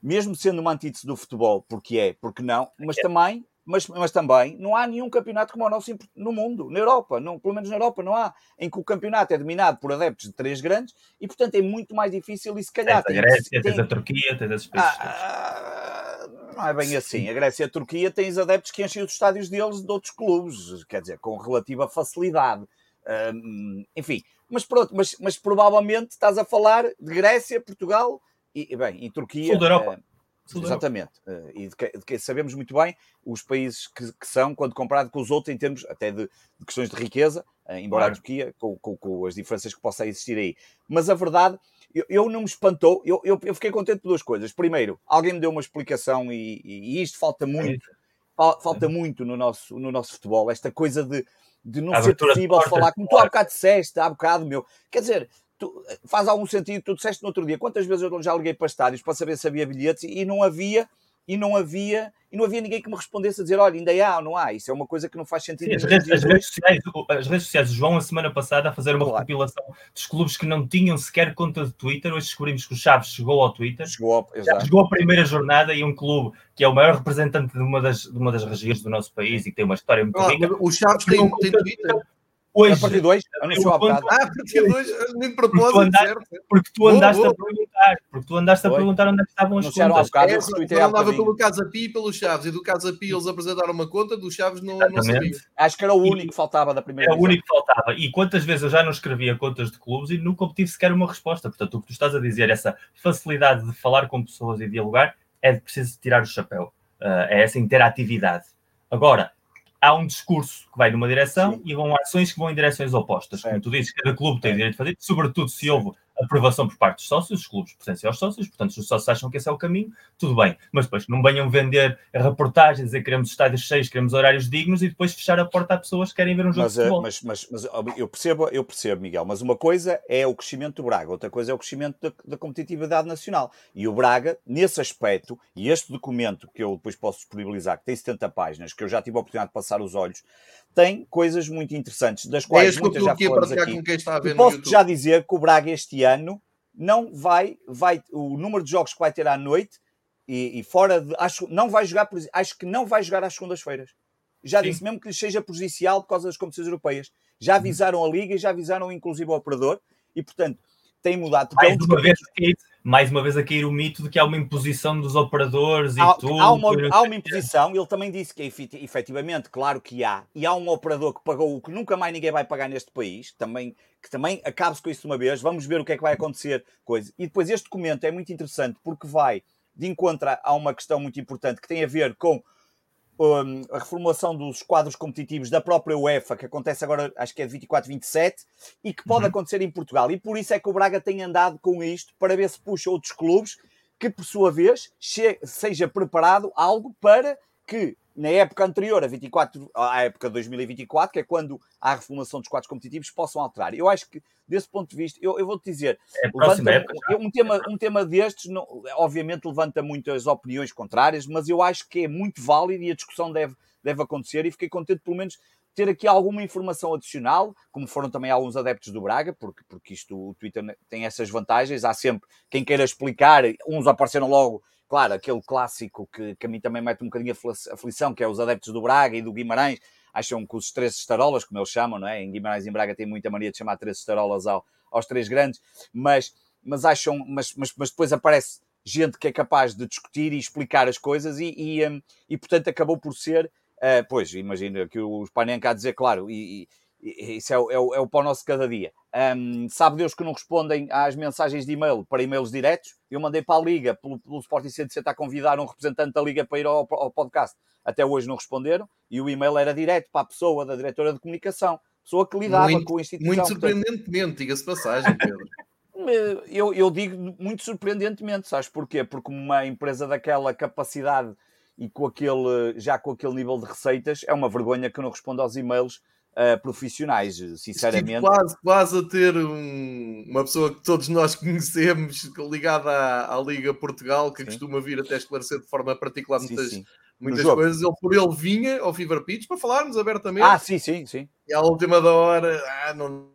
S2: mesmo sendo uma antítese do futebol, porque é, porque não, mas é. também mas, mas também não há nenhum campeonato como o nosso no mundo, na Europa, não, pelo menos na Europa não há, em que o campeonato é dominado por adeptos de três grandes e, portanto, é muito mais difícil e se calhar...
S3: Tens a Grécia, tem... tens a Turquia, tens esses países.
S2: Ah, não é bem assim. A Grécia e a Turquia tens adeptos que enchem os estádios deles de outros clubes, quer dizer, com relativa facilidade. enfim, mas pronto, mas, mas provavelmente estás a falar de Grécia, Portugal e, bem, e Turquia.
S3: Sul da Europa.
S2: Exatamente. Uh, e de que, de que, sabemos muito bem os países que, que, são, quando comparado com os outros, em termos até de, de questões de riqueza, uh, embora claro. a Turquia, com, com, com, as diferenças que possam existir aí. Mas a verdade, eu, eu não me espantou, eu, eu, eu, fiquei contente por duas coisas. Primeiro, alguém me deu uma explicação e, e, isto falta muito, falta muito no nosso, no nosso futebol, esta coisa de, de não ser possível falar, como tu há bocado disseste, há bocado, meu. Quer dizer, tu, faz algum sentido, tu disseste no outro dia, quantas vezes eu já liguei para estádios para saber se havia bilhetes e não havia e não havia e não havia ninguém que me respondesse a dizer, olha, ainda há ou não há. Isso é uma coisa que não faz sentido.
S3: Sim, as, redes, as, redes sociais, as redes sociais, João, a semana passada, a fazer uma claro. recopilação dos clubes que não tinham sequer conta de Twitter. Hoje descobrimos que o Chaves chegou ao Twitter.
S2: Chegou, ao,
S3: chegou a primeira jornada e um clube que é o maior representante de uma das, de uma das regiões do nosso país e que tem uma história muito
S1: ah, rica. O Chaves tem, tem Twitter.
S2: Hoje, a partir de hoje, anunciou há bocado.
S1: Ah, a partir de hoje, nem propósito,
S3: porque tu andaste, porque tu andaste boa, boa. a perguntar, porque tu andaste a perguntar onde é que estavam as
S2: Anunciaram
S3: contas.
S2: Bocado, é,
S1: eu andava pelo Casa Pi e pelo Chaves, e do Casa Pi eles apresentaram uma conta, do Chaves não, não sabia.
S2: Acho que era o único e, que faltava da primeira
S3: Era o único que faltava. E quantas vezes eu já não escrevia contas de clubes e nunca obtive sequer uma resposta. Portanto, o que tu estás a dizer, essa facilidade de falar com pessoas e dialogar, é preciso tirar o chapéu. Uh, é essa interatividade. Agora, há um discurso que vai numa direção Sim. e vão ações que vão em direções opostas. Como tu dizes, cada clube tem o direito de fazer, sobretudo se houve aprovação por parte dos sócios, os clubes pertencem aos sócios, portanto, se os sócios acham que esse é o caminho, tudo bem. Mas depois não venham vender reportagens, dizer que queremos estádios cheios, queremos horários dignos e depois fechar a porta a pessoas que querem ver um jogo
S2: mas,
S3: de futebol.
S2: Mas, mas, mas, eu, percebo, eu percebo, Miguel, mas uma coisa é o crescimento do Braga, outra coisa é o crescimento da, da competitividade nacional. E o Braga, nesse aspecto, e este documento que eu depois posso disponibilizar, que tem 70 páginas, que eu já tive a oportunidade de passar os olhos, tem coisas muito interessantes, das quais é muitas já falamos aqui. Com quem está a ver posso já dizer que o Braga este ano não vai, vai, o número de jogos que vai ter à noite e, e fora de, acho, não vai jogar, acho que não vai jogar às segundas-feiras. Já Sim. disse mesmo que lhe seja prejudicial por causa das competições europeias. Já avisaram a Liga e já avisaram inclusive o operador e, portanto, tem mudado.
S3: Mais uma, vez, mais uma vez a cair o mito de que há uma imposição dos operadores e
S2: há,
S3: tudo.
S2: Há uma, há uma imposição, ele também disse que efetivamente, claro que há, e há um operador que pagou o que nunca mais ninguém vai pagar neste país, também, que também acabe-se com isso de uma vez, vamos ver o que é que vai acontecer. Coisa. E depois este documento é muito interessante porque vai de encontro a uma questão muito importante que tem a ver com um, a reformulação dos quadros competitivos da própria UEFA, que acontece agora, acho que é de 24, 27, e que pode uhum. acontecer em Portugal. E por isso é que o Braga tem andado com isto, para ver se puxa outros clubes, que por sua vez seja preparado algo para que na época anterior a 24, à época de 2024, que é quando há a reformulação dos quadros competitivos, possam alterar. Eu acho que, desse ponto de vista, eu, eu vou-te dizer,
S3: é levanta, época,
S2: um, tema, um tema destes, não, obviamente, levanta muitas opiniões contrárias, mas eu acho que é muito válido e a discussão deve, deve acontecer e fiquei contente, pelo menos, ter aqui alguma informação adicional, como foram também alguns adeptos do Braga, porque, porque isto, o Twitter tem essas vantagens, há sempre quem queira explicar, uns apareceram logo claro, aquele clássico que, que a mim também mete um bocadinho a aflição, que é os adeptos do Braga e do Guimarães, acham que os três estarolas, como eles chamam, não é? Em Guimarães e em Braga tem muita mania de chamar três estarolas ao, aos três grandes, mas, mas acham, mas, mas, mas depois aparece gente que é capaz de discutir e explicar as coisas e, e, um, e portanto acabou por ser, uh, pois, imagina que o Spanenka a dizer, claro, e, isso é, é, é o pão nosso cada dia. Um, sabe Deus que não respondem às mensagens de e-mail para e-mails diretos? Eu mandei para a Liga, pelo, pelo Sporting 160 a convidar um representante da Liga para ir ao, ao, podcast. Até hoje não responderam e o e-mail era direto para a pessoa da diretora de comunicação, pessoa que lidava
S1: muito,
S2: com
S1: a instituição. Muito surpreendentemente, diga-se passagem, Pedro. [LAUGHS]
S2: eu, eu digo muito surpreendentemente, sabes porquê? Porque uma empresa daquela capacidade e com aquele, já com aquele nível de receitas, é uma vergonha que não responda aos e-mails uh, profissionais, sinceramente.
S1: Quase, quase a ter um, uma pessoa que todos nós [LAUGHS] conhecemos ligada à, à Liga Portugal, que sim. costuma vir até esclarecer de forma particular sim, muitas, sim. muitas coisas. Ele, por ele vinha ao Fever Pitch para falarmos abertamente.
S2: Ah, sim, sim, sim.
S1: E à última da hora, ah, não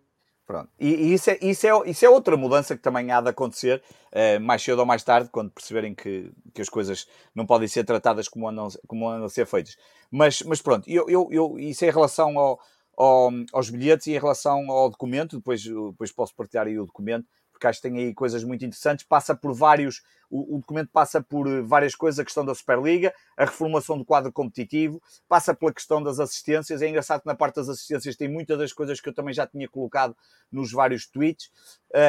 S2: Pronto. E, e, isso, é, isso, é, isso é outra mudança que também há de acontecer, uh, mais cedo ou mais tarde, quando perceberem que, que as coisas não podem ser tratadas como andam, como andam a ser feitas. Mas, mas pronto, eu, eu, eu, isso é em relação ao, ao, aos bilhetes e em relação ao documento, depois, depois posso partilhar aí o documento, porque acho que tem aí coisas muito interessantes. Passa por vários, o, o, documento passa por várias coisas, a questão da Superliga, a reformulação do quadro competitivo, passa pela questão das assistências. É engraçado que na parte das assistências tem muitas das coisas que eu também já tinha colocado nos vários tweets.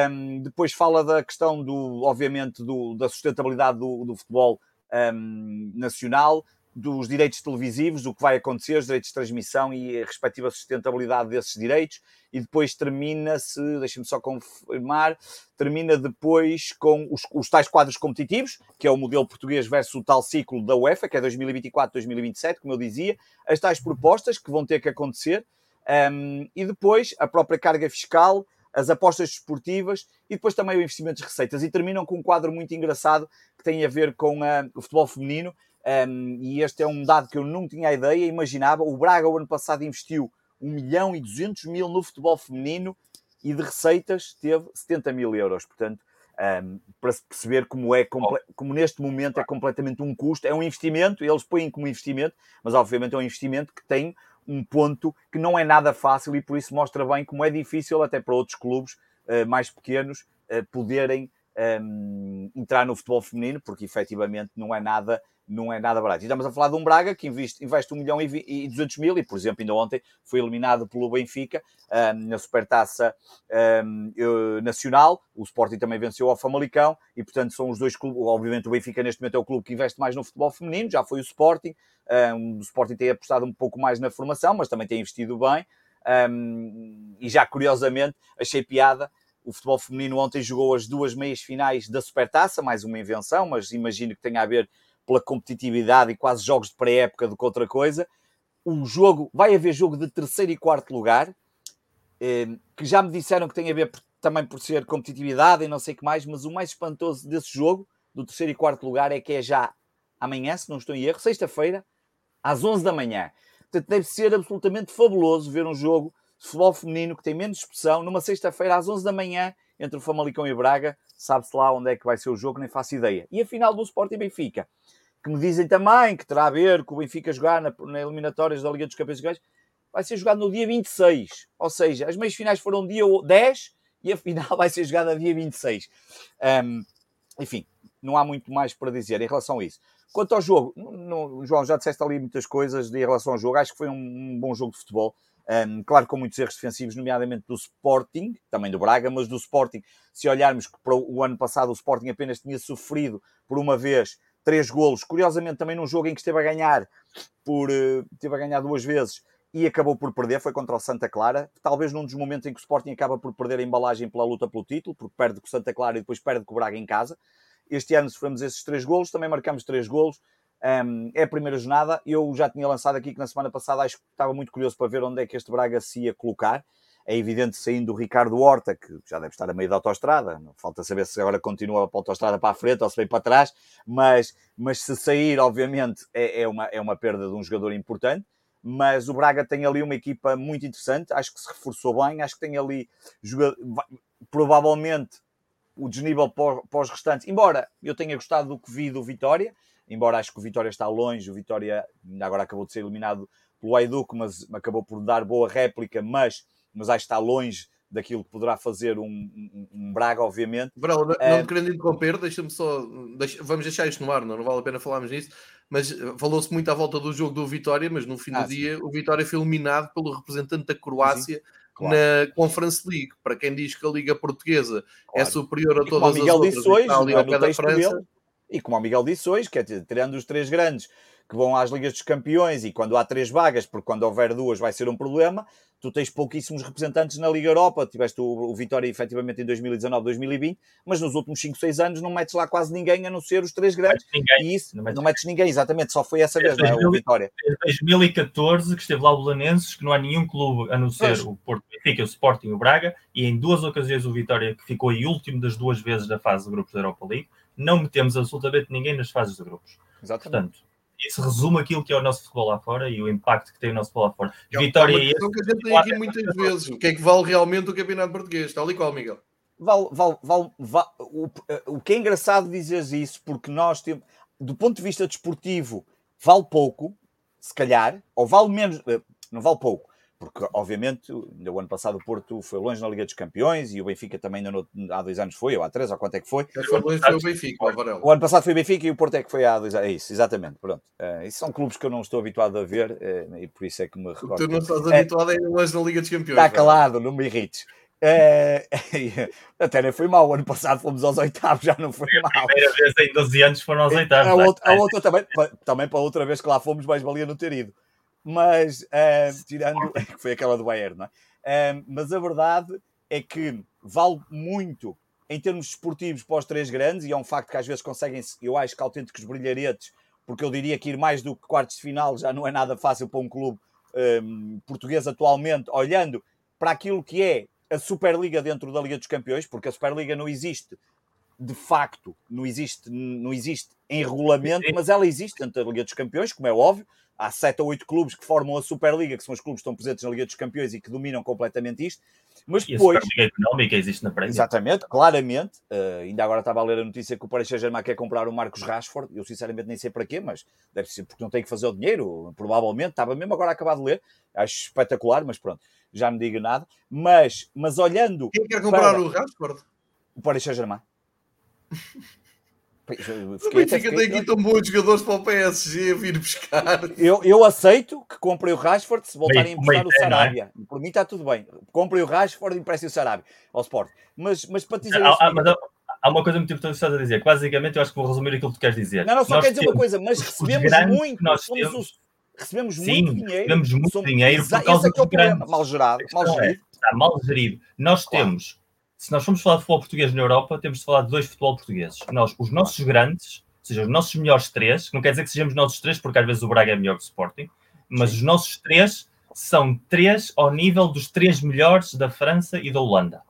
S2: Um, depois fala da questão do, obviamente, do, da sustentabilidade do, do futebol um, nacional, dos direitos televisivos, o que vai acontecer, os direitos de transmissão e a respectiva sustentabilidade desses direitos, e depois termina-se, deixem-me só confirmar, termina depois com os, os, tais quadros competitivos, que é o modelo português versus o tal ciclo da UEFA, que é 2024-2027, como eu dizia, as tais propostas que vão ter que acontecer, um, e depois a própria carga fiscal, as apostas desportivas e depois também o investimento de receitas. E terminam com um quadro muito engraçado que tem a ver com uh, o futebol feminino, um, e este é um dado que eu não tinha ideia, imaginava. O Braga, o ano passado, investiu 1 milhão e 200 mil no futebol feminino e de receitas teve 70 mil euros. Portanto, um, para se perceber como é, como neste momento é completamente um custo, é um investimento, eles põem como investimento, mas obviamente é um investimento que tem um ponto que não é nada fácil e por isso mostra bem como é difícil até para outros clubes uh, mais pequenos uh, poderem um, entrar no futebol feminino, porque efetivamente não é nada não é nada barato. E estamos a falar de um Braga que investe, investe 1 milhão e 200 mil e, por exemplo, ainda ontem foi eliminado pelo Benfica um, na Supertaça um, Nacional. O Sporting também venceu ao Famalicão e, portanto, são os dois clubes. Obviamente, o Benfica neste momento é o clube que investe mais no futebol feminino, já foi o Sporting. Um, o Sporting tem apostado um pouco mais na formação, mas também tem investido bem. e já curiosamente achei piada o futebol feminino ontem jogou as duas meias finais da Supertaça, mais uma invenção, mas imagino que tenha a ver pela competitividade e quase jogos de pré-época do que outra coisa. O jogo, vai haver jogo de terceiro e quarto lugar, eh, que já me disseram que tem a ver também por ser competitividade e não sei o que mais, mas o mais espantoso desse jogo, do terceiro e quarto lugar, é que é já amanhã, se não estou em erro, sexta-feira, às 11 da manhã. Portanto, deve ser absolutamente fabuloso ver um jogo de futebol feminino que tem menos expressão numa sexta-feira às 11 da manhã entre o Famalicão e Braga. Sabe-se lá onde é que vai ser o jogo, nem faço ideia. E a final do Sporting Benfica, que me dizem também que terá a ver com o Benfica jogar na, na eliminatórias da Liga dos Campeões vai ser jogado no dia 26. Ou seja, as meias finais foram dia 10 e a final [LAUGHS] vai ser jogada dia 26. Um, enfim, não há muito mais para dizer em relação a isso. Quanto ao jogo, João, já disseste ali muitas coisas em relação ao jogo. Acho que foi um, um bom jogo de futebol. Um, claro, com muitos erros defensivos, nomeadamente do Sporting, também do Braga, mas do Sporting, se olharmos que para o ano passado o Sporting apenas tinha sofrido por uma vez três golos, curiosamente também num jogo em que esteve a ganhar por uh, esteve a ganhar duas vezes e acabou por perder, foi contra o Santa Clara, talvez num dos momentos em que o Sporting acaba por perder a embalagem pela luta pelo título, porque perde com o Santa Clara e depois perde com o Braga em casa. Este ano sofremos esses três golos, também marcamos três golos. Um, é a primeira jornada. Eu já tinha lançado aqui que na semana passada acho que estava muito curioso para ver onde é que este Braga se ia colocar. É evidente saindo o Ricardo Horta, que já deve estar a meio da autostrada, falta saber se agora continua para a autostrada para a frente ou se vem para trás, mas, mas se sair, obviamente, é, é, uma, é uma perda de um jogador importante. Mas o Braga tem ali uma equipa muito interessante, acho que se reforçou bem, acho que tem ali provavelmente o desnível para os restantes, embora eu tenha gostado do que vi do Vitória, embora acho que o Vitória está longe, o Vitória agora acabou de ser eliminado pelo Aiduco, mas acabou por dar boa réplica, mas, mas acho que está longe daquilo que poderá fazer um, um, um Braga, obviamente.
S1: Não, é... não querendo interromper, deixa-me só, deixa, vamos deixar isto no ar, não, não vale a pena falarmos nisso, mas falou-se muito à volta do jogo do Vitória, mas no fim ah, do sim. dia o Vitória foi eliminado pelo representante da Croácia sim claro. na Conference League. Para quem diz que a Liga Portuguesa é claro. é superior a e todas as outras,
S2: disse hoje, ao pé da França. Dele, e como o Miguel disse hoje, quer dizer, tirando os três grandes que vão às Ligas dos Campeões e quando há três vagas, porque quando houver duas vai ser um problema, tu tens pouquíssimos representantes na Liga Europa. Tiveste o, o Vitória efetivamente em 2019, 2020, mas nos últimos 5, 6 anos não metes lá quase ninguém a não ser os três grandes. Não ninguém. E isso, não metes, não metes ninguém, exatamente, só foi essa vez, 2000, não é? O Vitória.
S3: Desde 2014 que esteve lá o Belenenses, que não há nenhum clube a não ser mas... o Porto Benfica, o Sporting e o Braga, e em duas ocasiões o Vitória, que ficou em último das duas vezes da fase de grupos da Europa League, não metemos absolutamente ninguém nas fases de grupos. Exatamente. Portanto, isso resume aquilo que é o nosso futebol lá fora e o impacto que tem o nosso futebol lá fora.
S1: É Vitória é uma que a gente tem aqui muitas vezes. O que é que vale realmente o campeonato português? Está ali qual, Miguel?
S2: Vale, vale, vale, vale o, o, que é engraçado dizer isso, porque nós temos, do ponto de vista desportivo, vale pouco, se calhar, ou vale menos, eh, não vale pouco, porque obviamente no ano passado o Porto foi longe na Liga dos Campeões e o Benfica também no, há dois anos foi, ou há três, ou quanto é que foi?
S1: Foi, foi o Benfica, o Varela.
S2: O ano passado foi o Benfica e o Porto é que foi há dois anos. É isso, exatamente. Pronto. Uh, isso são clubes que eu não estou habituado a ver uh, e por isso é que me recordo.
S1: Tu não estás habituado a ir longe na Liga dos Campeões.
S2: Está calado, não me irrites. Uh, [LAUGHS] até nem foi mal. O ano passado fomos aos oitavos, já não foi mal.
S3: A primeira vez em 12 anos foram aos oitavos. A,
S2: outra, a outra também, também para a outra vez que lá fomos, mais valia não ter ido mas uh, tirando, [LAUGHS] que foi aquela do Bayern, não é? Uh, mas a verdade é que vale muito em termos esportivos para os três grandes, e é um facto que às vezes conseguem, eu acho que autênticos brilharetes, porque eu diria que ir mais do que quartos de final já não é nada fácil para um clube um, português atualmente, olhando para aquilo que é a Superliga dentro da Liga dos Campeões, porque a Superliga não existe de facto, não existe, não existe em regulamento, mas ela existe dentro da Liga dos Campeões, como é óbvio, há sete ou oito clubes que formam a Superliga, que são os clubes que estão presentes na Liga dos Campeões e que dominam completamente isto. Mas
S3: e
S2: depois.
S3: A Superliga Económica existe na Premier.
S2: Exatamente, claramente. Uh, ainda agora estava a ler a notícia que o Paris Saint-Germain quer comprar o Marcos Rashford. Eu sinceramente nem sei para quê, mas deve ser porque não tem que fazer o dinheiro. Provavelmente, estava mesmo agora a acabar de ler. Acho espetacular, mas pronto, já não digo nada. Mas, mas olhando.
S1: Quem quer comprar para... o Rashford?
S2: O Paris Saint-Germain. [LAUGHS]
S1: O Benfica tem aqui tão bons jogadores para o PSG vir buscar.
S2: Eu, eu aceito que comprem o Rashford se voltarem a emprestar o é? Sarabia. É? Por mim está tudo bem. Comprem o Rashford e emprestem o Sarabia ao Sport. Mas, mas para dizer
S3: há, há, mas há uma coisa muito importante que estás a dizer. Basicamente, eu acho que vou resumir aquilo que tu queres dizer.
S2: Não, não, só nós quer dizer uma coisa, mas recebemos muito. Nós temos... os, recebemos
S3: Sim,
S2: muito dinheiro.
S3: Recebemos muito somos... dinheiro por causa é dos
S2: é grandes. Mal gerado, mal gerido.
S3: É, está mal gerido. Nós claro. temos se nós formos falar de futebol português na Europa, temos de falar de dois futebol portugueses. Nós, os nossos grandes, ou seja, os nossos melhores três, não quer dizer que sejamos nossos três, porque às vezes o Braga é melhor que o Sporting, mas os nossos três são três ao nível dos três melhores da França e da Holanda.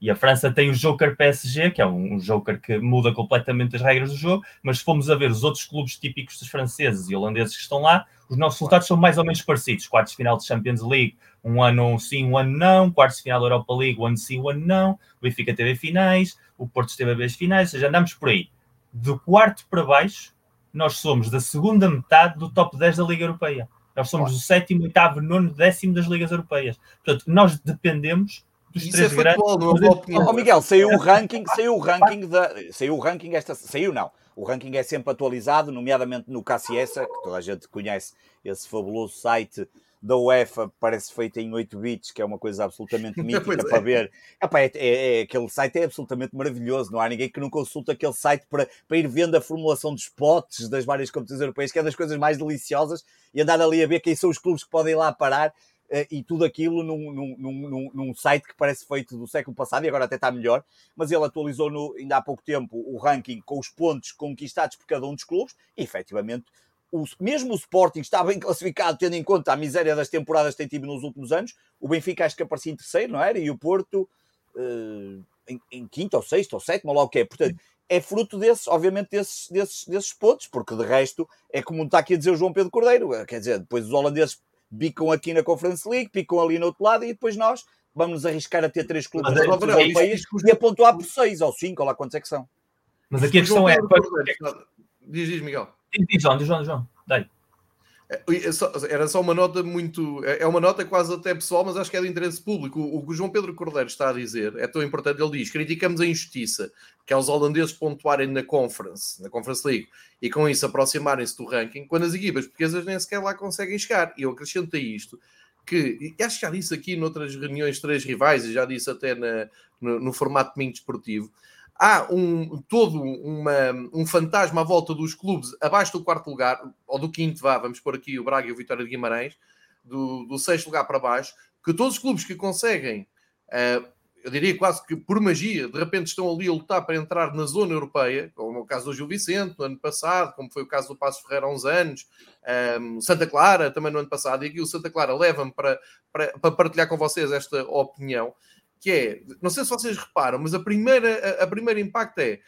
S3: E a França tem o Joker PSG, que é um, Joker que muda completamente as regras do jogo, mas se formos a ver os outros clubes típicos dos franceses e holandeses que estão lá, os nossos resultados são mais ou menos parecidos. Quartos de final de Champions League, um ano sim, um ano não. Quartos de final da Europa League, um ano sim, um ano não. O Benfica teve finais, o Porto esteve a ver as finais, ou seja, andamos por aí. Do quarto para baixo, nós somos da segunda metade do top 10 da Liga Europeia. Nós somos o sétimo, oitavo, nono, décimo das ligas europeias. Portanto, nós dependemos Isso é grandes. Futebol,
S2: oh, Miguel, saiu o ranking, saiu o ranking da. Saiu o ranking esta. Saiu não. O ranking é sempre atualizado, nomeadamente no Cassiessa, que toda a gente conhece esse fabuloso site da UEFA, parece feito em 8 bits, que é uma coisa absolutamente [LAUGHS] mítica é. para ver. Epá, é, é, é, aquele site é absolutamente maravilhoso, não há ninguém que não consulte aquele site para, para ir vendo a formulação dos potes das várias competições europeias, que é das coisas mais deliciosas, e andar ali a ver quem são os clubes que podem ir lá parar e tudo aquilo num, num, num, num, site que parece feito do século passado e agora até está melhor, mas ele atualizou no, ainda há pouco tempo o ranking com os pontos conquistados por cada um dos clubes e efetivamente o, mesmo o Sporting está bem classificado, tendo em conta a miséria das temporadas que tem tido nos últimos anos. O Benfica acho que aparecia em terceiro, não era? E o Porto uh, em, em quinto ou sexto ou sétimo, ou lá o que é. Portanto, é fruto desses, obviamente, desses, desses, desses pontos, porque de resto é como está aqui a dizer o João Pedro Cordeiro. Quer dizer, depois os holandeses bicam aqui na Conference League, picam ali no outro lado e depois nós vamos nos arriscar a ter três clubes é, europeios e a pontuar por seis ou cinco, ou lá quantos é que são.
S3: Mas aqui a questão é.
S1: Diz, diz, Miguel.
S3: Diz, João, diz, João, João. Dai.
S1: É, era só uma nota muito. É, é uma nota quase até pessoal, mas acho que é de interesse público. O que o João Pedro Cordeiro está a dizer é tão importante. Ele diz: criticamos a injustiça, que é os holandeses pontuarem na Conference, na Conference League, e com isso aproximarem-se do ranking, quando as equipas portuguesas nem sequer lá conseguem chegar. E eu acrescento a isto que, e acho que já disse aqui noutras reuniões três rivais, e já disse até na, no, no formato domingo desportivo, há um, todo uma, um fantasma à volta dos clubes abaixo do quarto lugar, ou do quinto, vá, vamos pôr aqui o Braga e o Vitória de Guimarães, do, do sexto lugar para baixo, que todos os clubes que conseguem, uh, eu diria quase que por magia, de repente estão ali a lutar para entrar na zona europeia, como é o caso do Gil Vicente no ano passado, como foi o caso do Passo Ferreira há uns anos, um, Santa Clara também no ano passado, e aqui o Santa Clara leva-me para, para, para partilhar com vocês esta opinião que é, não sei se vocês reparam, mas a primeira, a, a primeira impacto é,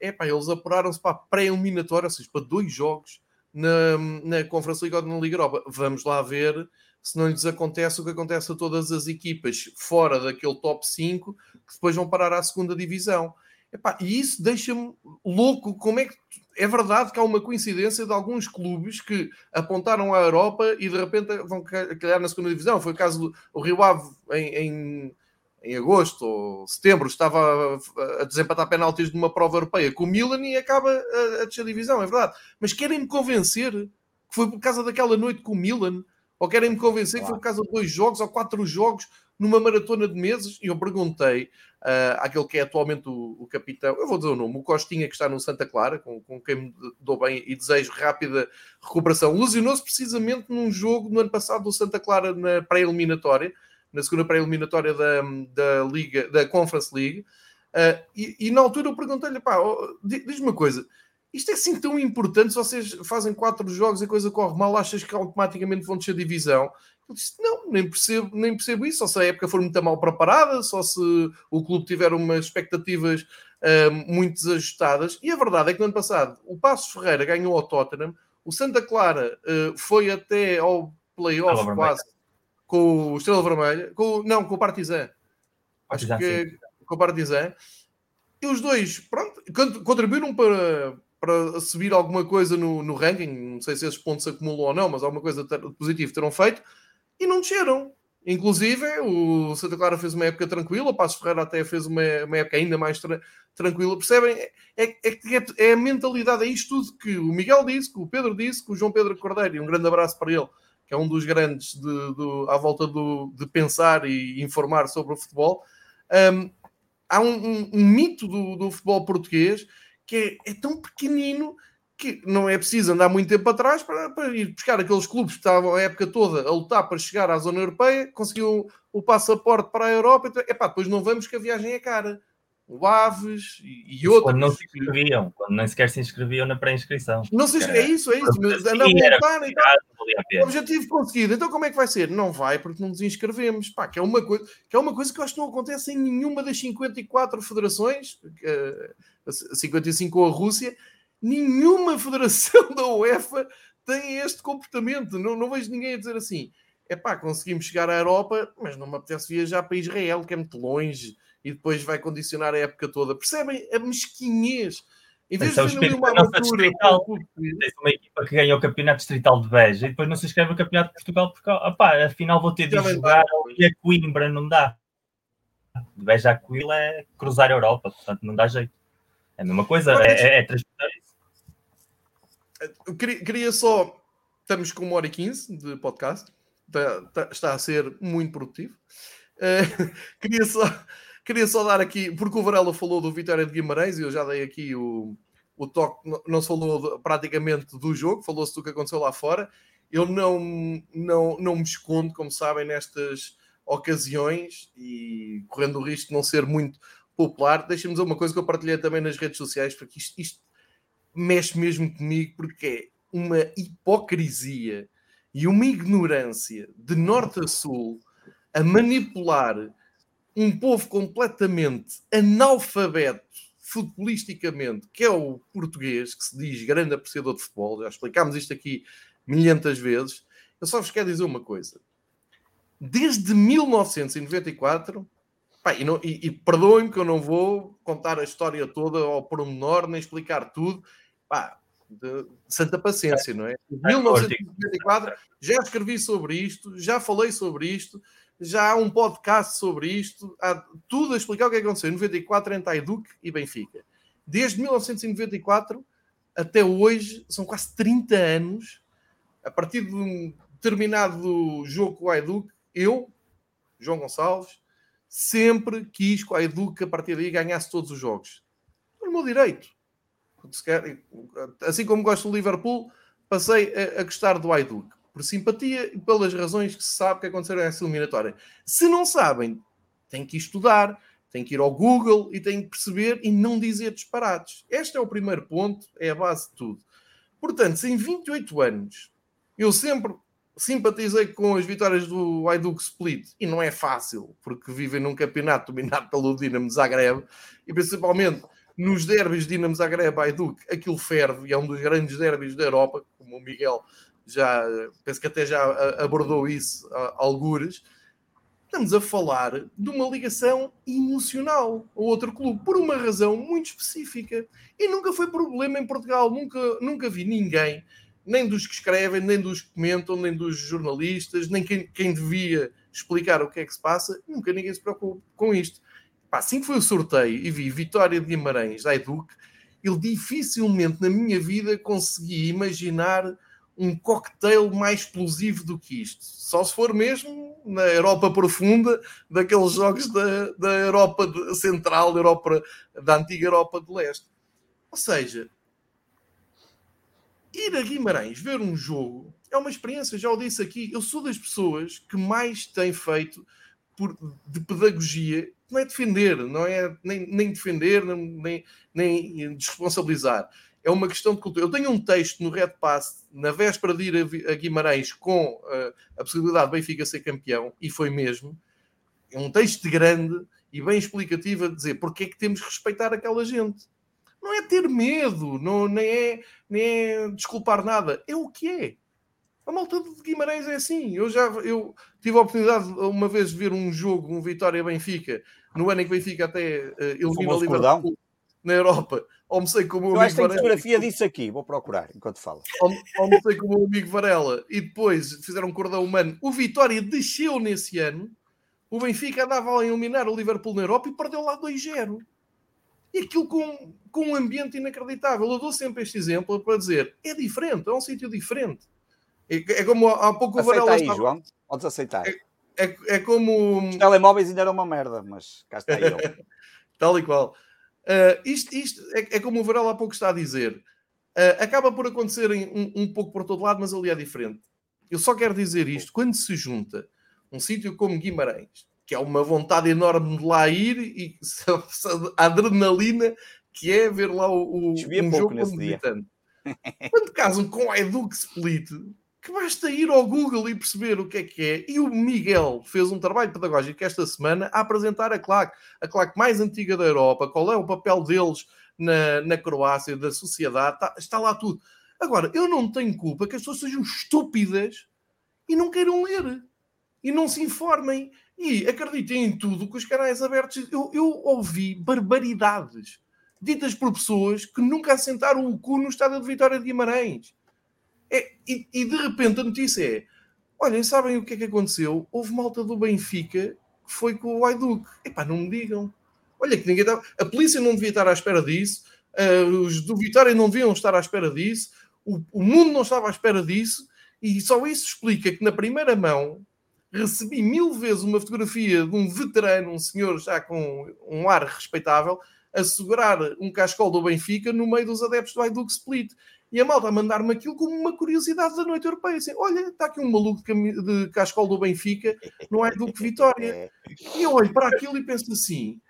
S1: é pá, eles apuraram-se para a pré-eliminatória, ou seja, para dois jogos na, na Conferência Liga ou na Liga Europa. Vamos lá ver se não lhes acontece o que acontece a todas as equipas fora daquele top 5 que depois vão parar à segunda divisão. Epá, e isso deixa-me louco. Como é que é verdade que há uma coincidência de alguns clubes que apontaram à Europa e de repente vão calhar na segunda divisão? Foi o caso do Rio Ave em, em em agosto ou setembro, estava a desempatar penaltis numa prova europeia com o Milan e acaba a, a descer divisão, é verdade. Mas querem-me convencer que foi por causa daquela noite com o Milan, ou querem-me convencer que foi por causa de dois jogos ou quatro jogos numa maratona de meses. E eu perguntei uh, àquele que é atualmente o, o, capitão, eu vou dizer o nome, o Costinha, que está no Santa Clara, com, com quem me dou bem e desejo rápida recuperação. Lesionou-se precisamente num jogo no ano passado do Santa Clara na pré-eliminatória na segunda pré-eliminatória da, da Liga, da Conference League, uh, e, e, na altura eu perguntei-lhe, pá, oh, diz-me uma coisa, isto é assim tão importante, se vocês fazem quatro jogos e a coisa corre mal, achas que automaticamente vão descer divisão? Eu disse, não, nem percebo, nem percebo isso, só se a época for muito mal preparada, só se o clube tiver umas expectativas uh, muito desajustadas. E a verdade é que no ano passado o Passos Ferreira ganhou ao Tottenham, o Santa Clara uh, foi até ao playoff quase, com o Estrela Vermelha, com, não, com o Partizan. Acho que sim. com o Partizan. E os dois, pronto, contribuíram para, para subir alguma coisa no, no ranking. Não sei se esses pontos se acumulam ou não, mas alguma coisa positiva terão feito. E não desceram. Inclusive, o Santa Clara fez uma época tranquila, o Passo Ferreira até fez uma, uma época ainda mais tra tranquila. Percebem? É, é, é, é, a mentalidade, é isto tudo que o Miguel disse, que o Pedro disse, que o João Pedro Cordeiro, e um grande abraço para ele, que é um dos grandes de, de, à volta do, de pensar e informar sobre o futebol. Um, há um, um, um, mito do, do futebol português que é, é, tão pequenino que não é preciso andar muito tempo atrás para, para ir buscar aqueles clubes que estavam a época toda a lutar para chegar à zona europeia, conseguiu o, passaporte para a Europa, então, epá, depois não vamos que a viagem é cara. O Aves e, e outros.
S3: Quando não se inscreviam, quando nem sequer se inscreviam na pré-inscrição.
S1: Não se é isso, é isso. Mas anda a voltar e tal. Objetivo conseguido. Então como é que vai ser? Não vai porque não nos inscrevemos. Pá, que, é uma coisa, que é uma coisa que eu acho que não acontece em nenhuma das 54 federações, uh, 55 com a Rússia, nenhuma [LAUGHS] federação da UEFA tem este comportamento. Não, não vejo ninguém a dizer assim: é pá, conseguimos chegar à Europa, mas não me apetece viajar para Israel, que é muito longe, e depois vai condicionar a época toda. Percebem a mesquinhez?
S3: Em vez de ter uma abertura. Tens uma equipa que ganha o campeonato distrital de Beja e depois não se inscreve no campeonato de Portugal porque, opá, afinal vou ter de jogar e a Coimbra não dá. De Beja a Coimbra é cruzar a Europa, portanto não dá jeito. É a mesma coisa, é, é, é transportar
S1: queria, queria só. Estamos com uma hora e quinze de podcast. Está, está, está, a ser muito produtivo. Uh, [LAUGHS] queria, só, queria só dar aqui, porque o Varela falou do Vitória de Guimarães e eu já dei aqui o, o toque. Não se falou praticamente do jogo, falou-se do que aconteceu lá fora. Eu não, não, não me escondo, como sabem, nestas ocasiões e correndo o risco de não ser muito popular. Deixem-me uma coisa que eu partilhei também nas redes sociais, porque isto, isto mexe mesmo comigo porque é uma hipocrisia e uma ignorância de norte a sul a manipular um povo completamente analfabeto futbolisticamente, que é o português, que se diz grande apreciador de futebol, já explicámos isto aqui milhentas vezes. Eu só vos quero dizer uma coisa. Desde 1994, pá, e, e, e perdoem-me que eu não vou contar a história toda ao pormenor, nem explicar tudo, pá, de santa paciência, não é? Em 1994 já escrevi sobre isto, já falei sobre isto, já há um podcast sobre isto, há tudo a explicar o que aconteceu em 94 entre Aiduk e Benfica. Desde 1994 até hoje, são quase 30 anos, a partir de um determinado jogo com o Aiduk, eu, João Gonçalves, sempre quis que o Aiduk a partir daí ganhasse todos os jogos. No meu direito assim como gosto do Liverpool, passei a, a gostar do Aiduk por simpatia e pelas razões que se sabe que aconteceram nessa eliminatória. Se não sabem, têm que estudar, têm que ir ao Google e têm que perceber e não dizer disparates. Este é o primeiro ponto, é a base de tudo. Portanto, se em 28 anos eu sempre simpatizei com as vitórias do Aiduk Split, e não é fácil, porque vivem num campeonato [LAUGHS] dominado pelo Dinamo Zagreb, e principalmente nos derbys Dinamo Zagreb Hajduk, aquilo ferve e é um dos grandes derbys da Europa, como o Miguel já, penso que até já abordou isso a algures. Estamos a falar de uma ligação emocional ao outro clube, por uma razão muito específica. E nunca foi problema em Portugal, nunca, nunca vi ninguém, nem dos que escrevem, nem dos que comentam, nem dos jornalistas, nem quem, quem devia explicar o que é que se passa, nunca ninguém se preocupa com isto. Assim que foi o sorteio e vi Vitória de Guimarães da Educ, eu dificilmente na minha vida consegui imaginar um cocktail mais explosivo do que isto. Só se for mesmo na Europa profunda, daqueles jogos da, da Europa Central, da, Europa, da antiga Europa de Leste. Ou seja, ir a Guimarães ver um jogo é uma experiência, já o disse aqui. Eu sou das pessoas que mais têm feito por, de pedagogia não é defender, não é nem, nem defender, nem, nem desresponsabilizar. É uma questão de cultura. Eu tenho um texto no Red Pass, na véspera de ir a Guimarães, com uh, a possibilidade de Benfica ser campeão, e foi mesmo. É um texto grande e bem explicativo a dizer porque é que temos que respeitar aquela gente. Não é ter medo, não, nem, é, nem é desculpar nada. É o que é. A malta de Guimarães é assim. Eu já eu tive a oportunidade uma vez de ver um jogo, um Vitória-Benfica, no ano em que Benfica até uh, elimina o Liverpool na Europa. Almocei com o meu
S2: eu amigo Varela. fotografia disso aqui, vou procurar enquanto fala.
S1: Almocei com o meu amigo Varela e depois fizeram um cordão humano. O Vitória desceu nesse ano. O Benfica andava a eliminar o Liverpool na Europa e perdeu lá 2-0. E aquilo com, com um ambiente inacreditável. Eu dou sempre este exemplo para dizer: é diferente, é um sítio diferente. É, é como há pouco
S2: Aceita o Varela. Aí, estava... João, podes aceitar.
S1: É, é, é como.
S2: Os telemóveis ainda eram uma merda, mas cá está ele. [LAUGHS]
S1: Tal e qual. Uh, isto isto é, é, como o Varela há pouco está a dizer. Uh, acaba por acontecer um, um pouco por todo lado, mas ali é diferente. Eu só quero dizer isto: quando se junta um sítio como Guimarães, que é uma vontade enorme de lá ir e [LAUGHS] a adrenalina que é ver lá o, o um jogo como visitante. Quando casam com a Eduk Split, que basta ir ao Google e perceber o que é que é. E o Miguel fez um trabalho pedagógico esta semana a apresentar a claque, a claque mais antiga da Europa, qual é o papel deles na, na Croácia, da sociedade, está, está lá tudo. Agora, eu não tenho culpa que as pessoas sejam estúpidas e não queiram ler e não se informem e acreditem em tudo com os canais abertos. Eu, eu ouvi barbaridades ditas por pessoas que nunca assentaram o cu no estado de Vitória de Guimarães. É, e, e, de repente a notícia é: olhem, sabem o que é que aconteceu? Houve malta do Benfica que foi com o Aiduk. Epá, não me digam. Olha que ninguém estava. A polícia não devia estar à espera disso, uh, os do Vitória não deviam estar à espera disso, o, o mundo não estava à espera disso, e só isso explica que na primeira mão recebi mil vezes uma fotografia de um veterano, um senhor já com um ar respeitável, a segurar um cascol do Benfica no meio dos adeptos do Hajduk Split. E a malta a mandar-me aquilo como uma curiosidade da noite europeia. Assim, Olha, está aqui um maluco de, de cascol do Benfica no Hajduk Vitória. [LAUGHS] E eu olho para aquilo e penso assim,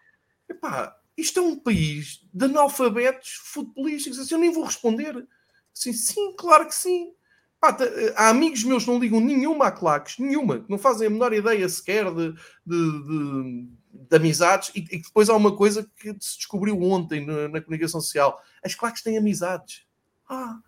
S1: epá, isto é um país de analfabetos futebolísticos. Assim, eu nem vou responder. Assim, sim, claro que sim. Pá, há amigos meus que não ligam nenhuma a claques, nenhuma, que não fazem a menor ideia sequer de, de, de, de amizades, e, e, depois há uma coisa que se descobriu ontem na, na comunicação social: as claques têm amizades. Ah,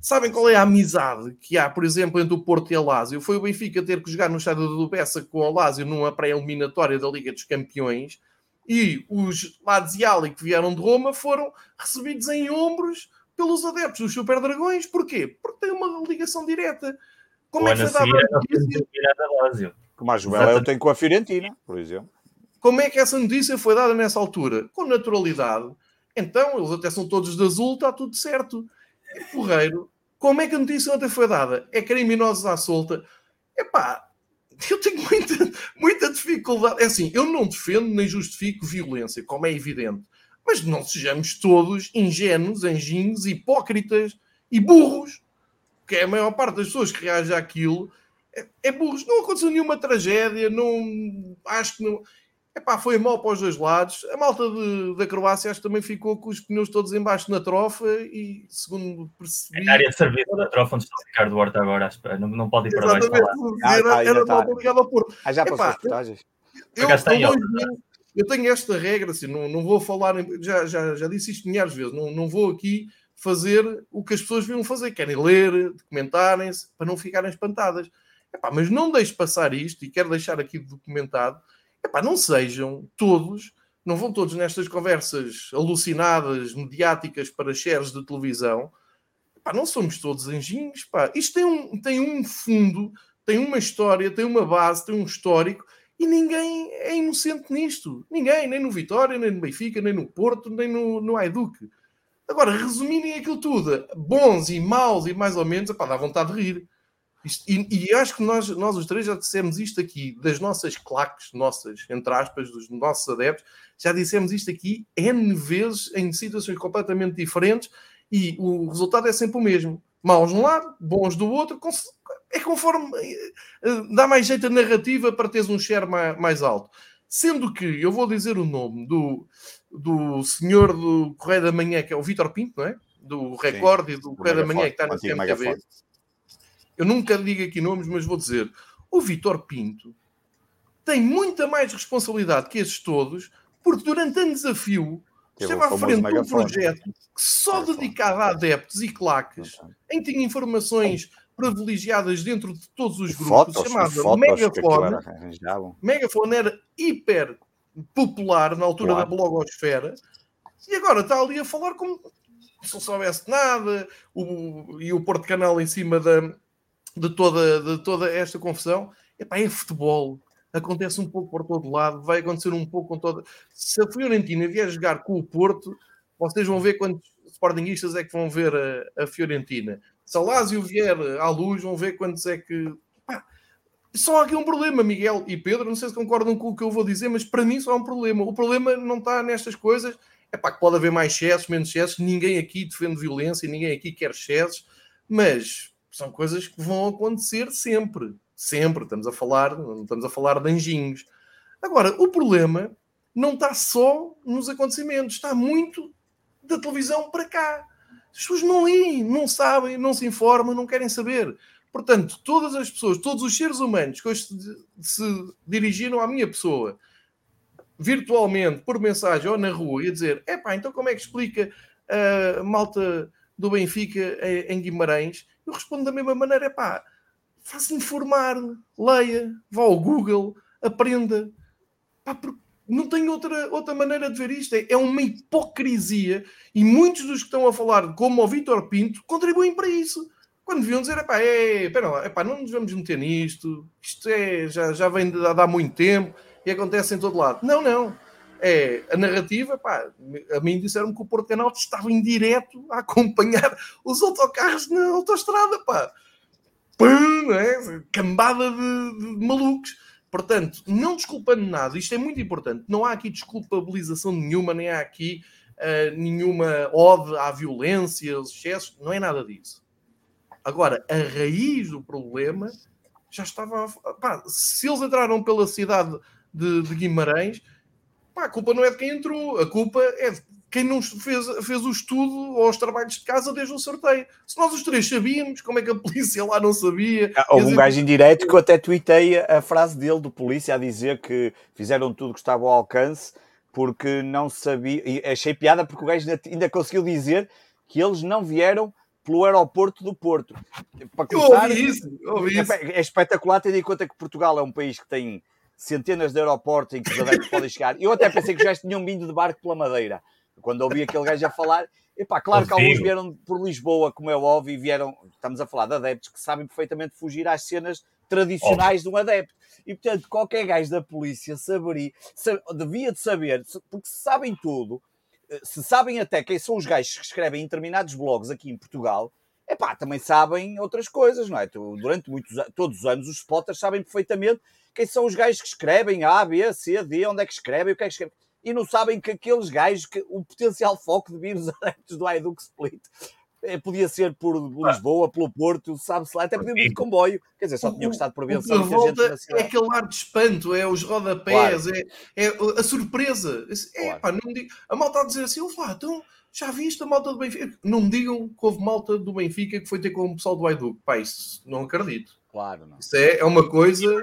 S1: sabem qual é a amizade que há, por exemplo, entre o Porto e a Lásio? Foi o Benfica ter que jogar no estádio do Bessa com o Lásio numa pré-eliminatória da Liga dos Campeões e os Laziali que vieram de Roma foram recebidos em ombros pelos adeptos dos Super Dragões. Porquê? Porque tem uma ligação direta.
S3: Como é que foi dada
S2: Como a Joela eu tenho com a Fiorentina, por exemplo.
S1: Como é que essa notícia foi dada nessa altura? Com naturalidade. Então, eles até são todos de azul, está tudo certo. Porreiro, como é que a notícia ontem foi dada? É criminosos à solta. Epá, eu tenho [LAUGHS] muita, muita dificuldade. É assim, eu não defendo nem justifico violência, como é evidente. Mas não sejamos todos ingênuos, anjinhos, hipócritas e burros. Que é a maior parte das pessoas que reagem àquilo é, é burros. Não aconteceu nenhuma tragédia, não acho que não. Epá, foi mal para os dois lados. A malta de, da Croácia acho que também ficou com os pneus todos embaixo na trofa e, segundo percebi...
S3: É a área de serviço da trofa onde está o Ricardo Horta agora, não, não pode ir para baixo
S1: falar. Ah, era, tá, era mal ligado ao Porto.
S2: Ah, já passou as portagens?
S1: Eu, eu, eu, eu tenho esta regra, assim, não, não vou falar, já, já, já disse isto milhares de vezes, não, não vou aqui fazer o que as pessoas viram fazer, querem ler, documentarem-se, para não ficarem espantadas. Epá, mas não deixe passar isto, e quero deixar aqui documentado, epá, não sejam todos, não vão todos nestas conversas alucinadas, mediáticas para shares de televisão, epá, não somos todos anjinhos, pá. isto tem um, tem um fundo, tem uma história, tem uma base, tem um histórico, e ninguém é inocente nisto. Ninguém, nem no Vitória, nem no Benfica, nem no Porto, nem no, no Aiduque. Agora, resumirem aquilo tudo, bons e maus e mais ou menos, epá, dá vontade de rir. Isto, e, e, acho que nós, nós os três já dissemos isto aqui, das nossas claques, nossas, entre aspas, dos nossos adeptos, já dissemos isto aqui N vezes em situações completamente diferentes e o resultado é sempre o mesmo. Maus de um lado, bons do outro, é conforme eh, dá mais jeito a narrativa para teres um share mais, mais alto. Sendo que eu vou dizer o nome do, do senhor do Correio da Manhã, que é o Vitor Pinto, não é? Do Recorde e do Correio da Manhã, que está na CMTV. Eu nunca digo aqui nomes, mas vou dizer. O Vitor Pinto tem muita mais responsabilidade que esses todos, porque durante anos a fio esteve à frente de um projeto que só dedicado a adeptos e claques, em que tinha informações privilegiadas dentro de todos os grupos, fotos, chamada Megafone. Era, Megafone era hiper popular na altura claro. da blogosfera e agora está ali a falar como se não soubesse nada o, e o Porto Canal em cima da, de, toda, de toda esta confusão. Epá, é futebol. Acontece um pouco por todo lado, vai acontecer um pouco com toda. Se a Fiorentina vier jogar com o Porto, vocês vão ver quantos Sportingistas é que vão ver a, a Fiorentina se a Lásio vier à luz, vão ver quantos é que. Pá, só há aqui um problema, Miguel e Pedro. Não sei se concordam com o que eu vou dizer, mas para mim só há um problema. O problema não está nestas coisas, É pá, que pode haver mais excessos, menos excessos. Ninguém aqui defende violência, ninguém aqui quer excessos, mas são coisas que vão acontecer sempre. Sempre. Estamos a falar, não estamos a falar de anjinhos. Agora, o problema não está só nos acontecimentos, está muito da televisão para cá. As pessoas não leem, não sabem, não se informam, não querem saber. Portanto, todas as pessoas, todos os seres humanos que hoje se dirigiram à minha pessoa virtualmente, por mensagem ou na rua, e a dizer: é pá, então como é que explica a malta do Benfica em Guimarães? Eu respondo da mesma maneira: é pá, faça informar, leia, vá ao Google, aprenda. Pá, não tem outra, outra maneira de ver isto. É, é uma hipocrisia e muitos dos que estão a falar, como o Vitor Pinto, contribuem para isso quando deviam dizer, epá, é, espera lá, epá, não nos vamos meter nisto, isto é, já, já vem de, de há muito tempo e acontece em todo lado. Não, não. É, a narrativa, pá, a mim disseram que o Porto Canal estava em direto a acompanhar os autocarros na autostrada, pá. Pum, é? Cambada de, de malucos. Portanto, não desculpando nada, isto é muito importante. Não há aqui desculpabilização nenhuma, nem há aqui uh, nenhuma ode à violência, aos excessos, não é nada disso. Agora, a raiz do problema já estava. Pá, se eles entraram pela cidade de, de Guimarães, pá, a culpa não é de quem entrou, a culpa é de quem não fez, fez o estudo ou os trabalhos de casa desde o sorteio. Se nós os três sabíamos, como é que a polícia lá não sabia?
S2: Ah, houve um gajo indireto que eu até tuitei a frase dele, do polícia, a dizer que fizeram tudo que estava ao alcance porque não sabia. E achei piada porque o gajo ainda conseguiu dizer que eles não vieram pelo aeroporto do Porto.
S1: Para começar, eu ouvi isso, ouvi
S2: é, isso. é espetacular, tendo em conta que Portugal é um país que tem centenas de aeroportos em que os adeptos podem chegar. Eu até pensei que já tinham vindo de barco pela Madeira. Quando ouvi aquele gajo a falar, epá, claro que alguns vieram por Lisboa, como é óbvio, e vieram, estamos a falar de adeptos que sabem perfeitamente fugir às cenas tradicionais óbvio. de um adepto. E portanto, qualquer gajo da polícia saberia, devia de saber, porque se sabem tudo, se sabem até quem são os gajos que escrevem em determinados blogs aqui em Portugal, é pá, também sabem outras coisas, não é? Durante muitos, todos os anos, os spotters sabem perfeitamente quem são os gajos que escrevem A, B, C, D, onde é que escrevem, o que é que escrevem. E não sabem que aqueles gajos, que o potencial foco de vírus [LAUGHS] adeptos do Hajduk Split podia ser por Lisboa, pelo Porto, sabe-se lá, até podia vir de comboio. Quer dizer, só tinha gostado por
S1: prevenção. O que volta é aquele ar de espanto, é os rodapés, claro. é, é, a surpresa. É, claro. pá, não digo, a malta a dizer assim, lá, então já viste a malta do Benfica? Não me digam que houve malta do Benfica que foi ter com o pessoal do Aiduc. Pá, isso não acredito.
S2: Claro, não.
S1: Isso é, é uma coisa.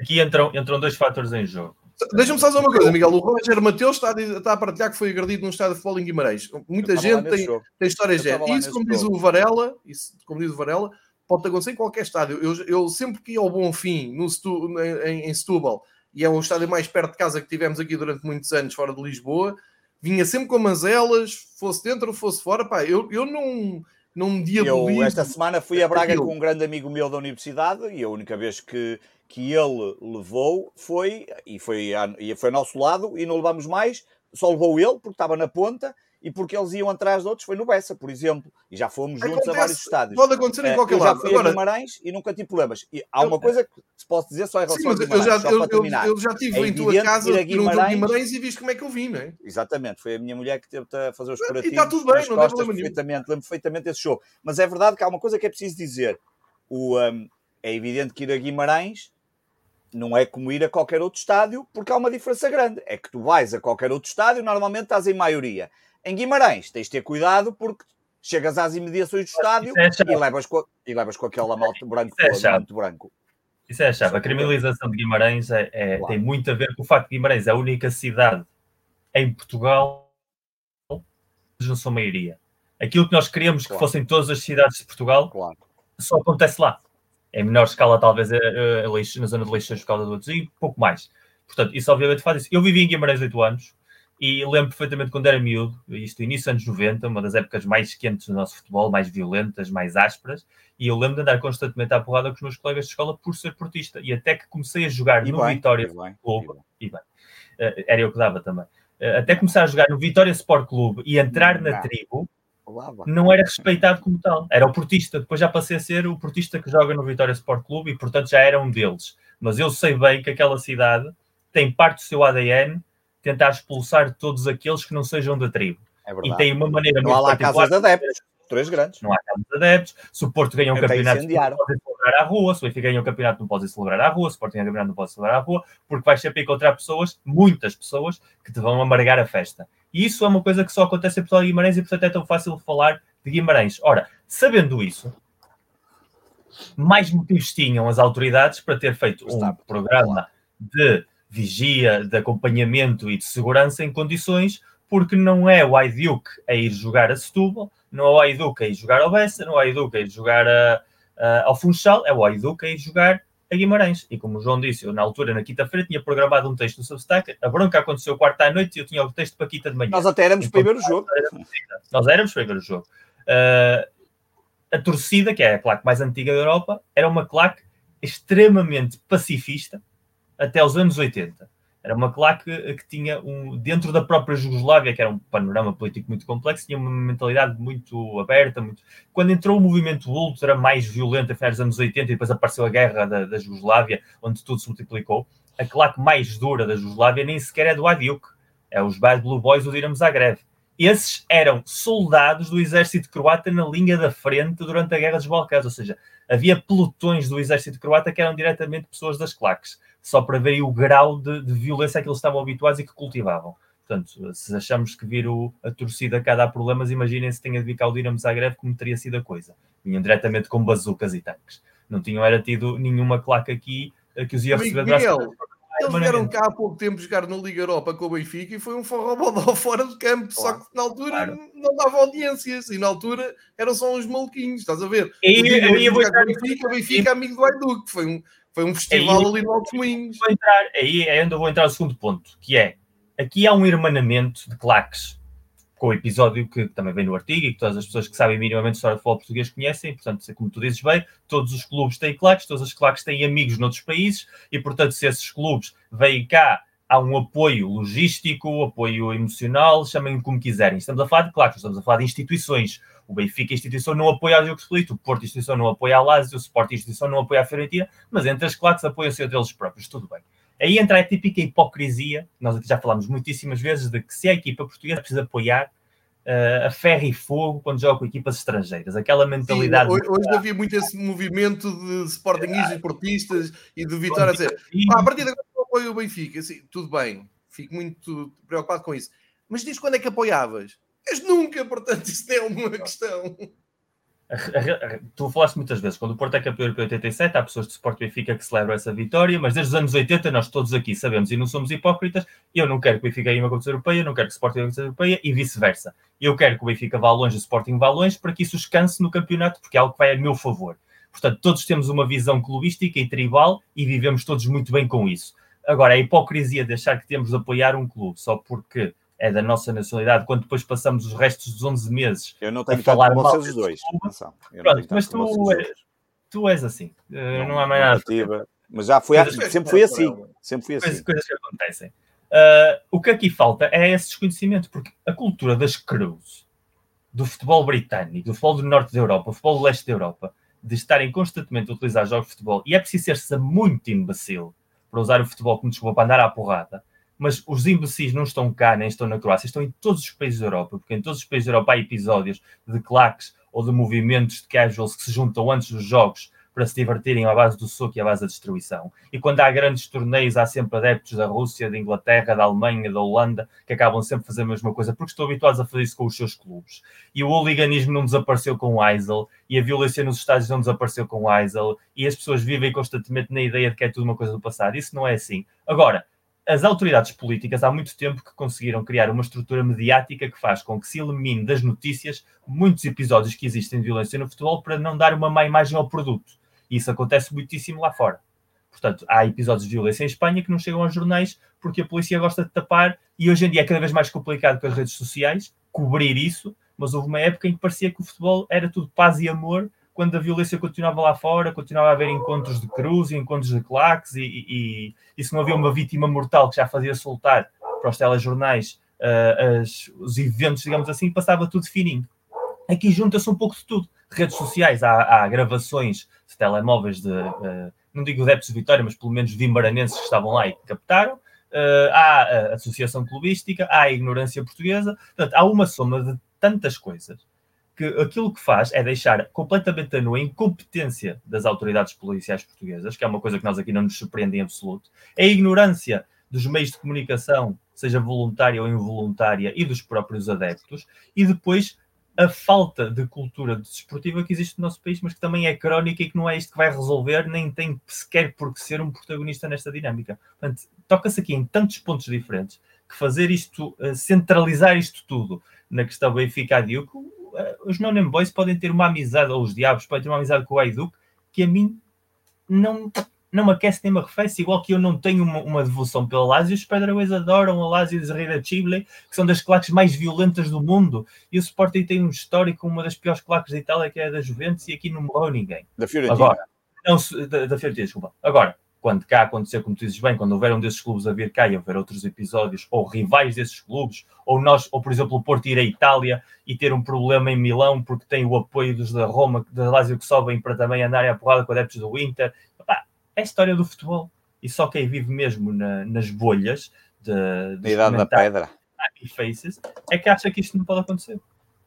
S3: Aqui entram, entram dois fatores em jogo.
S1: Deixa-me só dizer uma coisa, Miguel. O Roger Mateus está a, está a partilhar que foi agredido num estádio de futebol em Guimarães. Muita gente tem, tem histórias de Isso, como diz o Varela, isso, como diz o Varela, pode acontecer em qualquer estádio. Eu, eu sempre que ia ao Bonfim, no, em, em Setúbal, e é o estádio mais perto de casa que tivemos aqui durante muitos anos, fora de Lisboa, vinha sempre com mazelas, fosse dentro ou fosse fora. Pá, eu, eu não, não me diabolizo.
S2: Eu, esta semana, fui a Braga com um grande amigo meu da universidade e a única vez que que ele levou foi, e foi, e foi ao nosso lado, e não levamos mais, só levou ele, porque estava na ponta, e porque eles iam atrás de outros, foi no Bessa, por exemplo, e já fomos juntos Acontece, a vários estádios.
S1: Pode acontecer em qualquer
S2: eu
S1: lado.
S2: já fui Agora, a Guimarães e nunca tive problemas. E há uma coisa que se posso dizer só em relação Sim,
S1: eu já, eu, eu, eu, já tive é em tua casa a Guimarães, Guimarães e viste como é que eu vim, não é?
S2: Exatamente, foi a minha mulher que teve a fazer os curativos.
S1: E está tudo bem, não tem problema.
S2: Perfeitamente, lembro perfeitamente desse show. Mas é verdade que há uma coisa que é preciso dizer. O, um, é evidente que ir a Guimarães não é como ir a qualquer outro estádio, porque há uma diferença grande. É que tu vais a qualquer outro estádio, normalmente estás em maioria. Em Guimarães, tens de ter cuidado porque chegas às imediações do estádio é e, levas com, e levas com aquela malta branco,
S3: Isso é
S2: branco.
S3: Isso é a chave. A criminalização de Guimarães é, é claro. tem muito a ver com o facto de Guimarães é a única cidade em Portugal que não são maioria. Aquilo que nós queríamos claro. que fossem todas as cidades de Portugal
S2: claro.
S3: só acontece lá em menor escala, talvez, a, a, a na zona de Leixões por causa do outro e pouco mais. Portanto, isso obviamente faz isso. Eu vivi em Guimarães 8 anos e lembro perfeitamente quando era miúdo, isto início dos anos 90, uma das épocas mais quentes do nosso futebol, mais violentas, mais ásperas, e eu lembro de andar constantemente à porrada com os meus colegas de escola por ser portista. E até que comecei a jogar e no bem, Vitória Sport Clube, e bem, eh, era eu que dava também, eh, até começar a jogar no Vitória Sport Clube e entrar na tribo, não era respeitado como tal. Era o portista. Depois já passei a ser o portista que joga no Vitória Sport Clube e, portanto, já era um deles. Mas eu sei bem que aquela cidade tem parte do seu ADN tentar expulsar todos aqueles que não sejam da tribo.
S2: É
S3: e tem uma maneira
S2: não
S3: muito
S2: há lá casas de adeptos, três grandes.
S3: Não há casas de adeptos. Se o Porto ganha um campeonato, celebrar à rua. Se o Benfica ganha um campeonato, não pode celebrar à rua. Se o Porto ganha um campeonato, não pode celebrar à rua, porque vais sempre encontrar pessoas, muitas pessoas, que te vão amargar a festa. E isso é uma coisa que só acontece em Portugal e Guimarães e, portanto, é tão fácil falar de Guimarães. Ora, sabendo isso, mais motivos tinham as autoridades para ter feito um programa de vigia, de acompanhamento e de segurança em condições, porque não é o Aiduk a ir jogar a Setúbal, não é o Aiduk a ir jogar ao Bessa, não é o Aiduk a ir jogar a, a, ao Funchal, é o Aiduk a ir jogar a Guimarães. E como o João disse, eu na altura, na quinta-feira, tinha programado um texto no Substack, a bronca aconteceu quarta à noite e eu tinha o texto para quinta de manhã.
S2: Nós até éramos então, primeiro jogo.
S3: Nós éramos primeiro jogo. Uh, a torcida, que é a claque mais antiga da Europa, era uma claque extremamente pacifista até os anos 80. Era uma claque que tinha um, dentro da própria Jugoslávia, que era um panorama político muito complexo, tinha uma mentalidade muito aberta. Muito... Quando entrou o movimento ultra mais violento a finais dos anos 80 e depois apareceu a guerra da, da Jugoslávia, onde tudo se multiplicou, a claque mais dura da Jugoslávia nem sequer é do Adiuk, é os Bad Blue Boys do Dinamo Zagreb esses eram soldados do exército croata na linha da frente durante a Guerra dos Balcãs, ou seja, havia pelotões do exército croata que eram diretamente pessoas das claques, só para verem o grau de, de violência a que eles estavam habituados e que cultivavam. Portanto, se achamos que vir o, a torcida cá dá problemas, imaginem se tinha de vir cá o Dinamo Zagreb, como teria sido a coisa. Vinham diretamente com bazucas e tanques. Não tinham era tido nenhuma claque aqui eh, que os ia receber.
S1: Miguel, eles vieram cá há pouco tempo jogar na Liga Europa com o Benfica e foi um forrobodó [LAUGHS] fora de campo, claro. só que na altura claro. não dava audiências e na altura eram só uns maluquinhos, estás a ver? E, vou com o Benfica, Benfica é amigo do Aiduque, foi um, foi um festival aí, ali no Alto Moinhos.
S3: Aí é onde eu vou entrar no segundo ponto, que é, aqui há um irmanamento de claques com o episódio que também vem no artigo e que todas as pessoas que sabem minimamente história de futebol português conhecem. Portanto, como tu dizes bem, todos os clubes têm claques, todas as claques têm amigos noutros países e, portanto, se esses clubes vêm cá, há um apoio logístico, apoio emocional, chamem como quiserem. Estamos a falar de claques, estamos a falar de instituições. O Benfica, a instituição, não apoia a Split, o Porto, a instituição, não apoia a Lazio, o Sport, a instituição, não apoia a Fiorentina, mas entre as claques apoiam-se entre eles próprios, tudo bem. Aí entra a típica hipocrisia, nós aqui já falamos muitíssimas vezes, de que se a equipa portuguesa precisa apoiar uh, a ferro e fogo quando joga com equipas estrangeiras. Aquela mentalidade.
S1: Sim, hoje, hoje havia muito esse movimento de sportingistas, portistas e de Vitória a dizer ah, a partir de agora apoio o Benfica. Assim, tudo bem, fico muito preocupado com isso. Mas diz quando é que apoiavas? Mas nunca, portanto, isso é uma questão
S3: tu falaste muitas vezes, quando o Porto é campeão europeu 87, há pessoas de Sport Benfica que celebram essa vitória, mas desde os anos 80 nós todos aqui sabemos e não somos hipócritas, eu não quero que o Benfica ganhe uma competição europeia, não quero que o Sporting ganhe uma competição europeia e vice-versa. Eu quero que o Benfica vá longe e o Sporting vá longe para que isso descanse no campeonato, porque é algo que vai a meu favor. Portanto, todos temos uma visão clubística e tribal e vivemos todos muito bem com isso. Agora, a hipocrisia de achar que temos de apoiar um clube só porque é da nossa nacionalidade, quando depois passamos os restos dos 11 meses
S2: eu não tenho a falar com vocês dois.
S3: Pronto, mas tu, é, tu és assim, eh, não, não há mais nada.
S2: Mas já foi, sempre foi assim. Sempre foi assim. Coisas,
S3: coisas que acontecem. Uh, o que aqui falta é esse desconhecimento, porque a cultura das cruzes, do futebol britânico, do futebol do norte da Europa, do futebol do leste da Europa, de estarem constantemente a utilizar jogos de futebol, e é preciso ser-se muito imbecil para usar o futebol como desculpa para andar à porrada, mas os imbecis não estão cá, nem estão na Croácia, estão em todos os países da Europa, porque em todos os países da Europa há episódios de claques ou de movimentos de casuals que se juntam antes dos jogos para se divertirem à base do soco e à base da destruição. E quando há grandes torneios, há sempre adeptos da Rússia, da Inglaterra, da Alemanha, da Holanda, que acabam sempre a fazer a mesma coisa, porque estão habituados a fazer isso com os seus clubes. E o hooliganismo não desapareceu com o Eisel, e a violência nos estádios não desapareceu com o Eisel, e as pessoas vivem constantemente na ideia de que é tudo uma coisa do passado. Isso não é assim. Agora, as autoridades políticas há muito tempo que conseguiram criar uma estrutura mediática que faz com que se elimine das notícias muitos episódios que existem de violência no futebol para não dar uma má imagem ao produto. E isso acontece muitíssimo lá fora. Portanto, há episódios de violência em Espanha que não chegam aos jornais porque a polícia gosta de tapar e hoje em dia é cada vez mais complicado com as redes sociais cobrir isso, mas houve uma época em que parecia que o futebol era tudo paz e amor quando a violência continuava lá fora, continuava a haver encontros de cruz e encontros de claques, e, e, e se não havia uma vítima mortal que já fazia soltar para os telejornais uh, as, os eventos, digamos assim, passava tudo fininho. Aqui junta-se um pouco de tudo. Redes sociais, há, há gravações de telemóveis de, uh, não digo adeptos de Vitória, mas pelo menos vimaranenses que estavam lá e que captaram. uh, há a associação clubística, há a ignorância portuguesa, portanto, há uma soma de tantas coisas que aquilo que faz é deixar completamente a nu a incompetência das autoridades policiais portuguesas, que é uma coisa que nós aqui não nos surpreende em absoluto, a ignorância dos meios de comunicação, seja voluntária ou involuntária, e dos próprios adeptos, e depois a falta de cultura desportiva que existe no nosso país, mas que também é crónica e que não é isto que vai resolver, nem tem sequer por que ser um protagonista nesta dinâmica. Portanto, toca-se aqui em tantos pontos diferentes que fazer isto, eh, centralizar isto tudo na questão Benfica-Diogo, eh, os non boys podem ter uma amizade, ou os diabos podem ter uma amizade com o Aiduk, que a mim não não me aquece nem me arrefece, igual que eu não tenho uma, uma devoção pela Lazio, os Pedroes adoram a Lazio de Herrera Chile, que são das claques mais violentas do mundo, e o Sporting tem um histórico, uma das piores claques da Itália, que é a da Juventus, e aqui não morreu ninguém.
S2: Da Fiorentina.
S3: Agora, não, da, da Fiorentina, desculpa. Agora, quando cá acontecer, como tu dizes bem, quando houver um desses clubes a vir cá e houver outros episódios, ou rivais desses clubes, ou nós, ou por exemplo, o Porto ir à Itália e ter um problema em Milão porque tem o apoio dos da Roma, da Lazio que sobem para também andarem a porrada com adeptos do Inter, é a história do futebol. E só quem vive mesmo na, nas bolhas de,
S2: de idade da pedra
S3: faces é que acha que isto não pode acontecer.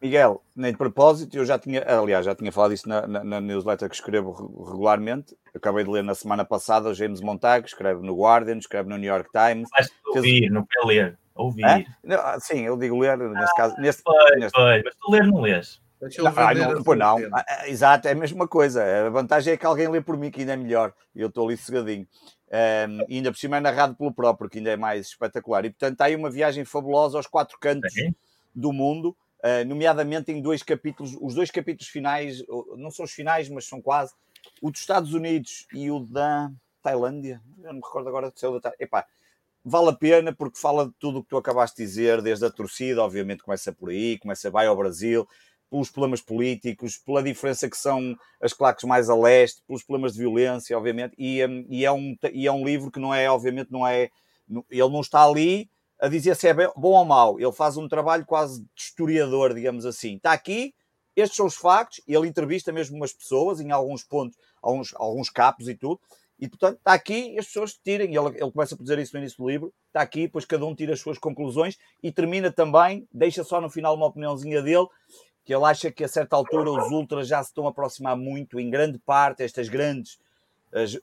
S2: Miguel, nem de propósito, eu já tinha, aliás, já tinha falado isso na, na, na newsletter que escrevo regularmente. Acabei de ler na semana passada, James Montague, escreve no Guardian, escreve no New York Times.
S3: Mas ouvir, fez... não quer ler. Ouvir.
S2: Ah, sim, eu digo ler, neste ah, caso. Neste,
S3: foi, neste... Foi, mas tu ler não lês.
S2: Não, ah, não, pois não. Ah, ah, exato, é a mesma coisa. A vantagem é que alguém lê por mim, que ainda é melhor. E eu estou ali cegadinho. Um, e ainda por cima é narrado pelo próprio, que ainda é mais espetacular. E portanto está aí uma viagem fabulosa aos quatro cantos Sim. do mundo, uh, nomeadamente em dois capítulos. Os dois capítulos finais, não são os finais, mas são quase. O dos Estados Unidos e o da Tailândia. Eu não me recordo agora do céu da Epá, vale a pena porque fala de tudo o que tu acabaste de dizer, desde a torcida, obviamente começa por aí, começa, vai ao Brasil, pelos problemas políticos, pela diferença que são as claques mais a leste, pelos problemas de violência, obviamente, e, um, e, é, um, e é um livro que não é, obviamente, não é. Ele não está ali a dizer se é bom ou mau, ele faz um trabalho quase de historiador, digamos assim. Está aqui, estes são os factos, e ele entrevista mesmo umas pessoas em alguns pontos, alguns, alguns capos e tudo, e portanto está aqui as pessoas tirem, ele, ele começa a dizer isso no início do livro, está aqui, depois cada um tira as suas conclusões e termina também, deixa só no final uma opiniãozinha dele, que ele acha que a certa altura os ultras já se estão a aproximar muito, em grande parte, estas grandes,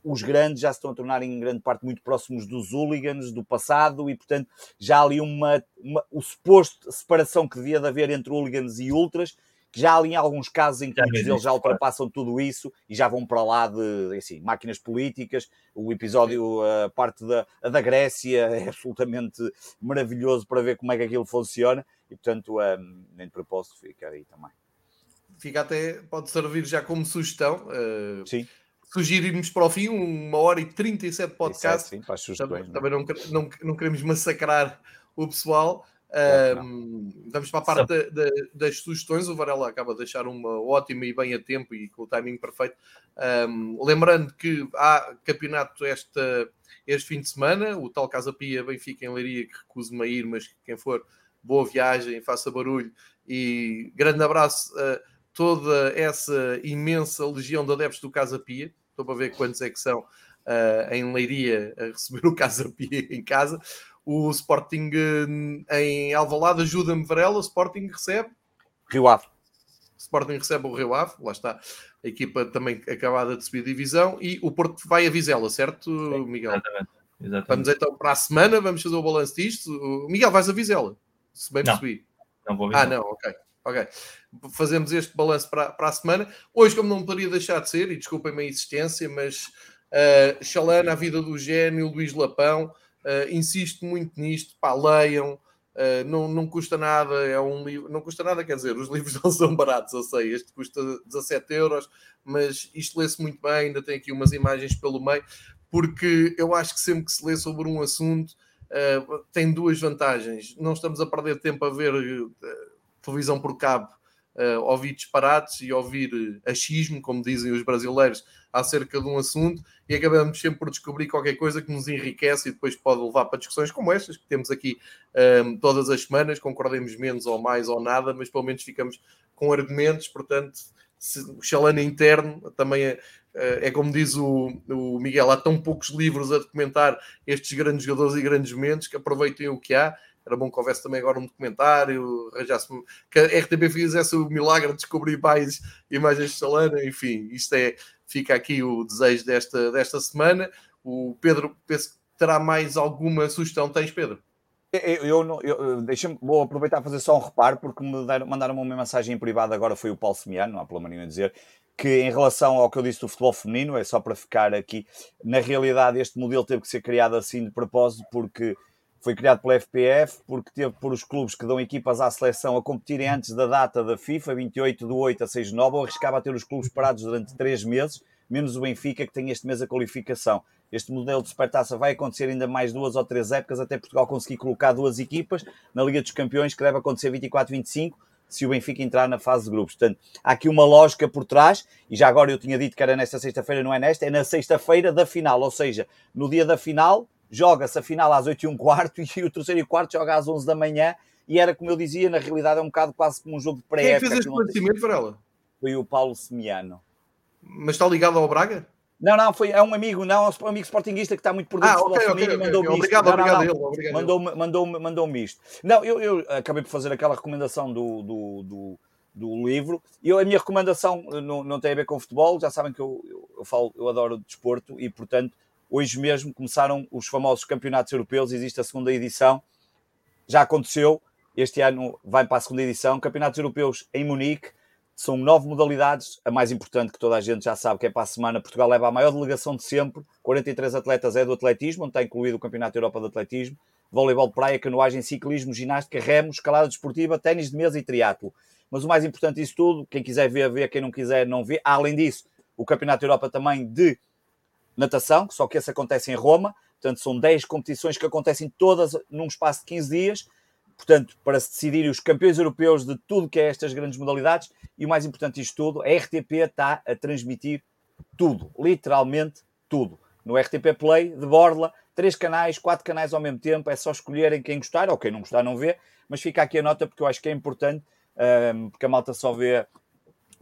S2: os grandes já se estão a tornar em grande parte muito próximos dos hooligans do passado e, portanto, já há ali uma, uma o suposto separação que devia de haver entre hooligans e ultras, que já há ali alguns casos em que muitos deles já ultrapassam tudo isso e já vão para lá de assim, máquinas políticas. O episódio, a parte da, a da Grécia, [LAUGHS] é absolutamente maravilhoso para ver como é que aquilo funciona e portanto, um, nem de propósito, fica aí também.
S1: Fica até, pode servir já como sugestão. Uh,
S2: sim.
S1: Sugerimos para o fim uma hora e 37 podcasts.
S2: Sim, faz
S1: sugestões. Também, não, é? não, não, queremos massacrar o pessoal. Um, vamos para a parte da, da, das sugestões. O Varela acaba de deixar uma ótima e bem a tempo e com o timing perfeito. Um, lembrando que há campeonato esta, este fim de semana. O tal Casa Pia Benfica em Leiria, que recuso-me a ir, mas quem for boa viagem, faça barulho e grande abraço a toda essa imensa legião de adeptos do Casa Pia. Estou para ver quantos é que são uh, em Leiria a receber [LAUGHS] o Casa Pia em casa. O Sporting uh, em Alvalade ajuda-me Varela, o Sporting recebe
S2: Rio Ave.
S1: Sporting recebe o Rio Ave, lá está a equipa também acabada de subir divisão e o Porto vai a Vizela, certo, Sim, Miguel?
S3: Exatamente, exatamente.
S1: Vamos então para a semana, vamos fazer o balanço disto. Miguel, vais a Vizela? se bem percebi.
S3: Não, não vou
S1: ver. Ah, não, ok. Ok. Fazemos este balanço para, para a semana. Hoje, como não poderia deixar de ser, e desculpem-me a insistência, mas uh, Xalana, a vida do gênio, Luís Lapão, uh, insisto muito nisto, pá, leiam. Uh, não, não custa nada, é um livro, não custa nada, quer dizer, os [LAUGHS] livros não são baratos, eu sei, este custa 17 euros, mas isto lê-se muito bem, ainda tem aqui umas imagens pelo meio, porque eu acho que sempre que se lê sobre um assunto, uh, tem duas vantagens. Não estamos a perder tempo a ver televisão por cabo, uh, ouvir disparates e ouvir achismo, como dizem os brasileiros, acerca de um assunto e acabamos sempre por descobrir qualquer coisa que nos enriquece e depois pode levar para discussões como estas que temos aqui um, todas as semanas, concordemos menos ou mais ou nada, mas pelo menos ficamos com argumentos, portanto o Chalana interno também é, é como diz o, o, Miguel, há tão poucos livros a documentar estes grandes jogadores e grandes momentos que aproveitem o que há. Era bom que houvesse também agora um documentário, que a RTP fizesse o milagre de descobrir mais imagens de Chalana, enfim, isto é, fica aqui o desejo desta, desta semana. O Pedro, penso que terá mais alguma sugestão. Tens, Pedro?
S2: Eu, eu, eu deixa vou aproveitar para fazer só um reparo, porque me deram, mandaram uma mensagem em privado agora, foi o Paulo Semiano, não há problema nenhum a dizer, que em relação ao que eu disse do futebol feminino, é só para ficar aqui, na realidade este modelo teve que ser criado assim de propósito, porque foi criado pela FPF, porque teve por os clubes que dão equipas à seleção a competirem antes da data da FIFA, 28 de 8 a 6 de 9, ou arriscava a ter os clubes parados durante 3 meses, menos o Benfica, que tem este mês a qualificação. Este modelo de supertaça vai acontecer ainda mais duas ou três épocas, até Portugal conseguir colocar duas equipas na Liga dos Campeões, que deve acontecer 24, 25, se o Benfica entrar na fase de grupos. Portanto, há aqui uma lógica por trás, e já agora eu tinha dito que era nesta sexta-feira, não é nesta, é na sexta-feira da final, ou seja, no dia da final, joga-se a final às 8 e um quarto [LAUGHS] e o terceiro e quarto joga às 11 da manhã, e era como eu dizia, na realidade é um bocado quase como um jogo de
S1: pré-época. Quem fez este conhecimento para ela?
S2: Foi o Paulo Semiano.
S1: Mas está ligado ao Braga?
S2: Não, não, foi, é um amigo, não, é um amigo sportinguista que está muito por dentro
S1: ah, okay, okay, okay, mandou-me okay. Obrigado,
S2: não,
S1: obrigado,
S2: não, não. Mandou-me mandou mandou isto. Não, eu, eu acabei por fazer aquela recomendação do, do, do, do livro. Eu, a minha recomendação não, não tem a ver com futebol, já sabem que eu, eu, eu falo, eu adoro desporto e, portanto, hoje mesmo começaram os famosos campeonatos europeus, existe a segunda edição, já aconteceu, este ano vai para a segunda edição, campeonatos europeus em Munique, são nove modalidades. A mais importante que toda a gente já sabe que é para a semana. Portugal leva a maior delegação de sempre. 43 atletas é do atletismo, onde está incluído o Campeonato Europa de Atletismo, voleibol de praia, canoagem, ciclismo, ginástica, remo, escalada desportiva, ténis de mesa e triatlo. Mas o mais importante disso tudo, quem quiser ver, vê, quem não quiser, não vê. Além disso, o Campeonato Europa também de natação, só que esse acontece em Roma. Portanto, são 10 competições que acontecem todas num espaço de 15 dias portanto, para se decidirem os campeões europeus de tudo que é estas grandes modalidades, e o mais importante disto tudo, a RTP está a transmitir tudo, literalmente tudo. No RTP Play, de Borla, três canais, quatro canais ao mesmo tempo, é só escolherem quem gostar, ou quem não gostar não vê, mas fica aqui a nota porque eu acho que é importante, porque a malta só vê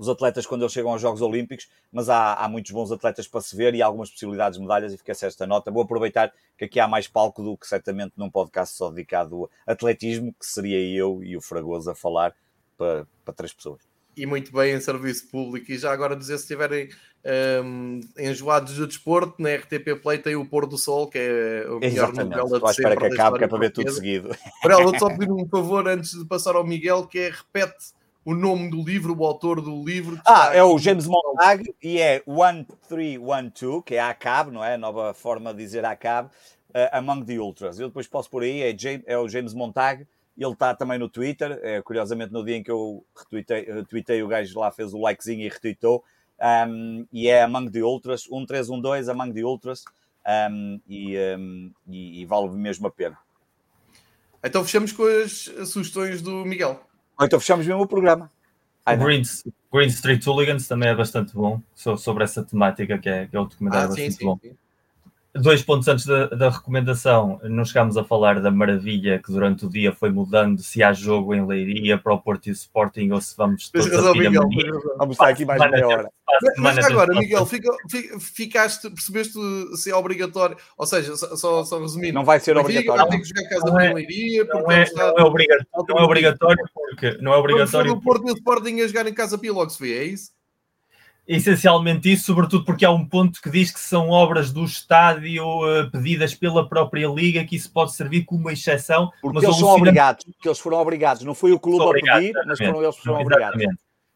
S2: os atletas quando eles chegam aos Jogos Olímpicos, mas há, há muitos bons atletas para se ver e algumas possibilidades de medalhas e fica-se esta nota. Vou aproveitar que aqui há mais palco do que certamente num podcast só dedicado a atletismo, que seria eu e o Fragoso a falar para, para três pessoas.
S1: E muito bem em serviço público. E já agora dizer, se estiverem um, enjoados do desporto, na RTP Play tem o Pôr do Sol, que é o melhor
S2: novela de sempre. que acabe, que é para ver tudo seguido.
S1: Para ela, vou só pedir um favor antes de passar ao Miguel, que é repete o nome do livro, o autor do livro.
S2: Ah, é o James Montag e é 1312, que é a ACAB, não é? A nova forma de dizer ACAB, uh, Among the Ultras. Eu depois posso por aí, é, James, é o James Montag, ele está também no Twitter, é, curiosamente no dia em que eu retweetei o gajo lá fez o likezinho e retweetou, um, e é Among the Ultras, 1312 Among the Ultras, um, e, um, e, e vale mesmo a pena.
S1: Então fechamos com as sugestões do Miguel.
S2: Ou então fechamos mesmo o programa.
S3: o Green, Green, Street Hooligans também é bastante bom sobre essa temática, que é, que é um documentário ah, bastante sim, bom. Sim dois pontos antes da, da, recomendação, não chegámos a falar da maravilha que durante o dia foi mudando se há jogo em Leiria para o Porto e o Sporting ou se vamos
S1: todos razão, a Miguel,
S2: Vamos estar aqui mais meia hora.
S1: Mas, mas agora, Miguel, fica, ficaste, percebeste se é obrigatório, ou seja, só, só resumindo,
S2: não vai ser obrigatório.
S1: Não
S3: é,
S1: Leiria,
S3: não, é, não, é obrigatório, não é obrigatório porque não é obrigatório.
S1: o Porto e o Sporting a jogar em casa pia logo se vê, é isso?
S3: Essencialmente isso, sobretudo porque há um ponto que diz que são obras do estádio uh, pedidas pela própria Liga, que isso pode servir como uma exceção.
S2: Porque mas eles são obrigados, porque eles foram obrigados, não foi o clube a pedir, mas foram eles que foram obrigados.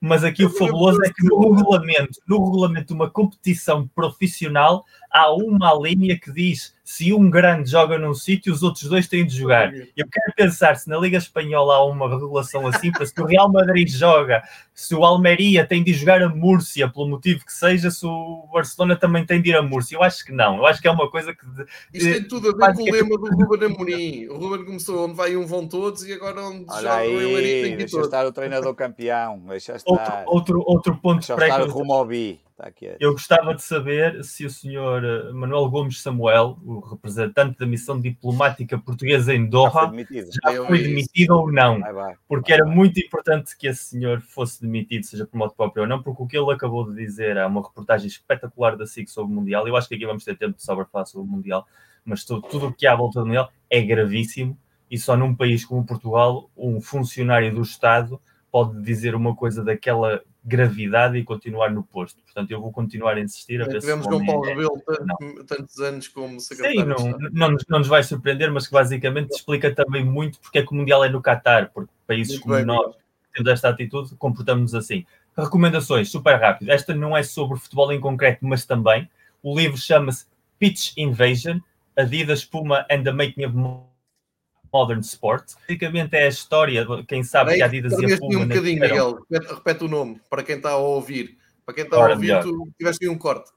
S3: Mas aqui o fabuloso é que no regulamento, no regulamento de uma competição profissional, há uma linha que diz se um grande joga num sítio, os outros dois têm de jogar. Eu quero pensar se na Liga Espanhola há uma regulação assim, para se o Real Madrid joga, se o Almeria tem de jogar a Múrcia, pelo motivo que seja, se o Barcelona também tem de ir a Múrcia. Eu acho que não. Eu acho que é uma coisa que.
S1: Isto tem tudo a ver com o lema do Ruben Amorim. O Ruben começou onde vai um vão todos e agora onde
S2: Olha joga aí, o Almeria tem que ir Deixa estar o treinador campeão. Deixa estar.
S3: Outro, outro, outro ponto
S2: deixa estar rumo ao bi. Está aqui a...
S3: Eu gostava de saber se o senhor eh, Manuel Gomes Samuel, o representante da missão diplomática portuguesa em Doha, já foi demitido, já foi demitido ou não. Vai, vai, porque vai, era muito importante que esse senhor fosse demitido, seja por modo próprio ou não, porque o que ele acabou de dizer é uma reportagem espetacular da SIG sobre o Mundial. Eu acho que aqui vamos ter tempo de sobra falar sobre o Mundial, mas tudo, tudo o que há à volta do Mundial é gravíssimo. E só num país como Portugal, um funcionário do Estado pode dizer uma coisa daquela gravidade e continuar no posto. Portanto, eu vou continuar a insistir a
S1: ver Tivemos com Paulo é... Rebelo tanto, tantos anos como secretário.
S3: Sim, não, não, não, nos vai surpreender, mas que basicamente explica também muito porque é que o Mundial é no Qatar, porque países muito como bem, nós, tendo esta atitude, comportamos assim. Recomendações, super rápido. Esta não é sobre futebol em concreto, mas também. O livro chama-se Pitch Invasion, Adidas, Puma and the Making of Modern Sport. Basicamente é a história, quem sabe que a Adidas e a Puma...
S1: um bocadinho, Miguel, repete, repete, o nome, para quem está a ouvir. Para quem está Ora, a ouvir, melhor. tu tiveste um corte.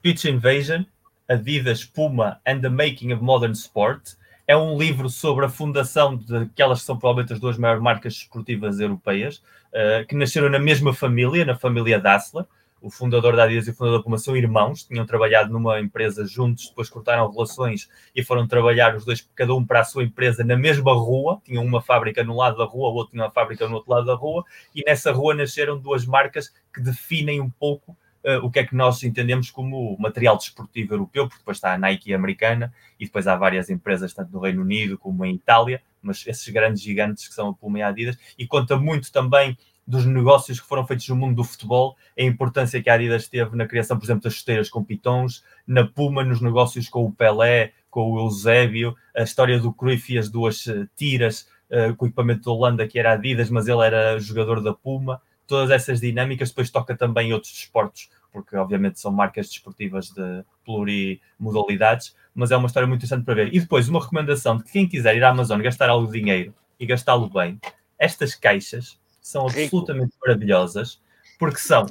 S3: Pitch Invasion, Adidas, Puma and the Making of Modern Sport. É um livro sobre a fundação daquelas que são provavelmente as duas maiores marcas esportivas europeias, uh, que nasceram na mesma família, na família Dassler o fundador da Adidas e o fundador da Puma são irmãos, tinham trabalhado numa empresa juntos, depois cortaram relações e foram trabalhar os dois, cada um para a sua empresa, na mesma rua. Tinham uma fábrica no lado da rua, o outro tinha uma fábrica no outro lado da rua, e nessa rua nasceram duas marcas que definem um pouco uh, o que é que nós entendemos como material desportivo europeu, porque depois está a Nike americana e depois há várias empresas, tanto no Reino Unido como em Itália, mas esses grandes gigantes que são a Puma e a Adidas, e conta muito também dos negócios que foram feitos no mundo do futebol, a importância que a Adidas teve na criação, por exemplo, das chuteiras com pitons, na Puma, nos negócios com o Pelé, com o Eusébio, a história do Cruyff e as duas eh, tiras uh, com o equipamento da Holanda, que era Adidas, mas ele era jogador da Puma. Todas essas dinâmicas, depois toca também outros desportos, porque obviamente são marcas desportivas de plurimodalidades, mas é uma história muito interessante para ver. E depois, uma recomendação de que quem quiser ir à Amazon gastar algo de dinheiro e gastá-lo bem, estas caixas são absolutamente maravilhosas, porque são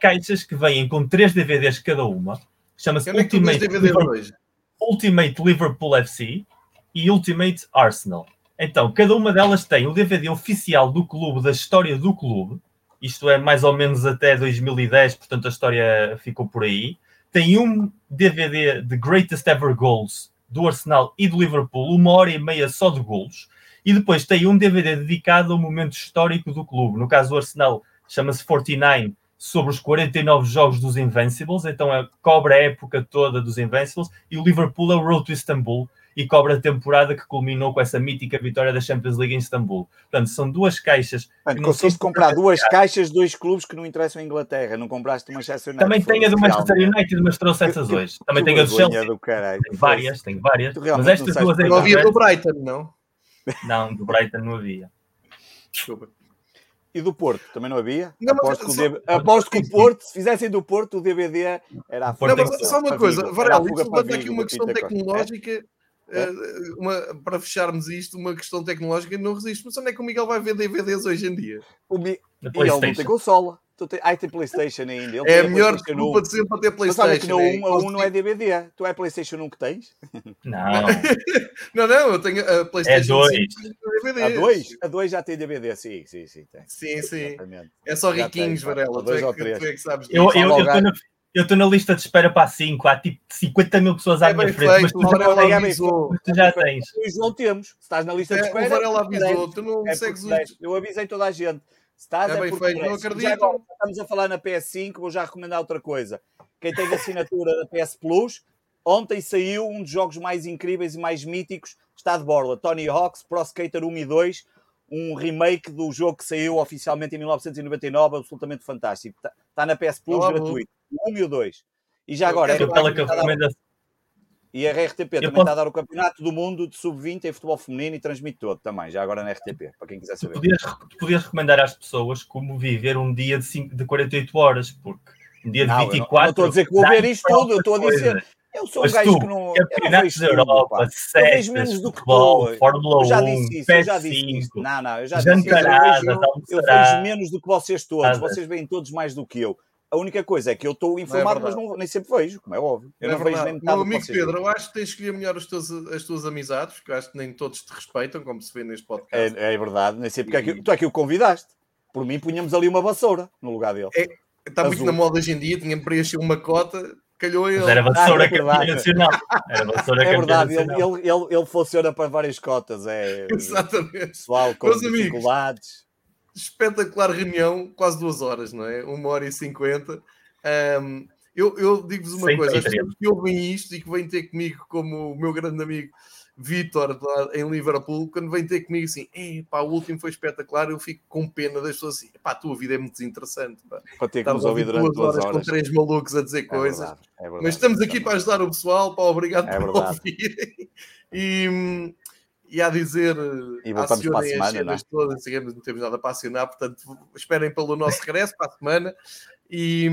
S3: caixas que vêm com três DVDs cada uma. Chama-se é Ultimate, Liverpool, Ultimate Liverpool FC e Ultimate Arsenal. Então, cada uma delas tem o DVD oficial do clube, da história do clube. Isto é mais ou menos até 2010, portanto a história ficou por aí. Tem um DVD de Greatest Ever Goals do Arsenal e do Liverpool, uma hora e meia só de golos. E depois tem um DVD dedicado ao momento histórico do clube. No caso do Arsenal, chama-se 49, sobre os 49 jogos dos Invincibles. Então é, cobre a época toda dos Invincibles. E o Liverpool é o Road to Istanbul e cobre a temporada que culminou com essa mítica vitória da Champions League em Istambul. Portanto, são duas caixas.
S2: Portanto, conseguiste comprar duas caixas de dois clubes que não interessam em Inglaterra. Não compraste uma Manchester
S3: United. Também tem a do Manchester United, mas trouxe essas hoje. Também tem a do Chelsea. Do
S2: caralho.
S3: Tem várias, tem várias. Mas estas duas
S1: aí. Não havia do Brighton, não?
S3: Não, do Brighton não havia.
S2: Desculpa. E do Porto também não havia? Não, aposto, que, só... aposto que o Porto, se fizessem do Porto, o DVD era a
S1: Não, mas só uma coisa, Varela, isto levanta aqui uma questão tecnológica. É? Uma, para fecharmos isto, uma questão tecnológica não resiste. Mas onde é que o Miguel vai ver DVDs hoje em dia?
S2: O Mi... E ele não tem consola. Tu tem... Ah, tem Playstation ainda. Ele
S1: é a melhor desculpa de sempre para ter Playstation. Mas
S2: que no 1, a 1 não é DVD. Tu é Playstation 1 que tens?
S3: Não. [LAUGHS]
S1: não, não, eu tenho a Playstation
S3: é
S2: 2. A 2? A 2 já tem DVD, sim, sim, sim. Tem.
S1: Sim, sim. É só riquinhos, Varela. Tu, é tu é que sabes.
S3: Eu, eu, eu, eu, na, eu estou na lista de espera para a 5, há tipo 50 mil pessoas à é minha frente,
S1: feito, mas tu já, tens, avisou.
S3: tu já tens.
S2: Não temos. Se estás na lista de espera.
S1: É, o Varela avisou, tu não é segues.
S2: Eu avisei toda a gente. Estás
S1: é, é bem feito, não acredito. Já
S2: agora, estamos a falar na PS5, vou já recomendar outra coisa. Quem tem assinatura da PS Plus, ontem saiu um dos jogos mais incríveis e mais míticos, está de borla. Tony Hawk's Pro Skater 1 e 2, um remake do jogo que saiu oficialmente em 1999, absolutamente fantástico. Está, está na PS Plus Olá, gratuito. O 1 e o 2. E já agora, é
S3: pela que recomenda
S2: e a RTP também posso... está a dar o Campeonato do Mundo de Sub-20 em futebol feminino e transmite todo também, já agora na RTP, para quem quiser saber.
S3: Tu podias, tu podias recomendar às pessoas como viver um dia de, 5, de 48 horas, porque um dia de não, 24
S2: não, não estou a dizer que vou ver isto tudo, eu estou a dizer. Eu sou um gajo tu, que não.
S3: Campeonatos da Europa, sextas, menos do que futebol, tu. Fórmula 1, já disse isso, eu já disse isso.
S2: Não, não, eu já disse isso. Eu vejo, eu vejo menos do que vocês todos. Vocês veem todos mais do que eu. A única coisa é que eu estou informado, não é mas não, nem sempre vejo, como é óbvio. Eu não, é não vejo nem metade
S1: Meu amigo Pedro, eu acho que tens que escolher melhor as tuas, as tuas amizades, porque eu acho que nem todos te respeitam, como se vê neste podcast.
S2: É, é verdade, nem sei porque e... é que tu é que o convidaste. Por mim, punhamos ali uma vassoura no lugar dele.
S1: É, Está muito na moda hoje em dia, tinha preencher uma cota, calhou ele. Mas
S3: era vassoura ah, [LAUGHS] é campeã nacional. Era vassoura
S2: é verdade, ele, ele, ele, ele, funciona para várias cotas. É, [LAUGHS]
S1: Exatamente.
S2: Pessoal com Meus dificuldades. Amigos,
S1: espetacular reunião, quase duas horas, não é? Uma hora e cinquenta. Um, eu, eu digo-vos uma Sem coisa, as pessoas que ouvem isto e que vêm ter comigo como o meu grande amigo Vitor em Liverpool, quando vem ter comigo assim, pá, o último foi espetacular, eu fico com pena das pessoas assim, pá, a tua vida é muito desinteressante. Pá.
S2: ter que nos ouvir durante duas horas, horas,
S1: com três malucos a dizer é coisas. Verdade, é verdade, Mas estamos aqui para ajudar o pessoal, pá, obrigado
S2: é
S1: por ouvirem. [LAUGHS] E, e a dizer
S2: e voltamos para a semana, não é?
S1: todas, digamos, não temos nada para acionar, portanto esperem pelo nosso regresso para a semana e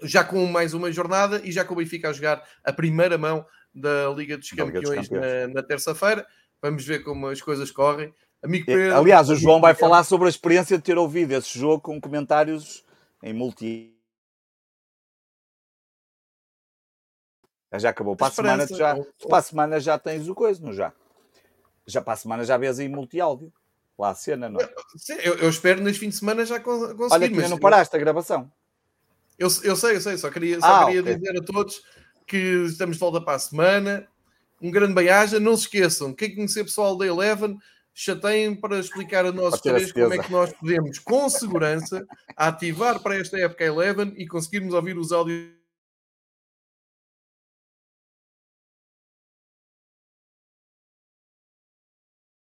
S1: já com mais uma jornada e já com o Benfica a jogar a primeira mão da Liga dos Campeões, Liga dos Campeões. na, na terça-feira. Vamos ver como as coisas correm. Amigo Pedro,
S2: Aliás, o João vai falar sobre a experiência de ter ouvido esse jogo com comentários em multi. Já acabou. Para a, semana, já, para a semana já tens o coisa, não já? Já para a semana já vês aí multi-áudio. Lá a cena, não é?
S1: Eu, eu, espero neste fim de semana já conseguir.
S2: Olha que mas... não paraste a gravação.
S1: Eu, eu sei, eu sei, só queria, só ah, queria okay. dizer a todos que estamos de volta para a semana. Um grande beijo. Não se esqueçam, quem conhecer pessoal da Eleven, chateiem para explicar a nós três como é que nós podemos, com segurança, ativar para esta época Eleven e conseguirmos ouvir os áudios